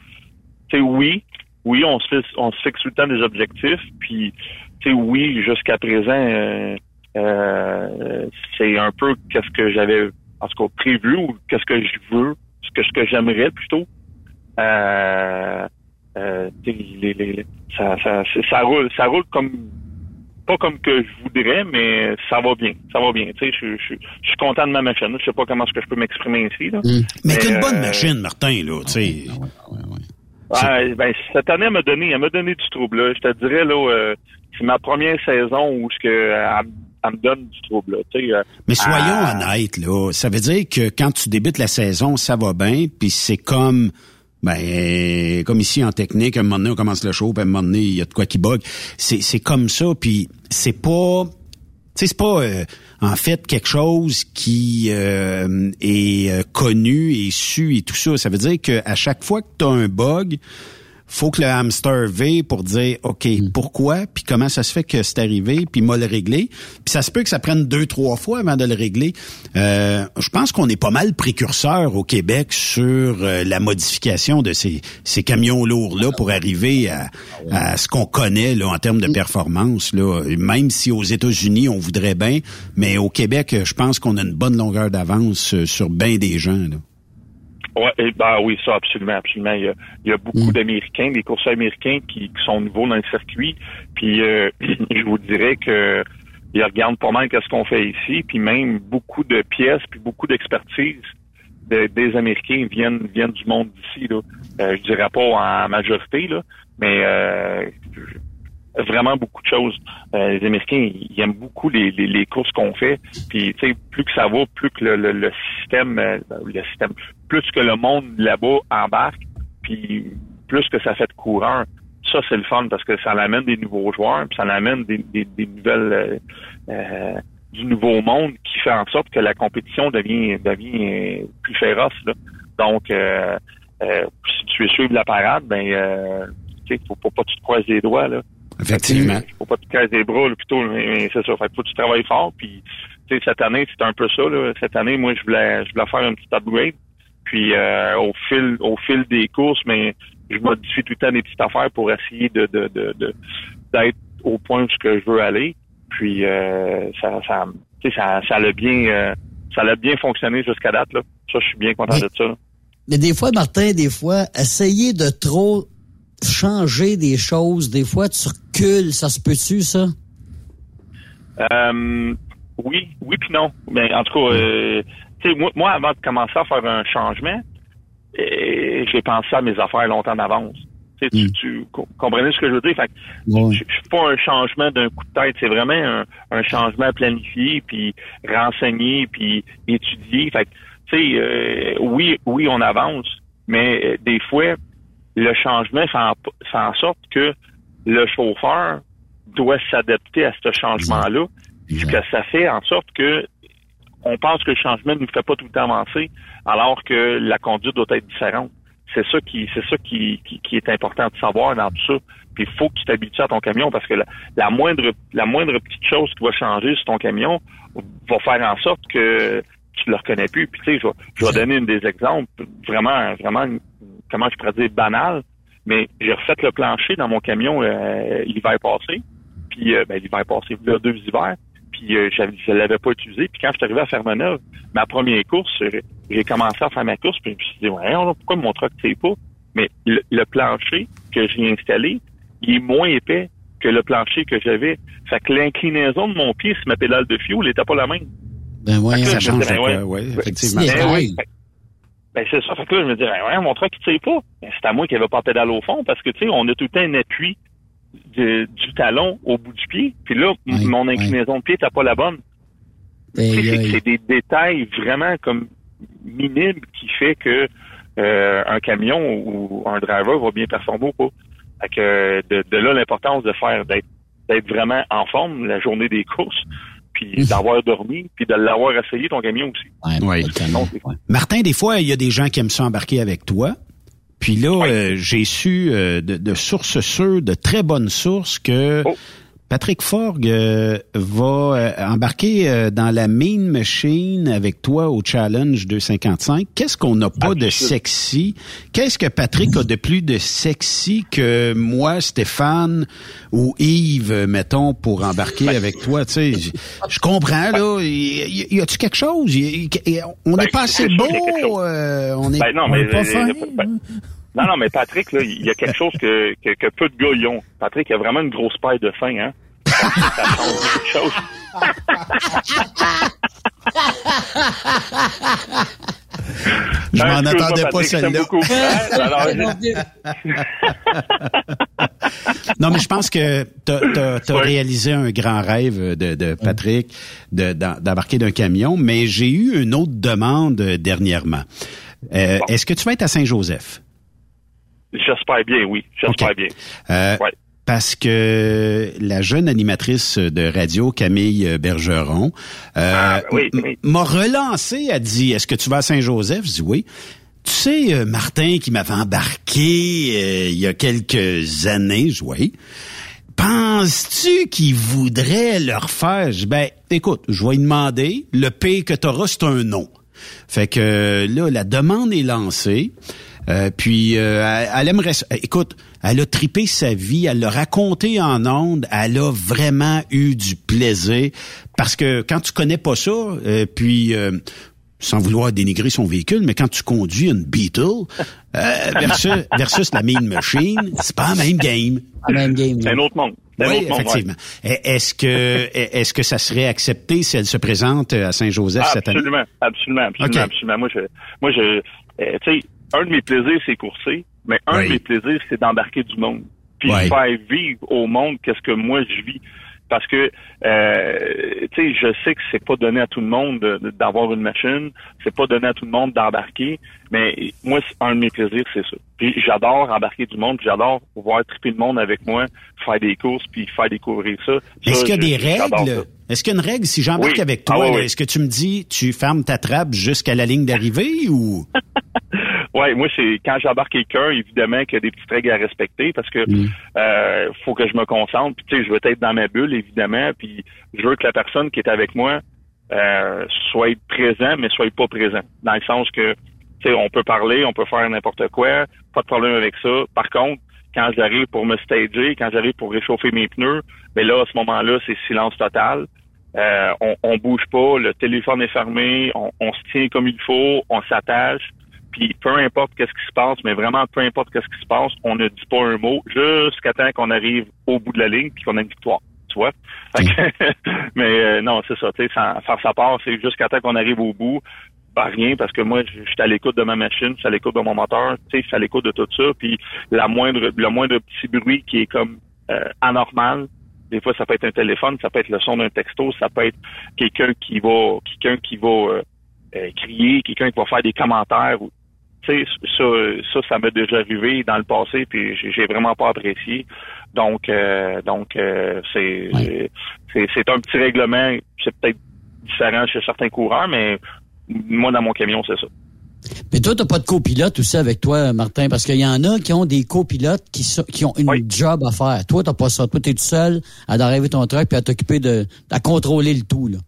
tu sais, oui, oui, on se fixe, on se fixe tout le temps des objectifs, puis, tu sais, oui, jusqu'à présent, euh, euh, c'est un peu qu'est-ce que j'avais, en tout cas, prévu ou qu'est-ce que je veux, ce que ce que j'aimerais plutôt. Euh, euh, tu sais, les- les- les- ça, ça, ça roule, ça roule comme pas comme que je voudrais, mais ça va bien, ça va bien. Tu sais, je, je, je suis content de ma machine. Je sais pas comment est-ce que je peux m'exprimer ici. Là. Mais t'as une bonne euh, machine, Martin, là, tu sais. Ouais, ben, cette année, elle m'a donné, elle m'a donné du trouble. Là. Je te dirais, là, euh, c'est ma première saison où ce que elle, elle me donne du trouble. Là. Tu sais, euh, Mais soyons honnêtes, là. Ça veut dire que quand tu débutes la saison, ça va bien, puis c'est comme ben comme ici en technique, à un moment donné, on commence le show, puis à un moment donné, il y a de quoi qui bug. C'est c'est comme ça, puis c'est pas sais, c'est pas euh, en fait quelque chose qui euh, est euh, connu et su et tout ça. Ça veut dire que à chaque fois que tu un bug, faut que le hamster V pour dire OK, pourquoi, puis comment ça se fait que c'est arrivé, puis m'a le réglé. Puis ça se peut que ça prenne deux, trois fois avant de le régler. Euh, je pense qu'on est pas mal précurseur au Québec sur euh, la modification de ces, ces camions lourds-là pour arriver à, à ce qu'on connaît là, en termes de performance. Là. Même si aux États-Unis, on voudrait bien, mais au Québec, je pense qu'on a une bonne longueur d'avance euh, sur bien des gens. Là. Ouais, ben oui, ça absolument, absolument. Il y a, il y a beaucoup d'Américains, des coureurs américains qui, qui sont nouveaux dans le circuit. Puis euh, [CLEARS THROAT] je vous dirais que ils regardent pas mal qu'est-ce qu'on fait ici, puis même beaucoup de pièces, puis beaucoup d'expertise de- des Américains viennent viennent du monde d'ici. Là. Euh, je dirais pas en majorité, là, mais euh, vraiment beaucoup de choses. Euh, les Américains, ils aiment beaucoup les, les, les courses qu'on fait. Puis, tu sais, plus que ça va, plus que le, le, le système, euh, le système, plus que le monde là-bas embarque, puis plus que ça fait de coureurs. Ça, c'est le fun parce que ça amène des nouveaux joueurs, puis ça amène des, des, des nouvelles, euh, euh, du nouveau monde qui fait en sorte que la compétition devient devient plus féroce. Là. Donc, euh, si tu veux suivre la parade, ben, tu sais, faut pas que tu te croises les doigts là. Effectivement. Faut pas te casses les bras, là, plutôt, mais, c'est ça. Fait que faut que tu travailles fort. Puis, tu sais, cette année, c'est un peu ça. Là. Cette année, moi, je voulais, je voulais faire un petit upgrade. Puis, euh, au fil, au fil des courses, mais je modifie tout le temps des petites affaires pour essayer de, de, de, de- d'être au point où ce que je veux aller. Puis, euh, ça, ça, tu sais, ça, ça l'a bien, euh, ça l'a bien fonctionné jusqu'à date. Là. Ça, je suis bien content de ça. là. Mais des fois, Martin, des fois, essayer de trop changer des choses, des fois, tu recules, ça se peut-tu, ça? Euh, oui, oui puis non. Mais en tout cas, euh, moi, moi, avant de commencer à faire un changement, euh, j'ai pensé à mes affaires longtemps d'avance. Tu, tu, tu co- comprenez ce que je veux dire? Fait que je, pas un changement d'un coup de tête, c'est vraiment un, un changement planifié, puis renseigné, puis étudié. Fait que, tu sais, euh, oui, oui, on avance, mais des fois, le changement fait en, fait en sorte que le chauffeur doit s'adapter à ce changement-là. Que ça fait en sorte que on pense que le changement ne nous fait pas tout le temps avancer, alors que la conduite doit être différente. C'est ça qui, c'est ça qui, qui, qui est important de savoir dans tout ça. Puis il faut que tu t'habitues à ton camion parce que la, la moindre, la moindre petite chose qui va changer sur ton camion va faire en sorte que tu le reconnais plus. Puis tu sais, je vais, je vais donner une des exemples vraiment, vraiment, comment je pourrais dire banal, mais j'ai refait le plancher dans mon camion euh, l'hiver passé. Puis euh, ben, l'hiver passé, il y a deux hivers. Puis euh, j'avais- je ne l'avais pas utilisé. Puis quand je suis arrivé à Fermeneuve, ma première course, j'ai- commencé à faire ma course. Puis je me suis dit, ouais, on- pourquoi mon truck ne pas? Mais le, le plancher que j'ai installé, il est moins épais que le plancher que j'avais. Fait que l'inclinaison de mon pied sur ma pédale de fioul n'était pas la même. Ben ouais, ça change ben ouais. ouais, effectivement. Ben C'est oui. pareil. Fait- Ben c'est ça. Fait que là, je me dis, ben ouais, mon truck, il tire pas. Ben, c'est à moi qui avait pas pédale au fond parce que, tu sais, on a tout le temps un appui de- du talon au bout du pied. Puis là, mon inclinaison de pied n'était pas la bonne. C'est- des détails vraiment comme minimes qui fait que euh, un camion ou un driver va bien performer ou pas. Fait que de, de là l'importance de faire d'être d'être vraiment en forme la journée des courses, puis d'avoir dormi, puis de l'avoir essayé ton camion aussi. Ouais. Donc, Martin, des fois, il y a des gens qui aiment ça embarquer avec toi. Puis là, euh, j'ai su euh, de, de sources sûres, de très bonnes sources, que Patrick Forgue euh, va euh, embarquer euh, dans la main machine avec toi au Challenge 255. Qu'est-ce qu'on n'a pas de sexy? Qu'est-ce que Patrick a de plus de sexy que moi, Stéphane ou Yves, mettons, pour embarquer avec toi? Tu sais, je- comprends, là. Y, y- y a-tu quelque chose? Y- y- on n'est pas assez beau. euh, on est, Ben non, on mais est pas fin. Non, non, mais Patrick, là, il y a quelque [LAUGHS] chose que, que, que peu de gars y ont. Patrick, il a vraiment une grosse paille de fin, hein. Ça change. Je m'en Excuse-moi, attendais pas t'aime celle-là. [LAUGHS] alors, [LAUGHS] Non, mais je pense que tu as, réalisé un grand rêve de, de Patrick de- d'embarquer d'un camion, mais j'ai eu une autre demande euh, dernièrement. Euh, Est-ce que tu vas être à Saint-Joseph? J'espère bien, oui. J'espère bien. Euh, Parce que la jeune animatrice de radio, Camille Bergeron, euh, oui, m- m'a relancé, a dit, est-ce que tu vas à Saint-Joseph? Je dis oui. Tu sais, euh, Martin qui m'avait embarqué euh, il y a quelques années, je oui. Penses-tu qu'il voudrait le refaire? Je dis, ben, écoute, je vais lui demander. Le P que tu auras, c'est un non. Fait que euh, là, la demande est lancée. Euh, puis euh, elle, aimerait ça. Écoute, elle a tripé sa vie, elle l'a raconté en ondes, elle a vraiment eu du plaisir parce que quand tu connais pas ça, euh, puis euh, sans vouloir dénigrer son véhicule, mais quand tu conduis une Beetle euh, versus, [LAUGHS] versus la Mean Machine, c'est pas la même game. La même game. C'est un autre monde. d'un Oui, autre monde, effectivement. Est-ce que est-ce que ça serait accepté si elle se présente à Saint-Joseph cette année? Absolument, absolument, absolument, absolument. Moi, je, moi, je, euh, tu sais, un de mes plaisirs, c'est courser, mais un Oui. de mes plaisirs, c'est d'embarquer du monde. Puis Ouais. faire vivre au monde qu'est-ce que moi je vis. Parce que, euh, tu sais, je sais que c'est pas donné à tout le monde de- de- d'avoir une machine, c'est pas donné à tout le monde d'embarquer, mais moi, un de mes plaisirs, c'est ça. Puis j'adore embarquer du monde, j'adore pouvoir triper le monde avec moi, faire des courses, puis faire découvrir ça. Est-ce qu'il y a des règles? Est-ce qu'il y a une règle? Si j'embarque Oui. avec toi? Ah, oui, oui. Est-ce que tu me dis tu fermes ta trappe jusqu'à la ligne d'arrivée ou? [LAUGHS] Ouais, moi c'est quand j'embarque quelqu'un, évidemment qu'il y a des petites règles à respecter parce que euh, faut que je me concentre. Puis tu sais, je veux être dans ma bulle évidemment, puis je veux que la personne qui est avec moi euh, soit présent, mais soit pas présent. Dans le sens que on peut parler, on peut faire n'importe quoi, pas de problème avec ça. Par contre, quand j'arrive pour me stager, quand j'arrive pour réchauffer mes pneus, mais là à ce moment-là, c'est silence total. Euh, on, on bouge pas, le téléphone est fermé, on, on se tient comme il faut, on s'attache. Puis peu importe qu'est-ce qui se passe, mais vraiment peu importe qu'est-ce qui se passe, on ne dit pas un mot jusqu'à temps qu'on arrive au bout de la ligne puis qu'on a une victoire. Tu vois? Que- [LAUGHS] mais euh, non, c'est ça. Tu sais, sans faire sa part, c'est jusqu'à temps qu'on arrive au bout. Pas rien, parce que moi, je suis à l'écoute de ma machine, je suis à l'écoute de mon moteur, tu sais, je suis à l'écoute de tout ça. Puis la moindre, le moindre petit bruit qui est comme euh, anormal, des fois, ça peut être un téléphone, ça peut être le son d'un texto, ça peut être quelqu'un qui va, quelqu'un qui va euh, euh, crier, quelqu'un qui va faire des commentaires. ou- Tu sais, ça, ça, ça m'est déjà arrivé dans le passé, puis j'ai- vraiment pas apprécié. Donc, euh, donc, euh, c'est, c'est, c'est un petit règlement. C'est peut-être différent chez certains coureurs, mais moi, dans mon camion, c'est ça. Mais toi, t'as pas de copilote aussi avec toi, Martin, parce qu'il y en a qui ont des copilotes qui, so- qui ont une job à faire. Toi, t'as pas ça. Toi, t'es tout seul à d'arriver ton truck puis à t'occuper de, à contrôler le tout, là.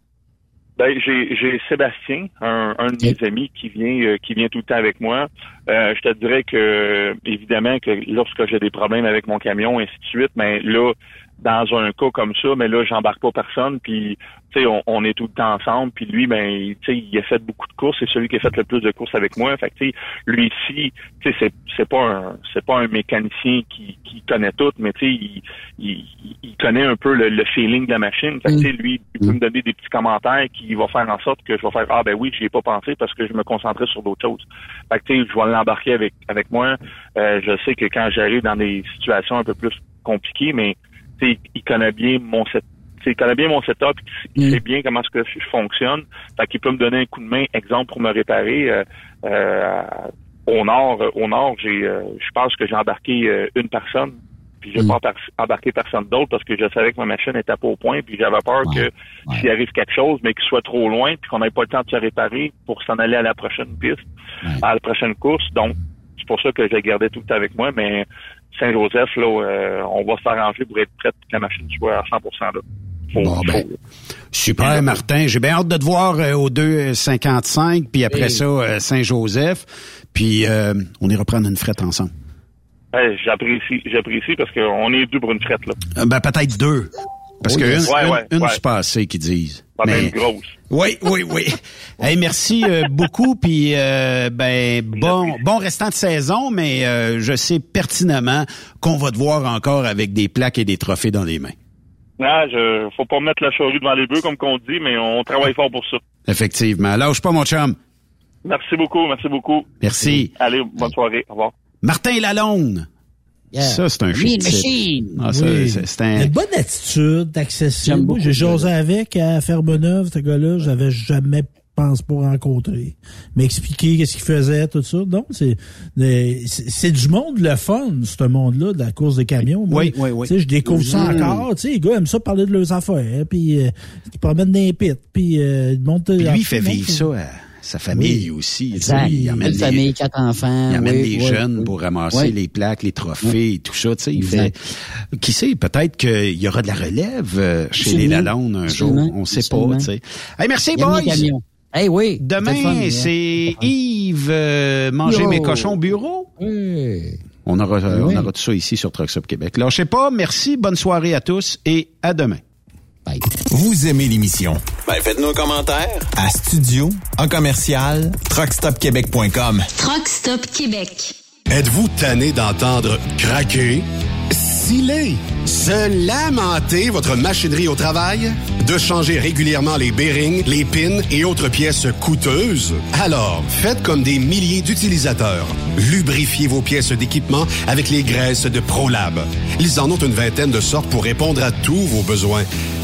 Ben, j'ai, Sébastien, un, un de mes amis qui vient euh, qui vient tout le temps avec moi. Euh, je te dirais que évidemment que lorsque j'ai des problèmes avec mon camion, ainsi de suite, mais là, dans un cas comme ça, mais là, j'embarque pas personne, puis tu sais, on, on est tout le temps ensemble, puis lui, ben, tu sais, il a fait beaucoup de courses, c'est celui qui a fait le plus de courses avec moi. Fait tu sais, lui ici, tu sais, c'est c'est pas un c'est pas un mécanicien qui, qui connaît tout, mais tu sais, il, il, il connaît un peu le, le feeling de la machine. Fait tu sais, lui, il peut me donner des petits commentaires qui va faire en sorte que je vais faire ah ben oui, j'y ai pas pensé parce que je me concentrais sur d'autres choses. Fait tu sais, je vais l'embarquer avec avec moi. Euh, je sais que quand j'arrive dans des situations un peu plus compliquées, mais sais, il connaît bien mon set. tu sais, Il connaît bien mon setup, il sait bien comment est-ce que je fonctionne. Fait qu'il peut me donner un coup de main, exemple, pour me réparer. Euh, euh, au nord, au nord, j'ai, euh, je pense que j'ai embarqué euh, une personne, puis j'ai pas embar- embarqué personne d'autre parce que je savais que ma machine était pas au point, puis j'avais peur que s'il arrive quelque chose, mais qu'il soit trop loin, puis qu'on n'ait pas le temps de se réparer pour s'en aller à la prochaine piste, à la prochaine course. Donc, c'est pour ça que j'ai gardé tout le temps avec moi, mais Saint-Joseph, là, euh, on va s'arranger pour être prêt pour que la machine soit à 100% là. Faut- Bon, ben, faut- Super, Martin. J'ai bien hâte de te voir euh, au 2,55, puis après Hey. ça, euh, Saint-Joseph. Puis euh, on ira prendre une frette ensemble. J'apprécie, j'apprécie parce qu'on est dû pour une traite, là. Ben, peut-être deux. Parce Oui, que une, ouais, ouais, une ouais. c'est pas assez qu'ils disent. Pas Mais- grosse. Oui, oui, oui. [LAUGHS] hey, merci euh, beaucoup, puis euh, ben bon, bon restant de saison, mais euh, je sais pertinemment qu'on va te voir encore avec des plaques et des trophées dans les mains. Ah, je, faut pas mettre la charrue devant les bœufs, comme qu'on dit, mais on travaille fort pour ça. Effectivement. Lâche pas, mon chum. Merci beaucoup, merci beaucoup. Merci. Allez, bonne soirée. Au revoir. Martin Lalonde. Ça, c'est un machine. Ah, ça, Oui. c'est- un... une bonne attitude, accessible. J'aime Moi, beaucoup J'ai jasé avec à Fermeneuve, ce gars-là, j'avais jamais pense pas rencontrer. M'expliquer qu'est-ce qu'il faisait, tout ça. Donc, c'est des- c'est du monde le fun, ce monde-là, de la course des camions. Moi, Oui, oui, oui. Tu sais, je découvre ça encore. Tu sais, les gars aiment ça parler de leurs affaires, puis euh, ils promènent les pits, puis euh, ils montent... Puis lui, il fait vivre ça à sa famille Oui. aussi. Exact. Il emmène Une famille, quatre enfants. Il amène oui, des oui, jeunes pour ramasser les plaques, les trophées et tout ça. Tu sais, il fait. Qui sait, peut-être qu'il y aura de la relève euh, chez les. Lalonde un jour. On sait Absolument. pas. Tu sais. Hey, merci, boys. Hey, oui. Demain, c'est Yves euh, manger Yo. mes cochons au bureau. On aura, euh, Oui. on aura tout ça ici sur Trucks Up Québec. Lâchez pas. Merci. Bonne soirée à tous et à demain. Vous aimez l'émission? Ben, faites-nous un commentaire. À studio, en commercial, truckstopquebec.com. Truck Stop Québec. Êtes-vous tanné d'entendre craquer, ventiler, se lamenter votre machinerie au travail, de changer régulièrement les bearings, les pins et autres pièces coûteuses? Alors, faites comme des milliers d'utilisateurs. Lubrifiez vos pièces d'équipement avec les graisses de ProLab. Ils en ont une vingtaine de sortes pour répondre à tous vos besoins.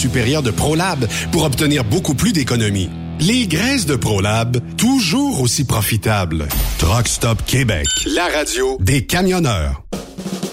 supérieure de ProLab pour obtenir beaucoup plus d'économies. Les graisses de ProLab, toujours aussi profitables. Truck Stop Québec, la radio des camionneurs.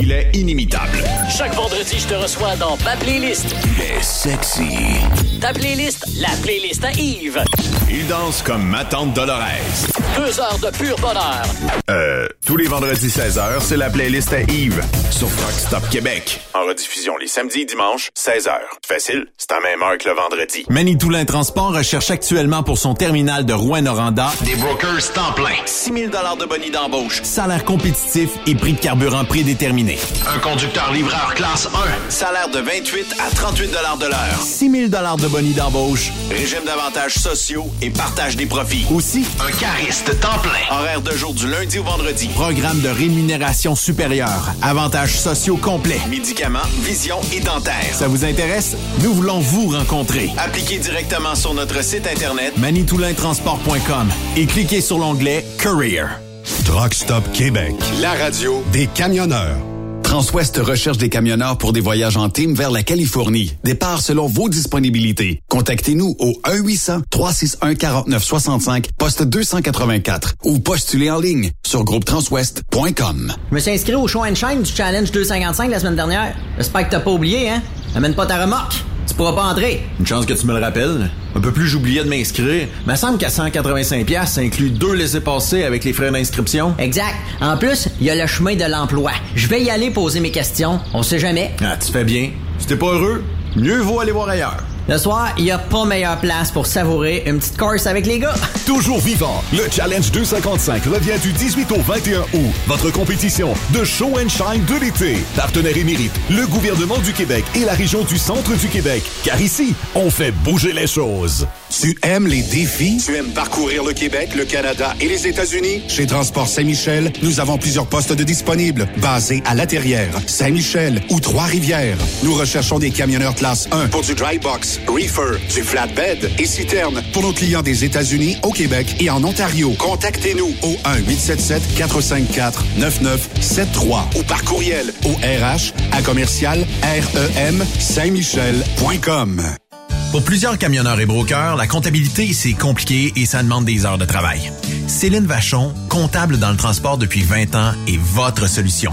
Il est inimitable. Chaque vendredi, je te reçois dans ma playlist. Il est sexy. Ta playlist, la playlist à Yves. Il danse comme ma tante Dolores. Deux heures de pur bonheur. Euh, tous les vendredis 16h, c'est la playlist à Yves sur Rock Stop Québec. En rediffusion les samedis et dimanches, 16h. Facile, c'est à même heure que le vendredi. Manitoulin Transport recherche actuellement pour son terminal de Rouen-Noranda Des brokers temps plein. 6 000 de bonus d'embauche, salaire compétitif et prix de carburant prédéterminé. Un conducteur livreur classe 1. Salaire de 28 à 38 de l'heure. 6 000 de bonus d'embauche. Régime d'avantages sociaux et partage des profits. Aussi, Un cariste temps plein. Horaire de jour du lundi au vendredi. programme de rémunération supérieure, avantages sociaux complets. Médicaments, vision et dentaire. Ça vous intéresse? Nous voulons vous rencontrer. Appliquez directement sur notre site internet manitoulintransport.com et cliquez sur l'onglet Career. Truck Stop Québec, la radio des camionneurs. Transwest recherche des camionneurs pour des voyages en team vers la Californie. Départ selon vos disponibilités. Contactez-nous au 1-800-361-4965, poste 284 ou postulez en ligne sur groupetranswest.com. Je me suis inscrit au show and shine du Challenge 255 la semaine dernière. J'espère que t'as pas oublié, hein? Amène pas ta remorque. Tu pourras pas entrer. Une chance que tu me le rappelles. Un peu plus j'oubliais de m'inscrire. Me semble qu'à 185 pièces, ça inclut deux laissés-passer avec les frais d'inscription. Exact. En plus, il y a le chemin de l'emploi. Je vais y aller poser mes questions. On sait jamais. Ah, tu fais bien. Si t'es pas heureux, mieux vaut aller voir ailleurs. Le soir, il y a pas meilleure place pour savourer une petite course avec les gars. [LAUGHS] Toujours vivant, le Challenge 255 revient du 18 au 21 août. Votre compétition de show and shine de l'été. Partenaire émérite, le gouvernement du Québec et la région du centre du Québec. Car ici, on fait bouger les choses. Tu aimes les défis? Tu aimes parcourir le Québec, le Canada et les États-Unis? Chez Transport Saint-Michel, nous avons plusieurs postes de disponibles, basés à La Terrière, Saint-Michel ou Trois-Rivières. Nous recherchons des camionneurs classe 1 pour du dry box, reefer, du flatbed et citerne pour nos clients des États-Unis, au Québec et en Ontario. Contactez-nous au 1-877-454-9973 ou par courriel au RH à commercial REM Saint-Michel.com. Pour plusieurs camionneurs et brokers, la comptabilité, c'est compliqué et ça demande des heures de travail. Céline Vachon, comptable dans le transport depuis 20 ans, est votre solution.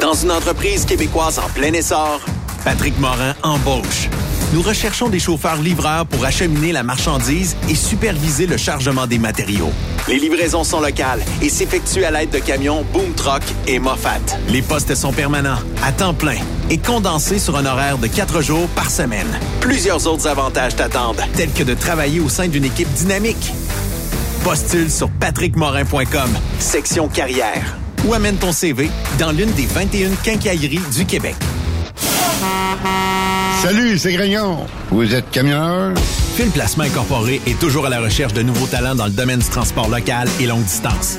Dans une entreprise québécoise en plein essor, Patrick Morin embauche Nous recherchons des chauffeurs livreurs pour acheminer la marchandise et superviser le chargement des matériaux. Les livraisons sont locales et s'effectuent à l'aide de camions Boom Truck et Moffat. Les postes sont permanents, à temps plein et condensés sur un horaire de quatre jours par semaine. Plusieurs autres avantages t'attendent, tels que de travailler au sein d'une équipe dynamique. Postule sur patrickmorin.com, section carrière, ou amène ton CV dans l'une des 21 quincailleries du Québec. Salut, c'est Grignon. Vous êtes camionneur? Phil Placement Incorporé est toujours à la recherche de nouveaux talents dans le domaine du transport local et longue distance.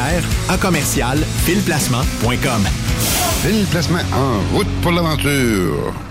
à commercial filplacement.com. Phil Placement en route pour l'aventure.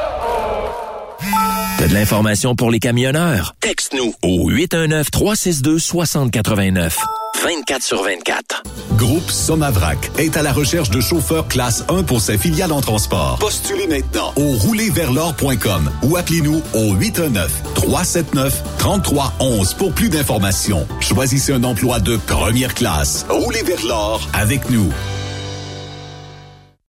De l'information pour les camionneurs? Texte-nous au 819-362-6089. 24 sur 24. Groupe Somavrac est à la recherche de chauffeurs classe 1 pour ses filiales en transport. Postulez maintenant au roulerversl'or.com ou appelez-nous au 819-379-3311 pour plus d'informations. Choisissez un emploi de première classe. Roulez vers l'or avec nous.